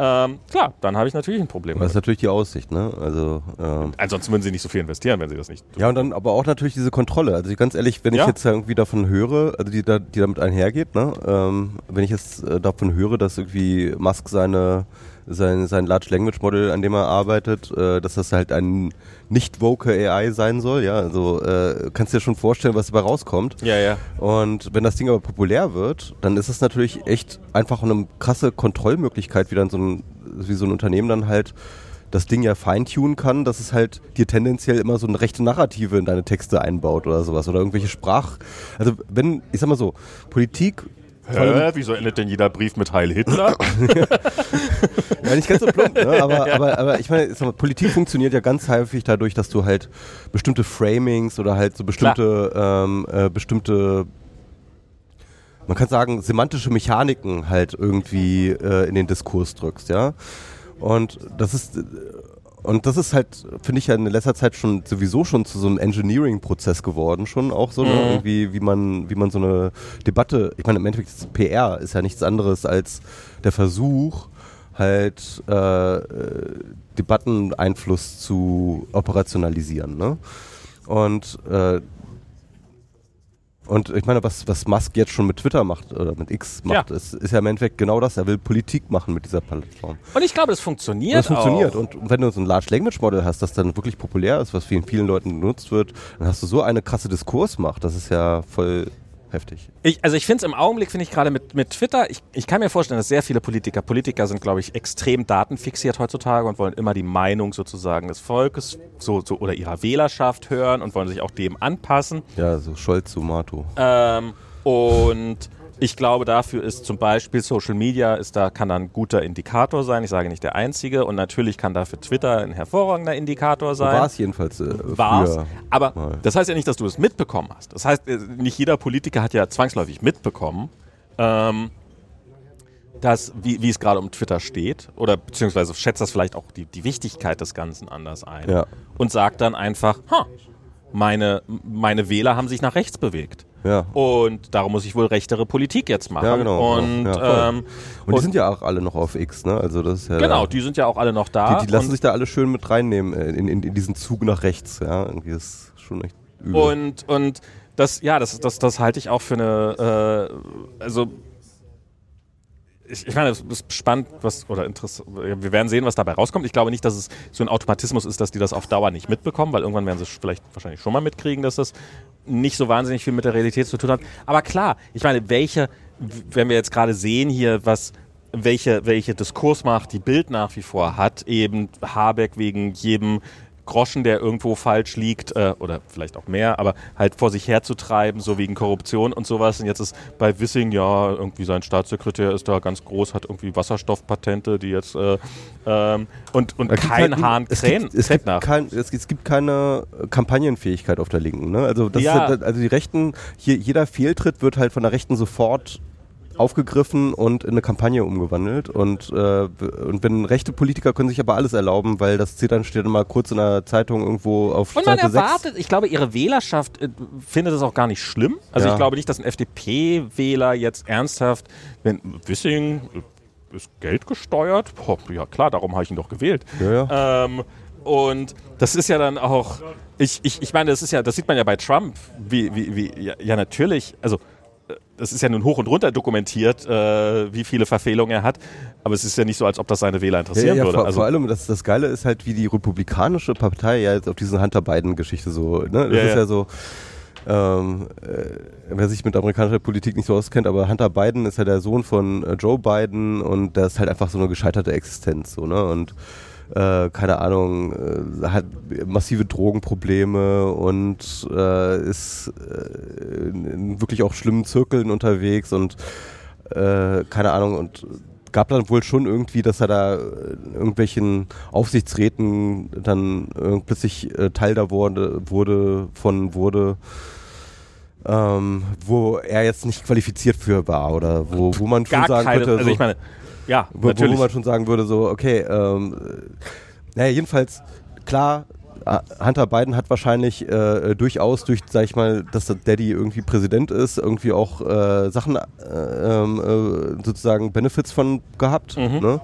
ähm, klar, dann habe ich natürlich ein Problem. Das ist natürlich die Aussicht, ne? Also, ähm, Ansonsten würden sie nicht so viel investieren, wenn sie das nicht tun. ja, und dann aber auch natürlich diese Kontrolle. Also ganz ehrlich, wenn Ja. ich jetzt irgendwie davon höre, also die, die damit einhergeht, ne? Ähm, wenn ich jetzt äh, davon höre, dass irgendwie Musk seine sein, sein Large Language Model, an dem er arbeitet, äh, dass das halt ein nicht woke AI sein soll, ja, also äh, kannst du dir schon vorstellen, was dabei rauskommt. Ja, ja. Und wenn das Ding aber populär wird, dann ist es natürlich echt einfach eine krasse Kontrollmöglichkeit, wie dann so ein, wie so ein Unternehmen dann halt das Ding ja feintunen kann, dass es halt dir tendenziell immer so eine rechte Narrative in deine Texte einbaut oder sowas oder irgendwelche Sprach... Also wenn, ich sag mal so, Politik... Hä, wieso endet denn jeder Brief mit Heil Hitler? Ja, nicht ganz so plump, ne? aber, aber, aber ich meine, ich sag mal, Politik funktioniert ja ganz häufig dadurch, dass du halt bestimmte Framings oder halt so bestimmte, ähm, äh, bestimmte, man kann sagen, semantische Mechaniken halt irgendwie äh, in den Diskurs drückst, ja. Und das ist, und das ist halt, finde ich ja in letzter Zeit schon sowieso schon zu so einem Engineering-Prozess geworden, schon auch so, ne? Mhm. irgendwie, wie man, wie man so eine Debatte, ich meine, im Endeffekt ist PR ist ja nichts anderes als der Versuch, halt äh, äh, Debatteneinfluss zu operationalisieren. Ne? Und äh, und ich meine, was, was Musk jetzt schon mit Twitter macht oder mit X macht, Ja. ist, ist ja im Endeffekt genau das. Er will Politik machen mit dieser Plattform. Und ich glaube, es Und funktioniert das funktioniert. auch. Und wenn du so ein Large Language Model hast, das dann wirklich populär ist, was vielen, vielen Leuten genutzt wird, dann hast du so eine krasse Diskursmacht. Das ist ja voll heftig. Ich, also ich finde es im Augenblick, finde ich gerade mit, mit Twitter, ich, ich kann mir vorstellen, dass sehr viele Politiker, Politiker sind, glaube ich, extrem datenfixiert heutzutage und wollen immer die Meinung sozusagen des Volkes so, so, oder ihrer Wählerschaft hören und wollen sich auch dem anpassen. Ja, so Scholz, so Mato. Ähm, und ich glaube, dafür ist zum Beispiel Social Media, ist da, kann da ein guter Indikator sein. Ich sage nicht der einzige. Und natürlich kann dafür Twitter ein hervorragender Indikator sein. war es jedenfalls äh, früher. Aber mal. das heißt ja nicht, dass du es mitbekommen hast. Das heißt, äh, nicht jeder Politiker hat ja zwangsläufig mitbekommen, ähm, dass, wie, wie es gerade um Twitter steht. Oder beziehungsweise schätzt das vielleicht auch die, die Wichtigkeit des Ganzen anders ein. Ja. Und sagt dann einfach, ha, meine, meine Wähler haben sich nach rechts bewegt. Ja. Und darum muss ich wohl rechtere Politik jetzt machen. Ja, genau. Und, Ja, ähm, Und die sind ja auch alle noch auf X, ne? Also das ist ja genau, die sind ja auch alle noch da. die, die lassen sich da alle schön mit reinnehmen äh, in, in, in diesen Zug nach rechts, ja. Irgendwie ist schon echt übel. Und, und das, ja, das, das, das halte ich auch für eine, äh, also ich, ich meine, es ist spannend, was, oder interessant, wir werden sehen, was dabei rauskommt. Ich glaube nicht, dass es so ein Automatismus ist, dass die das auf Dauer nicht mitbekommen, weil irgendwann werden sie vielleicht wahrscheinlich schon mal mitkriegen, dass das nicht so wahnsinnig viel mit der Realität zu tun hat. Aber klar, ich meine, welche, wenn wir jetzt gerade sehen hier, was, welche, welche Diskursmacht die Bild nach wie vor hat, eben Habeck wegen jedem Groschen, der irgendwo falsch liegt, äh, oder vielleicht auch mehr, aber halt vor sich herzutreiben, so wegen Korruption und sowas. Und jetzt ist bei Wissing, ja, irgendwie sein Staatssekretär ist da ganz groß, hat irgendwie Wasserstoffpatente, die jetzt äh, ähm, und, und kein halt, Hahn es gibt, es, gibt kein, es, es, gibt keine Kampagnenfähigkeit auf der Linken. Ne? Also, das ja. ist, also die Rechten, hier, jeder Fehltritt wird halt von der Rechten sofort aufgegriffen und in eine Kampagne umgewandelt. Und, äh, und wenn rechte Politiker können sich aber alles erlauben, weil das dann steht immer kurz in der Zeitung irgendwo auf Und man Seite erwartet, 6. ich glaube, ihre Wählerschaft äh, findet das auch gar nicht schlimm. Also ja. ich glaube nicht, dass ein FDP-Wähler jetzt ernsthaft, wenn Wissing ist Geld gesteuert, boah, ja klar, darum habe ich ihn doch gewählt. Ja, ja. Ähm, und das ist ja dann auch, ich, ich, ich meine, das ist ja, das sieht man ja bei Trump, wie, wie, wie ja, ja natürlich, also das ist ja nun hoch und runter dokumentiert, äh, wie viele Verfehlungen er hat. Aber es ist ja nicht so, als ob das seine Wähler interessieren ja, ja, würde. Vor, also vor allem, das, das Geile ist halt, wie die republikanische Partei ja jetzt auf diese Hunter Biden-Geschichte so, ne? Das ja, ist ja, so, ähm, äh, wer sich mit amerikanischer Politik nicht so auskennt, aber Hunter Biden ist ja der Sohn von äh, Joe Biden und der ist halt einfach so eine gescheiterte Existenz, so, ne? Und äh, keine Ahnung, äh, hat massive Drogenprobleme und äh, ist äh, in wirklich auch schlimmen Zirkeln unterwegs und äh, keine Ahnung und gab dann wohl schon irgendwie, dass er da in irgendwelchen Aufsichtsräten dann plötzlich äh, Teil da wurde, wurde von wurde ähm, wo er jetzt nicht qualifiziert für war oder wo, wo man schon Gar sagen keine, könnte. Also ich meine, ja, wo, natürlich. Wo man schon sagen würde, so, okay, ähm, naja, jedenfalls, klar, Hunter Biden hat wahrscheinlich äh, durchaus durch, sag ich mal, dass der Daddy irgendwie Präsident ist, irgendwie auch äh, Sachen, äh, ähm, äh sozusagen Benefits von gehabt. Mhm. Ne?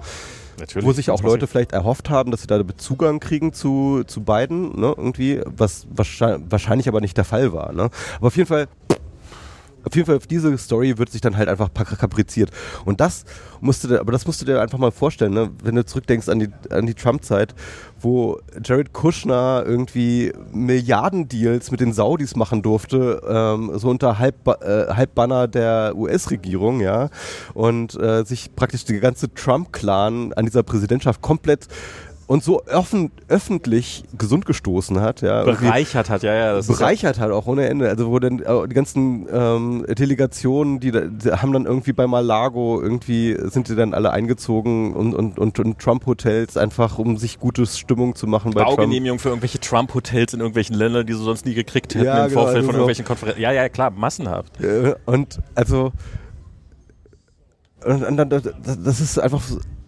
Natürlich, Wo sich auch Leute vielleicht erhofft haben, dass sie da Zugang kriegen zu, zu beiden, ne? irgendwie, was wahrscheinlich, wahrscheinlich aber nicht der Fall war. Ne? Aber auf jeden Fall auf jeden Fall auf diese Story wird sich dann halt einfach kapriziert. Und das musste aber das musst du dir einfach mal vorstellen, ne? wenn du zurückdenkst an die, an die Trump-Zeit, wo Jared Kushner irgendwie Milliardendeals mit den Saudis machen durfte, ähm, so unter Halb, äh, Halbbanner der US-Regierung, ja, und äh, sich praktisch der ganze Trump-Clan an dieser Präsidentschaft komplett und so offen, öffentlich gesund gestoßen hat. Ja, bereichert hat, ja, ja. Bereichert hat auch ohne Ende. Also wo dann äh, die ganzen ähm, Delegationen, die, die, haben dann irgendwie bei Malago irgendwie, sind die dann alle eingezogen und, und, und, und Trump-Hotels einfach, um sich gute Stimmung zu machen bei Baugenehmigung Trump. für irgendwelche Trump-Hotels in irgendwelchen Ländern, die sie sonst nie gekriegt hätten ja, im genau, Vorfeld also von irgendwelchen Konferenzen. Ja, ja, klar, massenhaft. Und also und, und, das ist einfach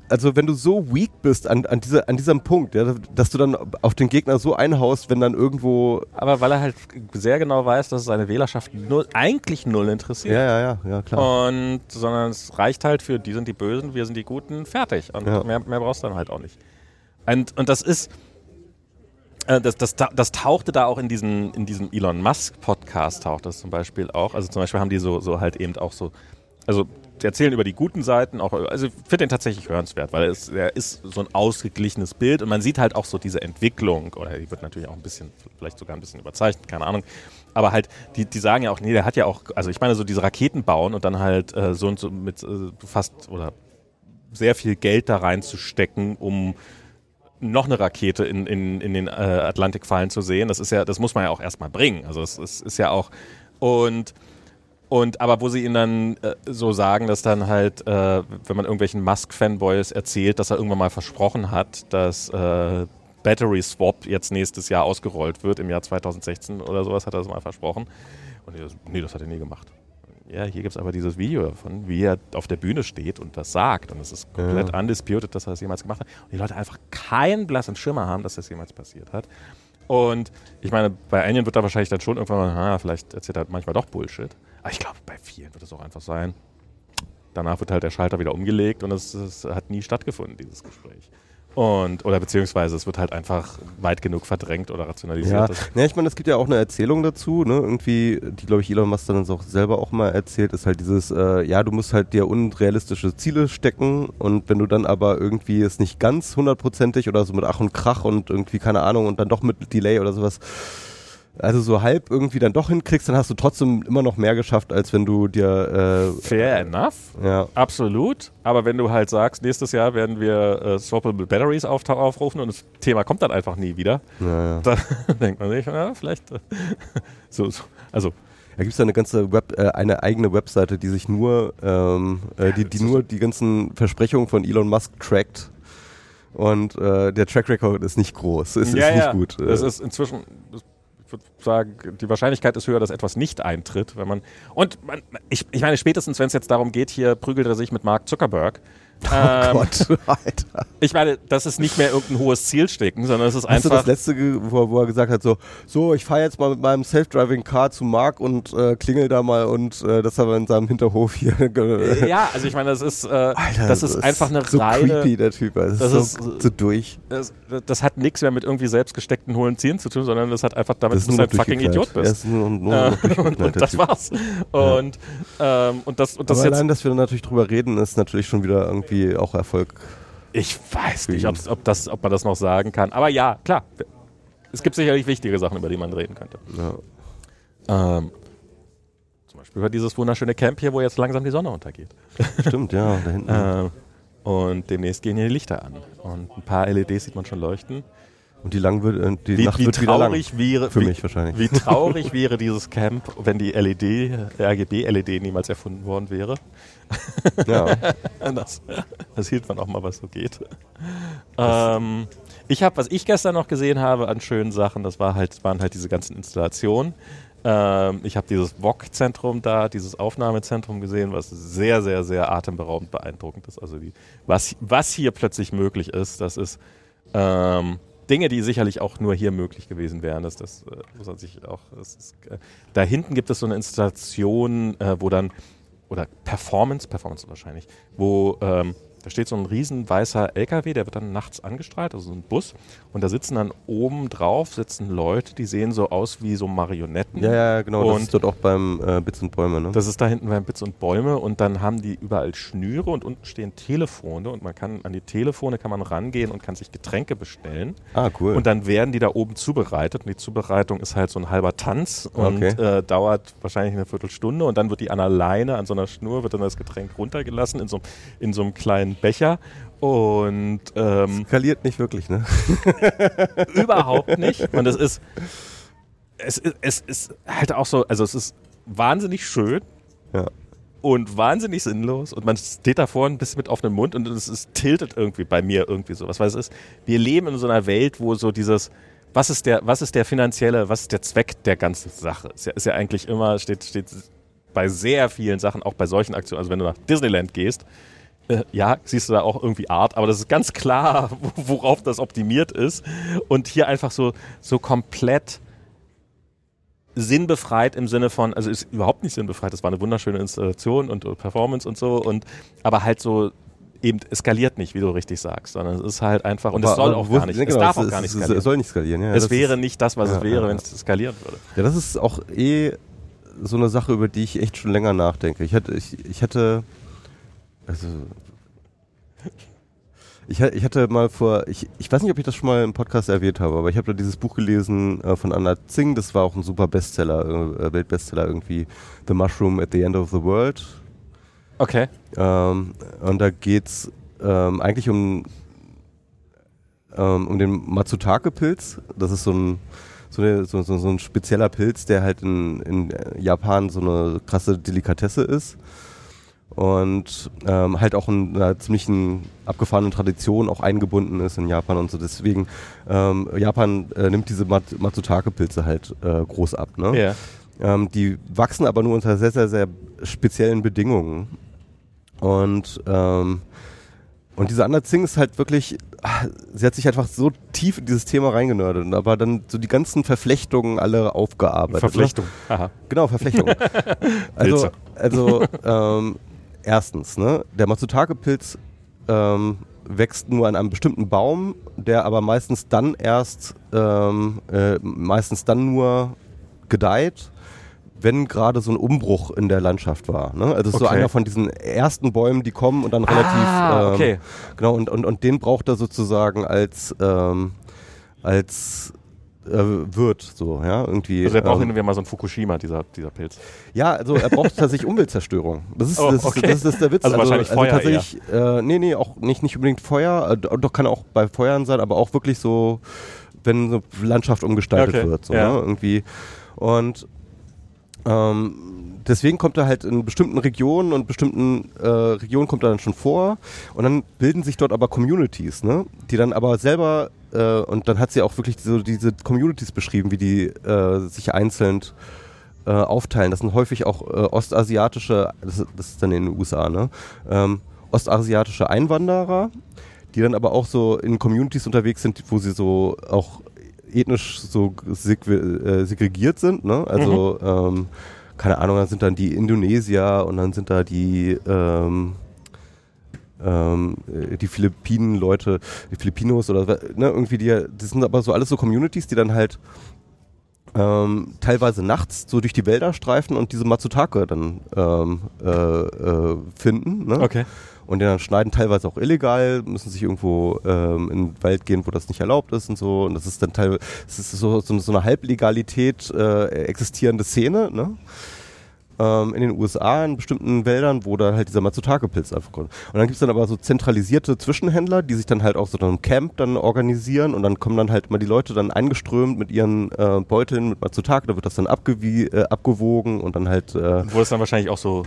also wenn du so weak bist an, an, diese, an diesem Punkt, ja, dass du dann auf den Gegner so einhaust, wenn dann irgendwo. Aber weil er halt sehr genau weiß, dass es seine Wählerschaft null, eigentlich null interessiert. Ja, ja, ja, ja, klar. Und sondern es reicht halt für die sind die Bösen, wir sind die Guten, fertig. Und ja. mehr, mehr brauchst du dann halt auch nicht. Und, und das ist. Äh, das, das, das tauchte da auch in diesem, in diesem Elon Musk Podcast taucht das zum Beispiel auch. Also zum Beispiel haben die so, so halt eben auch so, also erzählen über die guten Seiten, auch, also ich finde den tatsächlich hörenswert, weil es, er ist so ein ausgeglichenes Bild und man sieht halt auch so diese Entwicklung, oder die wird natürlich auch ein bisschen, vielleicht sogar ein bisschen überzeichnet, keine Ahnung. Aber halt, die, die sagen ja auch, nee, der hat ja auch, also ich meine, so diese Raketen bauen und dann halt äh, so und so mit äh, fast oder sehr viel Geld da reinzustecken, um noch eine Rakete in, in, in den äh, Atlantik fallen zu sehen. Das ist ja, das muss man ja auch erstmal bringen. Also es, es ist ja auch und und aber wo sie ihnen dann äh, so sagen, dass dann halt, äh, wenn man irgendwelchen Musk-Fanboys erzählt, dass er irgendwann mal versprochen hat, dass äh, Battery Swap jetzt nächstes Jahr ausgerollt wird, im Jahr 2016 oder sowas hat er das mal versprochen. Und die, nee, das hat er nie gemacht. Ja, hier gibt es aber dieses Video davon, wie er auf der Bühne steht und das sagt. Und es ist komplett ja. undisputed, dass er das jemals gemacht hat. Und die Leute einfach keinen blassen Schimmer haben, dass das jemals passiert hat. Und ich meine, bei einigen wird da wahrscheinlich dann schon irgendwann mal, na, vielleicht erzählt er manchmal doch Bullshit. Aber ich glaube, bei vielen wird es auch einfach sein. Danach wird halt der Schalter wieder umgelegt und es, es hat nie stattgefunden, dieses Gespräch. Und, oder beziehungsweise es wird halt einfach weit genug verdrängt oder rationalisiert. Ja, ja ich meine, es gibt ja auch eine Erzählung dazu, ne? Irgendwie, die glaube ich Elon Musk dann auch selber auch mal erzählt, ist halt dieses, äh, ja, du musst halt dir unrealistische Ziele stecken und wenn du dann aber irgendwie es nicht ganz hundertprozentig oder so mit Ach und Krach und irgendwie, keine Ahnung, und dann doch mit Delay oder sowas, also so halb irgendwie dann doch hinkriegst, dann hast du trotzdem immer noch mehr geschafft, als wenn du dir, Fair enough. äh, ja, Absolut. Aber wenn du halt sagst, nächstes Jahr werden wir äh, Swappable Batteries auftau- aufrufen und das Thema kommt dann einfach nie wieder, ja, ja. dann denkt man sich, ja, vielleicht äh, so, so. Also, Da gibt es eine ganze Web, äh, eine eigene Webseite, die sich nur, ähm, äh, die, die nur die ganzen Versprechungen von Elon Musk trackt. Und äh, der Track Record ist nicht groß, ist, ja, ist nicht ja. gut. Das Äh, ist inzwischen, würde sagen, die Wahrscheinlichkeit ist höher, dass etwas nicht eintritt, wenn man. Und man, ich, ich meine, spätestens, wenn es jetzt darum geht, hier prügelt er sich mit Mark Zuckerberg. Ähm, oh Gott, Alter. ich meine, das ist nicht mehr irgendein hohes Ziel stecken, sondern es ist Hast du das einfach. letzte, wo, er- wo er gesagt hat, so, so ich fahre jetzt mal mit meinem Self-Driving Car zu Mark und äh, klingel da mal und äh, das haben wir in seinem Hinterhof hier. ge- Ja, also ich meine, das ist, äh, Alter, das ist einfach eine so reine. creepy, der Typ. Das, das ist so, so durch. Das, das hat nichts mehr mit irgendwie selbst gesteckten hohlen Zielen zu tun, sondern das hat einfach damit, Das dass du ein fucking Idiot durchgeknallt. Er bist. ist nur, nur Äh, und der das war's. Und, ähm, und das, und das Aber jetzt. allein, dass wir natürlich drüber reden, ist natürlich schon wieder irgendwie auch Erfolg. Ich weiß nicht, ob, das, ob man das noch sagen kann. Aber ja, klar. Es gibt sicherlich wichtige Sachen, über die man reden könnte. Ja. Ähm, zum Beispiel über dieses wunderschöne Camp hier, wo jetzt langsam die Sonne untergeht. Stimmt, ja, da hinten. Ähm, und demnächst gehen hier die Lichter an. Und ein paar LEDs sieht man schon leuchten. Und die, lang wird, äh, die Wie, Nacht wie wird wieder lang. wäre, Für wie, mich wahrscheinlich. Wie traurig wäre dieses Camp, wenn die LED, RGB-LED niemals erfunden worden wäre. Ja. Das, das hielt man auch mal, was so geht. Ähm, ich habe, was ich gestern noch gesehen habe an schönen Sachen, das war halt, waren halt diese ganzen Installationen. Ähm, ich habe dieses VOG-Zentrum da, dieses Aufnahmezentrum gesehen, was sehr, sehr, sehr atemberaubend beeindruckend ist. Also die, was, was hier plötzlich möglich ist, das ist ähm, Dinge, die sicherlich auch nur hier möglich gewesen wären. Das, das äh, muss man sich auch. Ist, äh, da hinten gibt es so eine Installation, äh, wo dann oder Performance, Performance wahrscheinlich, wo ähm, da steht so ein riesen weißer LKW, der wird dann nachts angestrahlt, also so ein Bus, und da sitzen dann oben drauf sitzen Leute, die sehen so aus wie so Marionetten. ja, ja, genau. das Und- ist dort auch beim äh, Bits und Bäume, ne? Das ist da hinten beim Bits und Bäume und dann haben die überall Schnüre und unten stehen Telefone und man kann an die Telefone kann man rangehen und kann sich Getränke bestellen. ah, cool. Und dann werden die da oben zubereitet. Und die Zubereitung ist halt so ein halber Tanz und Okay. äh, dauert wahrscheinlich eine Viertelstunde. Und dann wird die an der Leine, an so einer Schnur, wird dann das Getränk runtergelassen in so, in so einem kleinen Becher. Und ähm, Skaliert nicht wirklich, ne? überhaupt nicht. Und es ist, es ist, es ist halt auch so, also es ist wahnsinnig schön Ja. und wahnsinnig sinnlos und man steht davor ein bisschen mit offenem Mund und es ist tiltet irgendwie bei mir irgendwie sowas, weil es ist, wir leben in so einer Welt, wo so dieses, was ist der, was ist der finanzielle, was ist der Zweck der ganzen Sache? Ist ja, ist ja eigentlich immer, steht, steht bei sehr vielen Sachen, auch bei solchen Aktionen, also wenn du nach Disneyland gehst, äh, ja, siehst du da auch irgendwie Art, aber das ist ganz klar, worauf das optimiert ist. Und hier einfach so, so komplett sinnbefreit im Sinne von, also ist überhaupt nicht sinnbefreit, das war eine wunderschöne Installation und Performance und so, und aber halt so eben eskaliert nicht, wie du richtig sagst, sondern es ist halt einfach, und es Aber- soll aber auch gar nicht, ja, es genau, darf auch es- gar es- nicht Es skalieren. soll nicht skalieren, ja. es wäre ist, nicht das, was Ja, es wäre, ja, wenn es skalieren würde. Ja, das ist auch eh so eine Sache, über die ich echt schon länger nachdenke. Ich hatte, ich, ich hatte, also, ich, ich hatte mal vor, ich, ich weiß nicht, ob ich das schon mal im Podcast erwähnt habe, aber ich habe da dieses Buch gelesen äh, von Anna Zing, das war auch ein super Bestseller, äh, Weltbestseller irgendwie, The Mushroom at the End of the World. Okay. Ähm, und da geht's ähm, eigentlich um, ähm, um den Matsutake-Pilz. Das ist so ein, so, eine, so, so, so ein spezieller Pilz, der halt in, in Japan so eine krasse Delikatesse ist. Und ähm, halt auch in einer ziemlichen abgefahrenen Tradition auch eingebunden ist in Japan und so. Deswegen, ähm, Japan äh, nimmt diese Mat Matsutake-Pilze halt äh, groß ab. Ne? Ja. Ähm, die wachsen aber nur unter sehr, sehr, sehr speziellen Bedingungen. Und, ähm, und diese Anderzing ist halt wirklich, ah, sie hat sich einfach so tief in dieses Thema reingenördet, aber dann so die ganzen Verflechtungen alle aufgearbeitet. Verflechtung. Aha. Ne? Genau, Verflechtung. also, also ähm, erstens, ne, der Matsutake-Pilz ähm, wächst nur an einem bestimmten Baum, der aber meistens dann erst, ähm, äh, meistens dann nur gedeiht, wenn gerade so ein Umbruch in der Landschaft war. Ne? Also es ist so Okay. einer von diesen ersten Bäumen, die kommen und dann relativ Ah, ähm, okay. genau und, und, und den braucht er sozusagen als ähm, als äh, Wirt so ja irgendwie Also er braucht ähm, irgendwie mal so ein Fukushima, dieser, dieser Pilz. ja, also er braucht tatsächlich Umweltzerstörung. Das ist, Oh, das, okay. das, ist, das ist der Witz. Also wahrscheinlich Feuer tatsächlich, äh, nee, nee, auch nicht, nicht unbedingt Feuer, äh, doch kann auch bei Feuern sein, aber auch wirklich so, wenn so Landschaft umgestaltet Okay, wird. So, ja. ne, irgendwie. Und ähm, deswegen kommt er halt in bestimmten Regionen und bestimmten äh, Regionen kommt er dann schon vor und dann bilden sich dort aber Communities, ne? die dann aber selber äh, und dann hat sie auch wirklich so diese Communities beschrieben, wie die äh, sich einzeln äh, aufteilen. Das sind häufig auch äh, ostasiatische, das, ist- das ist dann in den USA, ne? Ähm, ostasiatische Einwanderer, die dann aber auch so in Communities unterwegs sind, wo sie so auch ethnisch so äh, segregiert sind, ne? Also ähm, keine Ahnung, dann sind dann die Indonesier und dann sind da die ähm, ähm, äh, die Philippinen-Leute, die Filipinos oder ne, irgendwie die, das sind aber so alles so Communities, die dann halt ähm, teilweise nachts so durch die Wälder streifen und diese Matsutake dann ähm, äh, äh, finden. Ne? Okay. Und die dann schneiden teilweise auch illegal, müssen sich irgendwo ähm, in den Wald gehen, wo das nicht erlaubt ist und so. Und das ist dann teilweise, das ist so, so, so eine Halblegalität äh, existierende Szene, ne? Ähm, in den USA in bestimmten Wäldern, wo da halt dieser Matsutake-Pilz einfach kommt. Und dann gibt's dann aber so zentralisierte Zwischenhändler, die sich dann halt auch so einem Camp dann organisieren und dann kommen dann halt mal die Leute dann eingeströmt mit ihren äh, Beuteln mit Matsutake, da wird das dann abgewie äh, abgewogen und dann halt äh, Wo es dann wahrscheinlich auch so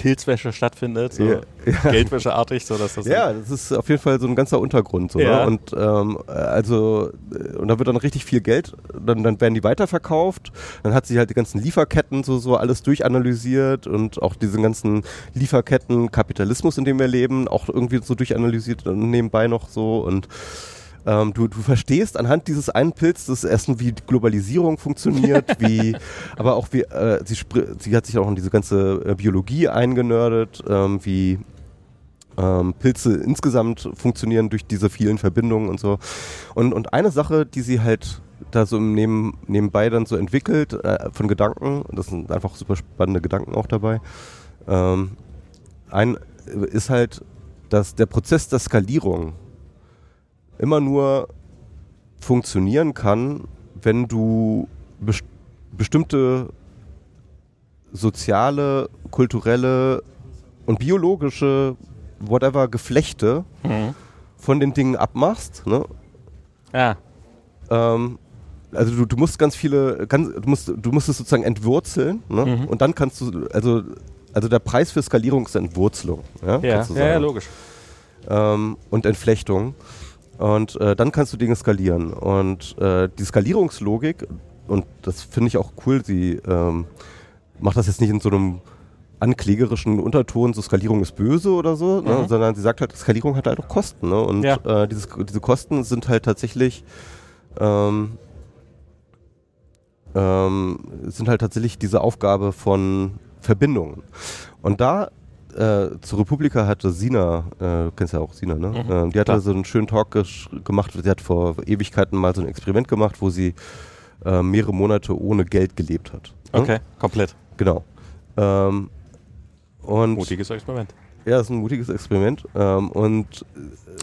Pilzwäsche stattfindet, so Ja, Geldwäscheartig, so dass das Ja, das ist auf jeden Fall so ein ganzer Untergrund. So, Ja. ne? Und ähm, äh, also äh, und da wird dann richtig viel Geld, dann, dann werden die weiterverkauft. Dann hat sie halt die ganzen Lieferketten so so alles durchanalysiert und auch diesen ganzen Lieferketten Kapitalismus, in dem wir leben, auch irgendwie so durchanalysiert und nebenbei noch so und ähm, du, du verstehst anhand dieses einen Pilzes erstens, wie die Globalisierung funktioniert, wie, aber auch wie, äh, sie, sie hat sich auch in diese ganze äh, Biologie eingenördet, ähm, wie ähm, Pilze insgesamt funktionieren durch diese vielen Verbindungen und so. Und, und eine Sache, die sie halt da so im neben, nebenbei dann so entwickelt, äh, von Gedanken, das sind einfach super spannende Gedanken auch dabei, ähm, ein ist halt, dass der Prozess der Skalierung immer nur funktionieren kann, wenn du best bestimmte soziale, kulturelle und biologische, whatever, Geflechte Mhm. von den Dingen abmachst. Ne? Ja. Ähm, also du, du musst ganz viele, ganz, du musst, du musst es sozusagen entwurzeln ne? Mhm. und dann kannst du, also, also der Preis für Skalierung ist Entwurzelung. Ja, Ja, ja, ja, logisch. ähm, und Entflechtung. Und äh, dann kannst du Dinge skalieren. Und äh, die Skalierungslogik, und das finde ich auch cool, sie ähm, macht das jetzt nicht in so einem anklägerischen Unterton, so Skalierung ist böse oder so, ne, Mhm. sondern sie sagt halt, Skalierung hat halt auch Kosten. Ne? Und Ja. äh, dieses, diese Kosten sind halt tatsächlich ähm, ähm, sind halt tatsächlich diese Aufgabe von Verbindungen. Und da äh, zur Republika hatte Sina, äh, du kennst ja auch Sina, ne? Mhm, ähm, die hatte klar. so einen schönen Talk gemacht. Sie hat vor Ewigkeiten mal so ein Experiment gemacht, wo sie äh, mehrere Monate ohne Geld gelebt hat. ne? Okay, komplett. Genau. Ähm, und Mutiges Experiment. ja, das ist ein mutiges Experiment. Ähm, und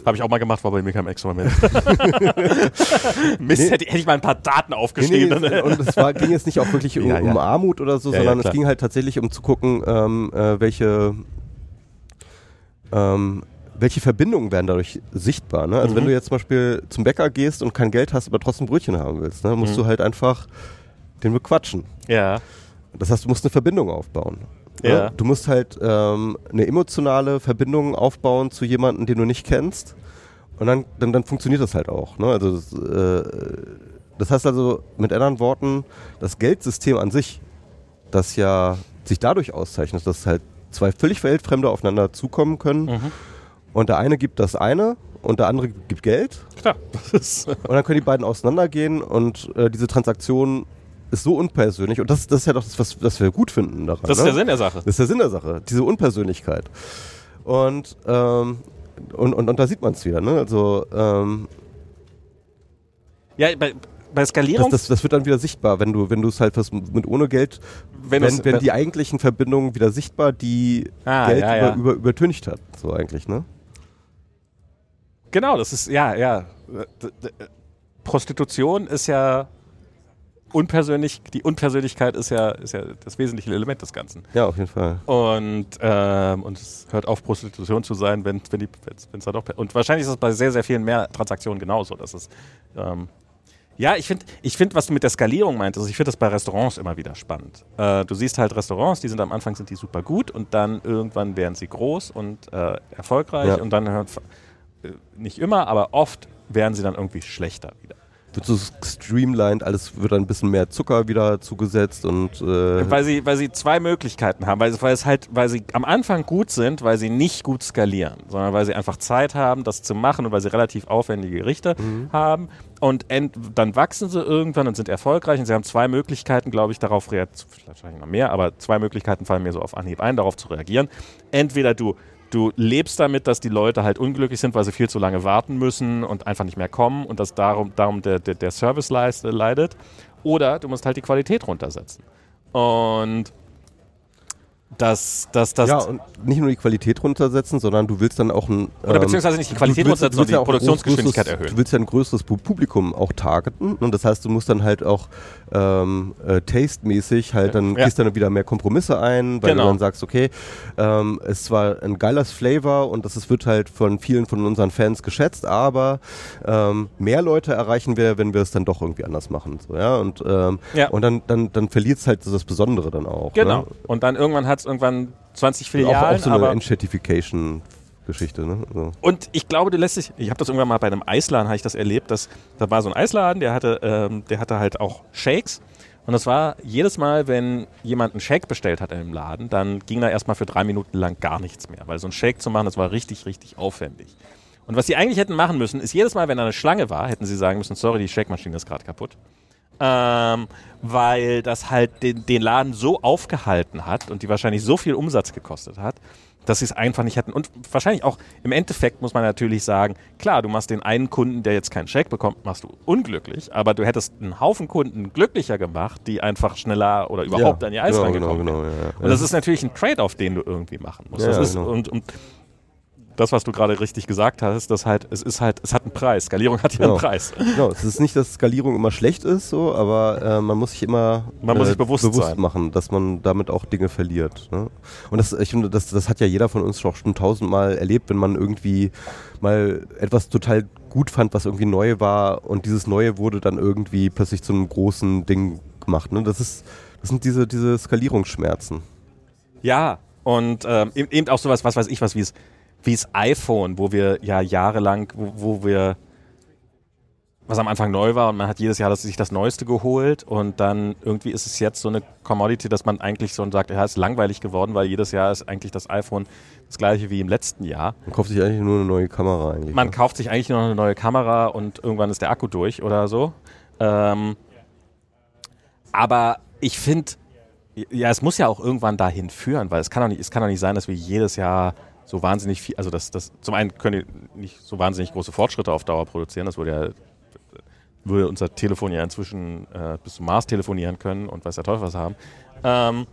Habe ich auch mal gemacht, war bei mir kein Experiment. Mist, Nee. hätte, hätte ich mal ein paar Daten Nee, aufgeschrieben. nee, und es war, ging jetzt nicht auch wirklich um, Ja, ja. um Armut oder so, Ja, sondern es ging halt tatsächlich um zu gucken, ähm, äh, welche, ähm, welche Verbindungen werden dadurch sichtbar. Ne? Also Mhm. wenn du jetzt zum Beispiel zum Bäcker gehst und kein Geld hast, aber trotzdem Brötchen haben willst, ne, musst Mhm. du halt einfach den bequatschen. ja. Das heißt, du musst eine Verbindung aufbauen. ne? Ja. Du musst halt ähm, eine emotionale Verbindung aufbauen zu jemandem, den du nicht kennst. Und dann, dann, dann funktioniert das halt auch. Ne? Also das, äh, das heißt also mit anderen Worten, das Geldsystem an sich, das ja sich dadurch auszeichnet, dass halt zwei völlig Weltfremde aufeinander zukommen können Mhm. und der eine gibt das eine und der andere gibt Geld Klar. Und dann können die beiden auseinandergehen und äh, diese Transaktion ist so unpersönlich und das, das ist ja doch das, was, was wir gut finden daran. das ist ne? der Sinn der Sache. Das ist der Sinn der Sache, diese Unpersönlichkeit. Und ähm, und, und, und da sieht man es wieder, ne? Also ähm, Ja, bei, bei Skalierung. das, das, das wird dann wieder sichtbar, wenn du wenn du es halt was mit ohne Geld, Wenn wenn, wenn, wenn- die eigentlichen Verbindungen wieder sichtbar, die Ah, Geld ja, über, ja. Über, übertüncht hat, so eigentlich, ne? Genau, das ist, ja, ja. Prostitution ist ja unpersönlich, die Unpersönlichkeit ist ja, ist ja das wesentliche Element des Ganzen. Ja, auf jeden Fall. Und, ähm, und es hört auf, Prostitution zu sein, wenn wenn die, wenn es da doch. Und wahrscheinlich ist es bei sehr, sehr vielen mehr Transaktionen genauso. Dass es, ähm, ja, ich finde, ich find, was du mit der Skalierung meintest, also ich finde das bei Restaurants immer wieder spannend. Äh, du siehst halt Restaurants, die sind am Anfang sind die super gut und dann irgendwann werden sie groß und äh, erfolgreich Ja. und dann hört, äh, nicht immer, aber oft werden sie dann irgendwie schlechter wieder. Wird so streamlined, alles wird dann ein bisschen mehr Zucker wieder zugesetzt und äh, Weil sie, weil sie zwei Möglichkeiten haben, weil, weil es halt, weil sie am Anfang gut sind, weil sie nicht gut skalieren, sondern weil sie einfach Zeit haben, das zu machen und weil sie relativ aufwendige Gerichte haben. Und dann wachsen sie irgendwann und sind erfolgreich. Und sie haben zwei Möglichkeiten, glaube ich, darauf reagieren, wahrscheinlich noch mehr, aber zwei Möglichkeiten fallen mir so auf Anhieb ein, darauf zu reagieren. Entweder du Du lebst damit, dass die Leute halt unglücklich sind, weil sie viel zu lange warten müssen und einfach nicht mehr kommen und dass darum, darum der, der, der Service leidet. Oder du musst halt die Qualität runtersetzen. Und das, das, das, ja, und nicht nur die Qualität runtersetzen, sondern du willst dann auch ein. oder beziehungsweise nicht die Qualität willst- runtersetzen, sondern die Produktionsgeschwindigkeit größeres- erhöhen. Du willst ja ein größeres Pu- Publikum auch targeten. Und das heißt, du musst dann halt auch ähm, äh, tastemäßig halt dann Ja. gehst dann wieder mehr Kompromisse ein, weil Genau. du dann sagst, okay, ähm, es ist zwar ein geiles Flavor und das ist, wird halt von vielen von unseren Fans geschätzt, aber ähm, mehr Leute erreichen wir, wenn wir es dann doch irgendwie anders machen. So, ja? Und, ähm, Ja. und dann, dann, dann verliert es halt so das Besondere dann auch. Genau. Ne? Und dann irgendwann hat es irgendwann 20 Auch, Filialen, auch so eine aber Entchatification-Geschichte. Ne? So. Und ich glaube, du lässt dich, ich habe das irgendwann mal bei einem Eisladen, habe ich das erlebt, dass, da war so ein Eisladen, der hatte, ähm, der hatte halt auch Shakes. Und das war jedes Mal, wenn jemand einen Shake bestellt hat in dem Laden, dann ging da erstmal für drei Minuten lang gar nichts mehr. Weil so ein Shake zu machen, das war richtig, richtig aufwendig. Und was sie eigentlich hätten machen müssen, ist jedes Mal, wenn da eine Schlange war, hätten sie sagen müssen, sorry, die Shake-Maschine ist gerade kaputt. Ähm, weil das halt den, den Laden so aufgehalten hat und die wahrscheinlich so viel Umsatz gekostet hat, dass sie es einfach nicht hätten. Und wahrscheinlich auch im Endeffekt muss man natürlich sagen, klar, du machst den einen Kunden, der jetzt keinen Scheck bekommt, machst du unglücklich, aber du hättest einen Haufen Kunden glücklicher gemacht, die einfach schneller oder überhaupt an ihr Eis genau, rangekommen genau, genau, ja, ja. Und das ist natürlich ein Trade-off, den du irgendwie machen musst. Ja, das ja, ist, genau. und, und das, was du gerade richtig gesagt hast, dass halt, es ist halt, es hat einen Preis. Skalierung hat ja Genau. einen Preis. Genau, es ist nicht, dass Skalierung immer schlecht ist, so, aber äh, man muss sich immer Man muss äh, sich bewusst sein. machen, dass man damit auch Dinge verliert. Ne? Und das, ich finde, das, das hat ja jeder von uns schon, schon tausendmal erlebt, wenn man irgendwie mal etwas total gut fand, was irgendwie neu war und dieses Neue wurde dann irgendwie plötzlich zu einem großen Ding gemacht. Ne? Das ist, das sind diese, diese Skalierungsschmerzen. Ja, und ähm, eben eben auch sowas, was weiß ich, was wie es wie das iPhone, wo wir ja jahrelang, wo, wo wir was am Anfang neu war und man hat jedes Jahr das, sich das Neueste geholt und dann irgendwie ist es jetzt so eine Commodity, dass man eigentlich so sagt, ja, ist langweilig geworden, weil jedes Jahr ist eigentlich das iPhone das gleiche wie im letzten Jahr. Man kauft sich eigentlich nur eine neue Kamera eigentlich. Man ne? kauft sich eigentlich nur noch eine neue Kamera und irgendwann ist der Akku durch oder so. Ähm, aber ich finde, ja, es muss ja auch irgendwann dahin führen, weil es kann doch nicht, es kann doch nicht sein, dass wir jedes Jahr so wahnsinnig viel, also das, das, zum einen können die nicht so wahnsinnig große Fortschritte auf Dauer produzieren, das würde ja, würde unser Telefon ja inzwischen äh, bis zum Mars telefonieren können und weiß der Teufel was haben. Ähm,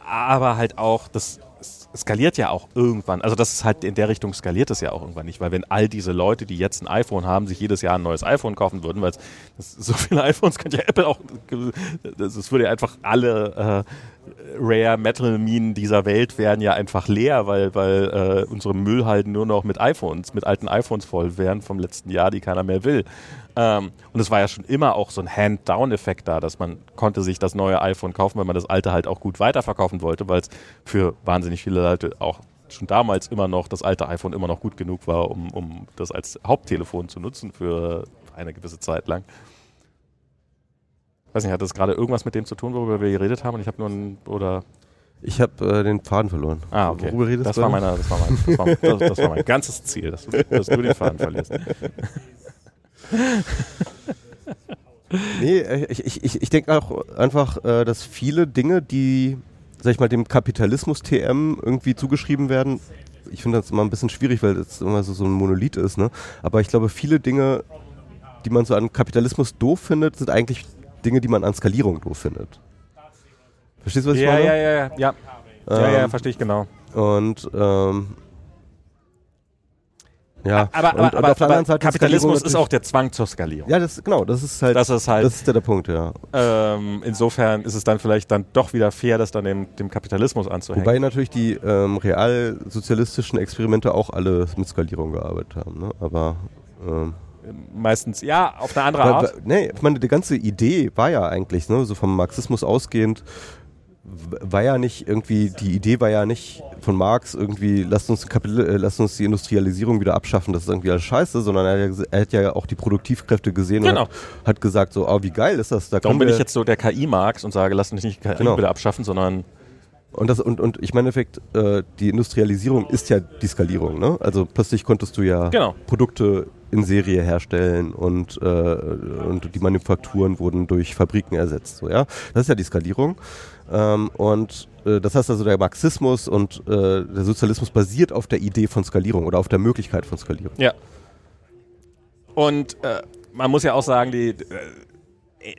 aber halt auch, das es skaliert ja auch irgendwann. Also das ist halt in der Richtung skaliert es ja auch irgendwann nicht, weil wenn all diese Leute, die jetzt ein iPhone haben, sich jedes Jahr ein neues iPhone kaufen würden, weil es so viele iPhones könnte ja Apple auch, das würde ja einfach alle äh, Rare Metal Minen dieser Welt wären ja einfach leer, weil, weil äh, unsere Müllhalden nur noch mit iPhones, mit alten iPhones voll wären vom letzten Jahr, die keiner mehr will. Ähm, und es war ja schon immer auch so ein Hand-Down-Effekt da, dass man konnte sich das neue iPhone kaufen, weil man das alte halt auch gut weiterverkaufen wollte, weil es für wahnsinnig viele Leute auch schon damals immer noch das alte iPhone immer noch gut genug war, um, um das als Haupttelefon zu nutzen für eine gewisse Zeit lang. Weiß nicht, hat das gerade irgendwas mit dem zu tun, worüber wir geredet haben? Und ich habe nur ein, oder Ich habe äh, den Faden verloren. Ah, okay. Worüber redest Das du? war, meine, das, war mein, das, war, das, das war mein ganzes Ziel, dass du, dass du den Faden verlierst. Nee, äh, ich, ich, ich, denke auch einfach, äh, dass viele Dinge, die, sag ich mal, dem Kapitalismus TM irgendwie zugeschrieben werden, ich finde das immer ein bisschen schwierig, weil es immer so, so ein Monolith ist, ne? Aber ich glaube, viele Dinge, die man so an Kapitalismus doof findet, sind eigentlich Dinge, die man an Skalierung doof findet. Verstehst du, was ich Ja, meine? ja, ja, ja. Ja, ja, ja Ähm, verstehe ich genau. Und ähm, ja, Aber, und, aber, und aber, auf der anderen Seite Kapitalismus ist auch der Zwang zur Skalierung. Ja, das genau, das ist halt Das ist halt- das ist ja der Punkt, ja. Ähm, insofern ist es dann vielleicht dann doch wieder fair, das dann dem, dem Kapitalismus anzuhängen. Wobei natürlich die ähm, realsozialistischen Experimente auch alle mit Skalierung gearbeitet haben, ne? Aber ähm, Meistens, ja, auf eine andere Art. weil, nee, ich meine, die ganze Idee war ja eigentlich, ne, so vom Marxismus ausgehend, war ja nicht irgendwie, die Idee war ja nicht von Marx irgendwie, lasst uns, Kapital, äh, lasst uns die Industrialisierung wieder abschaffen, das ist irgendwie alles scheiße, sondern er hat ja, gese- er hat ja auch die Produktivkräfte gesehen Genau. und hat, hat gesagt so, oh, wie geil ist das, da Darum bin ich jetzt so der KI-Marx und sage, lass uns nicht KI Genau. bitte abschaffen, sondern Und, das, und, und ich meine, im Endeffekt, äh, die Industrialisierung ist ja die Skalierung. Ne? Also plötzlich konntest du ja Genau. Produkte in Serie herstellen und, äh, und die Manufakturen wurden durch Fabriken ersetzt. So, ja? Das ist ja die Skalierung. Ähm, und äh, das heißt also, der Marxismus und äh, der Sozialismus basiert auf der Idee von Skalierung oder auf der Möglichkeit von Skalierung. Ja. Und äh, man muss ja auch sagen, die, äh,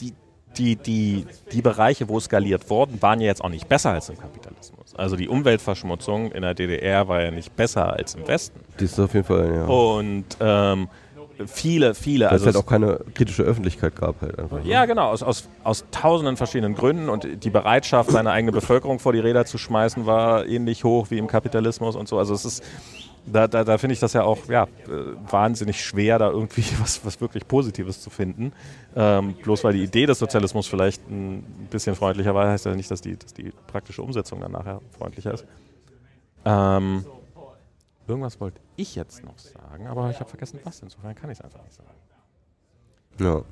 die, die, die, die Bereiche, wo skaliert wurden, waren ja jetzt auch nicht besser als im Kapitalismus. Also die Umweltverschmutzung in der DDR war ja nicht besser als im Westen. Die ist auf jeden Fall, ja. Und ähm, viele, viele, Weil es also halt auch keine kritische Öffentlichkeit gab halt einfach. ne? Ja, genau, aus, aus, aus tausenden verschiedenen Gründen und die Bereitschaft, seine eigene Bevölkerung vor die Räder zu schmeißen, war ähnlich hoch wie im Kapitalismus und so. Also es ist, da, da, da finde ich das ja auch ja, äh, wahnsinnig schwer, da irgendwie was, was wirklich Positives zu finden. Ähm, bloß weil die Idee des Sozialismus vielleicht ein bisschen freundlicher war, heißt ja nicht, dass die, dass die praktische Umsetzung dann nachher freundlicher ist. Ähm, irgendwas wollte ich jetzt noch sagen, aber ich habe vergessen, was. Insofern kann ich es einfach nicht sagen. Ja.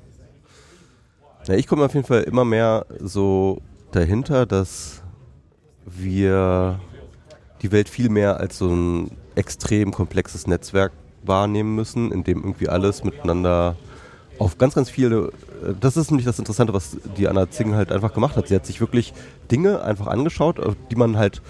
ja ich komme auf jeden Fall immer mehr so dahinter, dass wir die Welt viel mehr als so ein extrem komplexes Netzwerk wahrnehmen müssen, in dem irgendwie alles miteinander auf ganz, ganz viele. äh, Das ist nämlich das Interessante, was die Anna Zing halt einfach gemacht hat. Sie hat sich wirklich Dinge einfach angeschaut, die man halt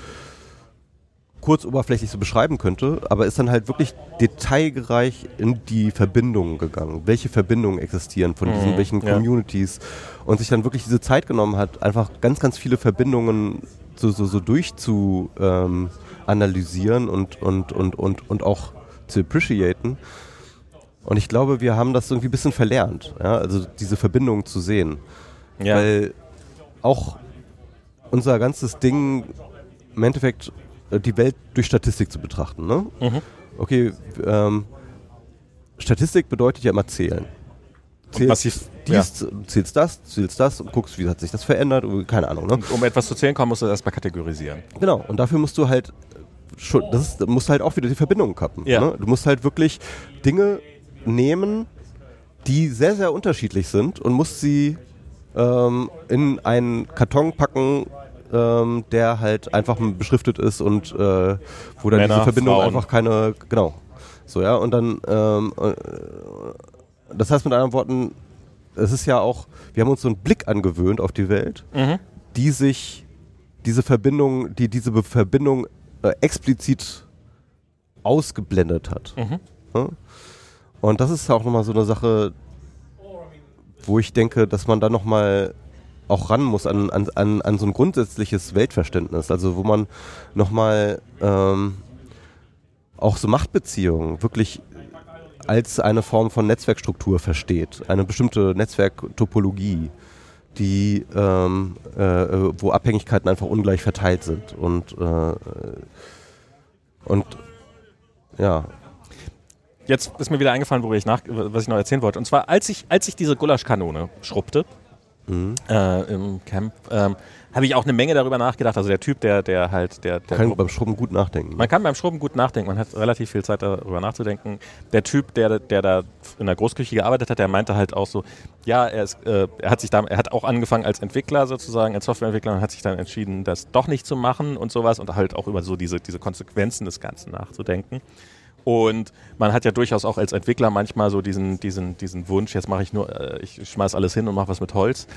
kurz oberflächlich so beschreiben könnte, aber ist dann halt wirklich detailreich in die Verbindungen gegangen. Welche Verbindungen existieren von diesen, Mhm, welchen ja. Communities und sich dann wirklich diese Zeit genommen hat, einfach ganz, ganz viele Verbindungen so, so, so durchzu ähm, analysieren und, und, und, und, und auch zu appreciaten. Und ich glaube, wir haben das irgendwie ein bisschen verlernt, ja? also diese Verbindungen zu sehen. Ja. Weil auch unser ganzes Ding im Endeffekt die Welt durch Statistik zu betrachten. Ne? Mhm. Okay, ähm, Statistik bedeutet ja immer zählen. Zählst massiv, dies, zählst das, zählst das und guckst, wie hat sich das verändert, keine Ahnung. Ne? Um etwas zu zählen, musst du das erstmal kategorisieren. Genau, und dafür musst du halt schon, das ist, musst halt auch wieder die Verbindungen kappen. Ja. Ne? Du musst halt wirklich Dinge nehmen, die sehr, sehr unterschiedlich sind und musst sie ähm, in einen Karton packen, ähm, der halt einfach beschriftet ist und äh, wo dann Männer, diese Verbindung Frauen. einfach keine, genau. So, ja, und dann, ähm, äh, das heißt mit anderen Worten, es ist ja auch, wir haben uns so einen Blick angewöhnt auf die Welt, Mhm. die sich diese Verbindung, die diese Be- Verbindung äh, explizit ausgeblendet hat. Mhm. Ja? Und das ist auch nochmal so eine Sache, wo ich denke, dass man da nochmal auch ran muss an, an, an, an so ein grundsätzliches Weltverständnis. Also wo man nochmal ähm, auch so Machtbeziehungen wirklich als eine Form von Netzwerkstruktur versteht. Eine bestimmte Netzwerktopologie, die, ähm, äh, äh, wo Abhängigkeiten einfach ungleich verteilt sind. Und, äh, und ja, Jetzt ist mir wieder eingefallen, worüber ich nach, was ich noch erzählen wollte. Und zwar, als ich, als ich diese Gulaschkanone schrubbte äh, im Camp, ähm, habe ich auch eine Menge darüber nachgedacht. Also der Typ, der, der halt, der, der kann beim Schrubben gut nachdenken. Man kann beim Schrubben gut nachdenken, man hat relativ viel Zeit darüber nachzudenken. Der Typ, der, der da in der Großküche gearbeitet hat, der meinte halt auch so, ja, er, ist, äh, er hat sich da, er hat auch angefangen als Entwickler sozusagen, als Softwareentwickler und hat sich dann entschieden, das doch nicht zu machen und sowas und halt auch über so diese, diese Konsequenzen des Ganzen nachzudenken. Und man hat ja durchaus auch als Entwickler manchmal so diesen, diesen, diesen Wunsch, jetzt mache ich nur, äh, ich schmeiß alles hin und mache was mit Holz.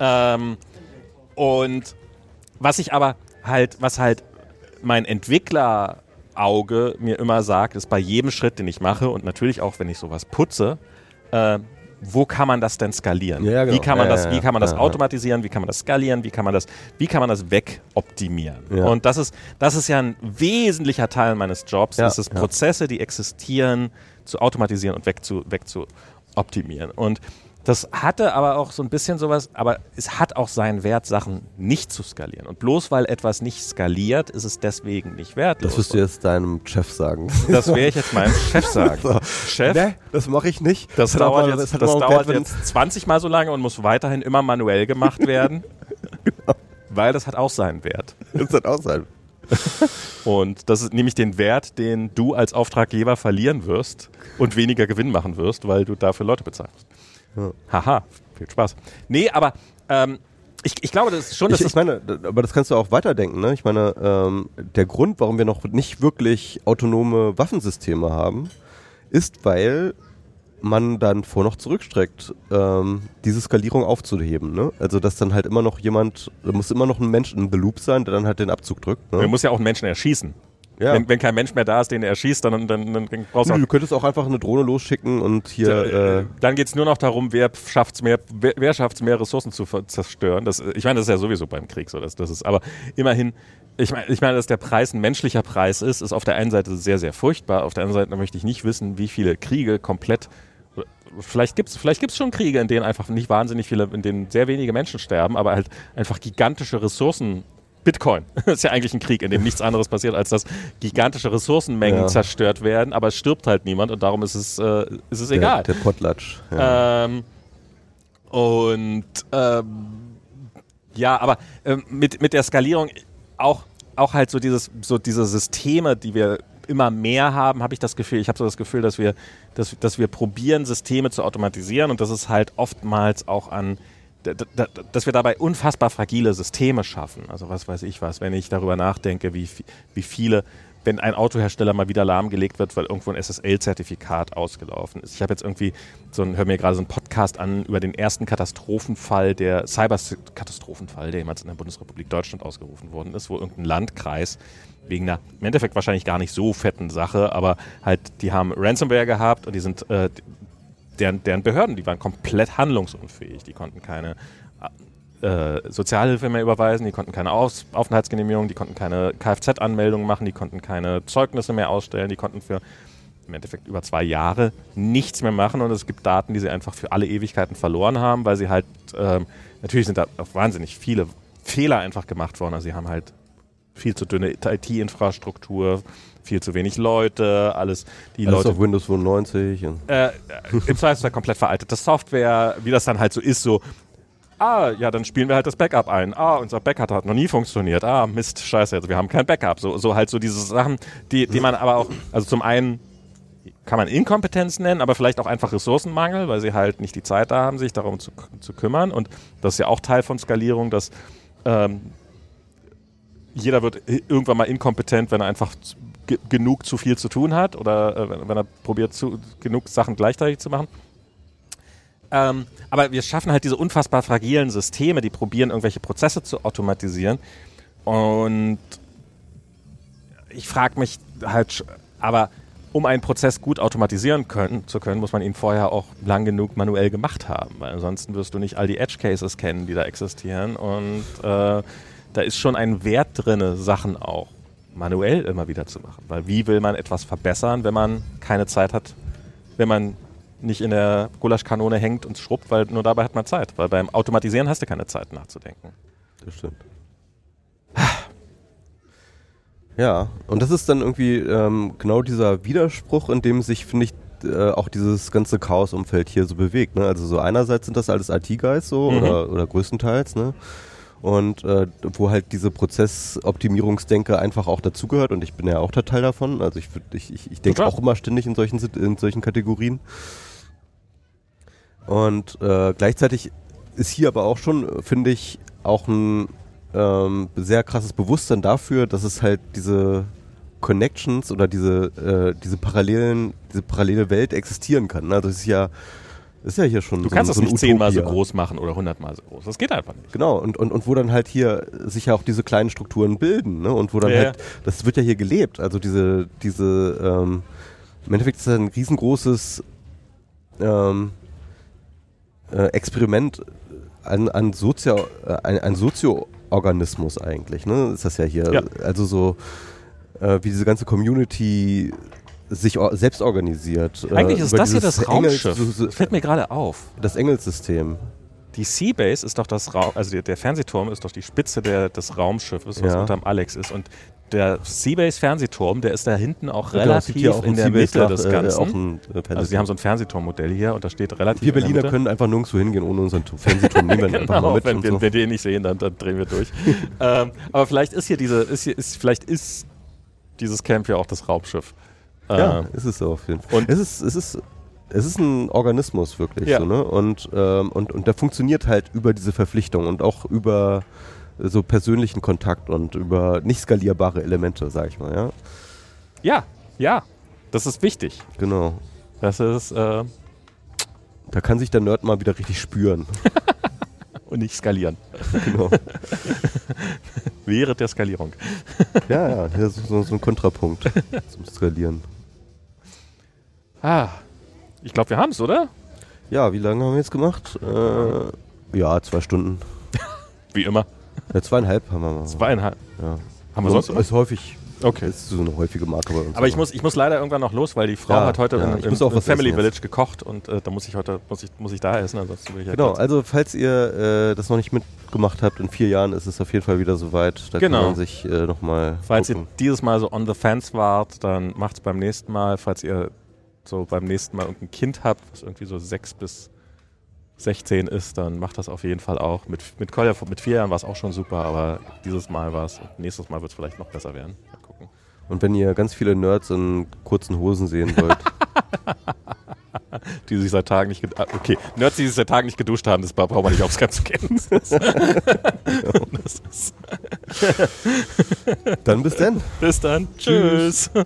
Ähm, und was ich aber halt, was halt mein Entwickler Auge mir immer sagt, ist bei jedem Schritt, den ich mache und natürlich auch, wenn ich sowas putze, äh, wo kann man das denn skalieren? Ja, genau. Wie kann man das, wie kann man das automatisieren? Wie kann man das skalieren? Wie kann man das, wie kann man das wegoptimieren? Und das ist, das ist ja ein wesentlicher Teil meines Jobs, Ja, ist es. Prozesse, die existieren, zu automatisieren und weg zu, weg zu optimieren. Und das hatte aber auch so ein bisschen sowas, aber es hat auch seinen Wert, Sachen nicht zu skalieren. Und bloß weil etwas nicht skaliert, ist es deswegen nicht wertlos. Das wirst du jetzt deinem Chef sagen. Das werde ich jetzt meinem Chef sagen. So. Chef, Nee, das mache ich nicht. das auch dauert, jetzt, das einen dauert Wert, jetzt 20 Mal so lange und muss weiterhin immer manuell gemacht werden. Weil das hat auch seinen Wert. Das hat auch sein. Und das ist nämlich den Wert, den du als Auftraggeber verlieren wirst und weniger Gewinn machen wirst, weil du dafür Leute bezahlst. Ja. Haha, viel Spaß. Nee, aber ähm, ich, ich glaube, das ist schon, dass Ich, ich meine, aber das kannst du auch weiterdenken. Ne? Ich meine, ähm, der Grund, warum wir noch nicht wirklich autonome Waffensysteme haben, ist, weil man dann vor noch zurückstreckt, ähm, diese Skalierung aufzuheben. Ne? Also, dass dann halt immer noch jemand, da muss immer noch ein Mensch in the Loop sein, der dann halt den Abzug drückt. man Ne? muss ja auch einen Menschen erschießen. Ja. Wenn, wenn kein Mensch mehr da ist, den er erschießt, dann, dann, dann brauchst du Nö, du könntest auch einfach eine Drohne losschicken und hier. Äh, Äh, dann geht es nur noch darum, wer schafft es mehr, wer, wer schafft's mehr Ressourcen zu zerstören. Das, ich meine, das ist ja sowieso beim Krieg so. Das, das ist, aber immerhin, ich meine, ich meine, dass der Preis ein menschlicher Preis ist, ist auf der einen Seite sehr, sehr furchtbar. Auf der anderen Seite möchte ich nicht wissen, wie viele Kriege komplett. Vielleicht gibt es vielleicht gibt's schon Kriege, in denen einfach nicht wahnsinnig viele, in denen sehr wenige Menschen sterben, aber halt einfach gigantische Ressourcen. Bitcoin das ist ja eigentlich ein Krieg, in dem nichts anderes passiert, als dass gigantische Ressourcenmengen Ja. zerstört werden, aber es stirbt halt niemand und darum ist es, äh, ist es der, egal. der Potlatsch. Ja. Ähm, und ähm, ja, aber ähm, mit, mit der Skalierung auch, auch halt so dieses, so diese Systeme, die wir immer mehr haben, habe ich das Gefühl, ich habe so das Gefühl, dass wir, dass, dass wir probieren, Systeme zu automatisieren und das ist halt oftmals auch an dass wir dabei unfassbar fragile Systeme schaffen. Also was weiß ich was, wenn ich darüber nachdenke, wie, wie viele, wenn ein Autohersteller mal wieder lahmgelegt wird, weil irgendwo ein SSL-Zertifikat ausgelaufen ist. Ich habe jetzt irgendwie so ein, höre mir gerade so einen Podcast an über den ersten Katastrophenfall, der Cyber-Katastrophenfall, der jemals in der Bundesrepublik Deutschland ausgerufen worden ist, wo irgendein Landkreis wegen einer im Endeffekt wahrscheinlich gar nicht so fetten Sache, aber halt, die haben Ransomware gehabt und die sind äh, deren, deren Behörden, die waren komplett handlungsunfähig. Die konnten keine äh, Sozialhilfe mehr überweisen, die konnten keine Aus Aufenthaltsgenehmigung, die konnten keine Kfz-Anmeldungen machen, die konnten keine Zeugnisse mehr ausstellen, die konnten für im Endeffekt über zwei Jahre nichts mehr machen und es gibt Daten, die sie einfach für alle Ewigkeiten verloren haben, weil sie halt, ähm, natürlich sind da wahnsinnig viele Fehler einfach gemacht worden. Also sie haben halt viel zu dünne IT-Infrastruktur, viel zu wenig Leute, alles, die Alles Leute auf Windows 95. Und äh, im Zweifelsfall komplett veraltete Software, wie das dann halt so ist, so, ah, ja, dann spielen wir halt das Backup ein. Ah, unser Backup hat noch nie funktioniert. Ah, Mist, scheiße, also wir haben kein Backup. So, so halt so diese Sachen, die, die man aber auch, also zum einen kann man Inkompetenz nennen, aber vielleicht auch einfach Ressourcenmangel, weil sie halt nicht die Zeit da haben, sich darum zu, zu kümmern. Und das ist ja auch Teil von Skalierung, dass ähm, jeder wird irgendwann mal inkompetent, wenn er einfach ge genug zu viel zu tun hat oder äh, wenn, er probiert, zu, genug Sachen gleichzeitig zu machen. Ähm, aber wir schaffen halt diese unfassbar fragilen Systeme, die probieren, irgendwelche Prozesse zu automatisieren. Und ich frage mich halt, aber um einen Prozess gut automatisieren können, zu können, muss man ihn vorher auch lang genug manuell gemacht haben, weil ansonsten wirst du nicht all die Edge Cases kennen, die da existieren. Und äh, da ist schon ein Wert drin, Sachen auch manuell immer wieder zu machen. Weil wie will man etwas verbessern, wenn man keine Zeit hat, wenn man nicht in der Gulaschkanone hängt und schrubbt, weil nur dabei hat man Zeit. Weil beim Automatisieren hast du keine Zeit nachzudenken. Das stimmt. Ja, und das ist dann irgendwie ähm, genau dieser Widerspruch, in dem sich, finde ich, äh, auch dieses ganze Chaosumfeld hier so bewegt. Ne? Also so einerseits sind das alles IT-Guys so Mhm. oder, oder größtenteils, ne? Und äh, wo halt diese Prozessoptimierungsdenke einfach auch dazugehört und ich bin ja auch der Teil davon. Also ich, ich, ich, ich denke auch immer ständig in solchen, in solchen Kategorien. Und äh, gleichzeitig ist hier aber auch schon, finde ich, auch ein ähm, sehr krasses Bewusstsein dafür, dass es halt diese Connections oder diese, äh, diese parallelen, diese parallele Welt existieren kann. Also es ist ja Ist ja hier schon Du so, kannst so das eine nicht zehnmal so groß machen oder hundertmal so groß. Das geht einfach nicht. Genau, und, und, und wo dann halt hier sich ja auch diese kleinen Strukturen bilden, ne? Und wo dann Ja, halt, das wird ja hier gelebt. Also diese, diese, ähm, im Endeffekt ist das ein riesengroßes ähm, äh, Experiment an, an Sozio, äh, ein, ein Sozioorganismus eigentlich, ne? Ist das ja hier. Ja. Also so, äh, wie diese ganze Community sich selbst organisiert. äh, Eigentlich ist das hier das Raumschiff. Engels- Das fällt mir gerade auf. das Engelssystem. Die Seabase ist doch das Raum, also der, der Fernsehturm ist doch die Spitze der, des Raumschiffes, was Ja. unterm Alex ist. Und der Seabase Fernsehturm, der ist da hinten auch Genau, relativ auch in der Mitte des äh, Ganzen. äh, also sie haben so ein Fernsehturmmodell hier und da steht relativ Wir Berliner können einfach nirgendwo hingehen ohne unseren Tu- Fernsehturm. Nehmen wir ihn einfach mal Genau, mit. wenn wir, so. wenn wir ihn nicht sehen, dann, dann drehen wir durch. ähm, aber vielleicht ist hier diese, ist hier, ist, vielleicht ist dieses Camp ja auch das Raumschiff. Ja, Ähm, ist es so auf jeden Fall. und- es ist, es ist, es ist ein Organismus wirklich Ja. so, ne? Und, ähm, und, und der funktioniert halt über diese Verpflichtung und auch über so persönlichen Kontakt und über nicht skalierbare Elemente, sag ich mal, ja. ja, ja, das ist wichtig. Genau. Das ist äh, Da kann sich der Nerd mal wieder richtig spüren. und nicht skalieren. genau. Während der Skalierung. Ja, ja, das ist so, so ein Kontrapunkt zum Skalieren. Ah, ich glaube, wir haben es, oder? Ja, wie lange haben wir jetzt gemacht? Äh, ja, zwei Stunden. Wie immer. Ja, zweieinhalb haben wir mal. Zweieinhalb. Ja. Haben wir sonst noch? Ist häufig. Okay. Ist so eine häufige Marke bei uns. Aber ich muss, ich muss leider irgendwann noch los, weil die Frau Ja, hat heute ja, im, im Family Village gekocht und äh, da muss ich heute muss ich, muss ich da essen, ansonsten will ich ja Genau, also falls ihr äh, das noch nicht mitgemacht habt, in vier Jahren ist es auf jeden Fall wieder soweit. Da Genau. kann man sich äh, nochmal Falls gucken. ihr dieses Mal so on the fence wart, dann macht's beim nächsten Mal. Falls ihr so beim nächsten Mal irgendein Kind habt, was irgendwie so sechs bis 16 ist, dann macht das auf jeden Fall auch. Mit, mit Kolja, mit vier Jahren war es auch schon super, aber dieses Mal war es, nächstes Mal wird es vielleicht noch besser werden. Mal gucken. Und wenn ihr ganz viele Nerds in kurzen Hosen sehen wollt, Die sich seit Tagen nicht, ged- ah, okay, Nerds, die sich seit Tagen nicht geduscht haben, das bra- brauchen wir nicht aufs Ganze kennen. Dann bis dann. Bis dann. Tschüss.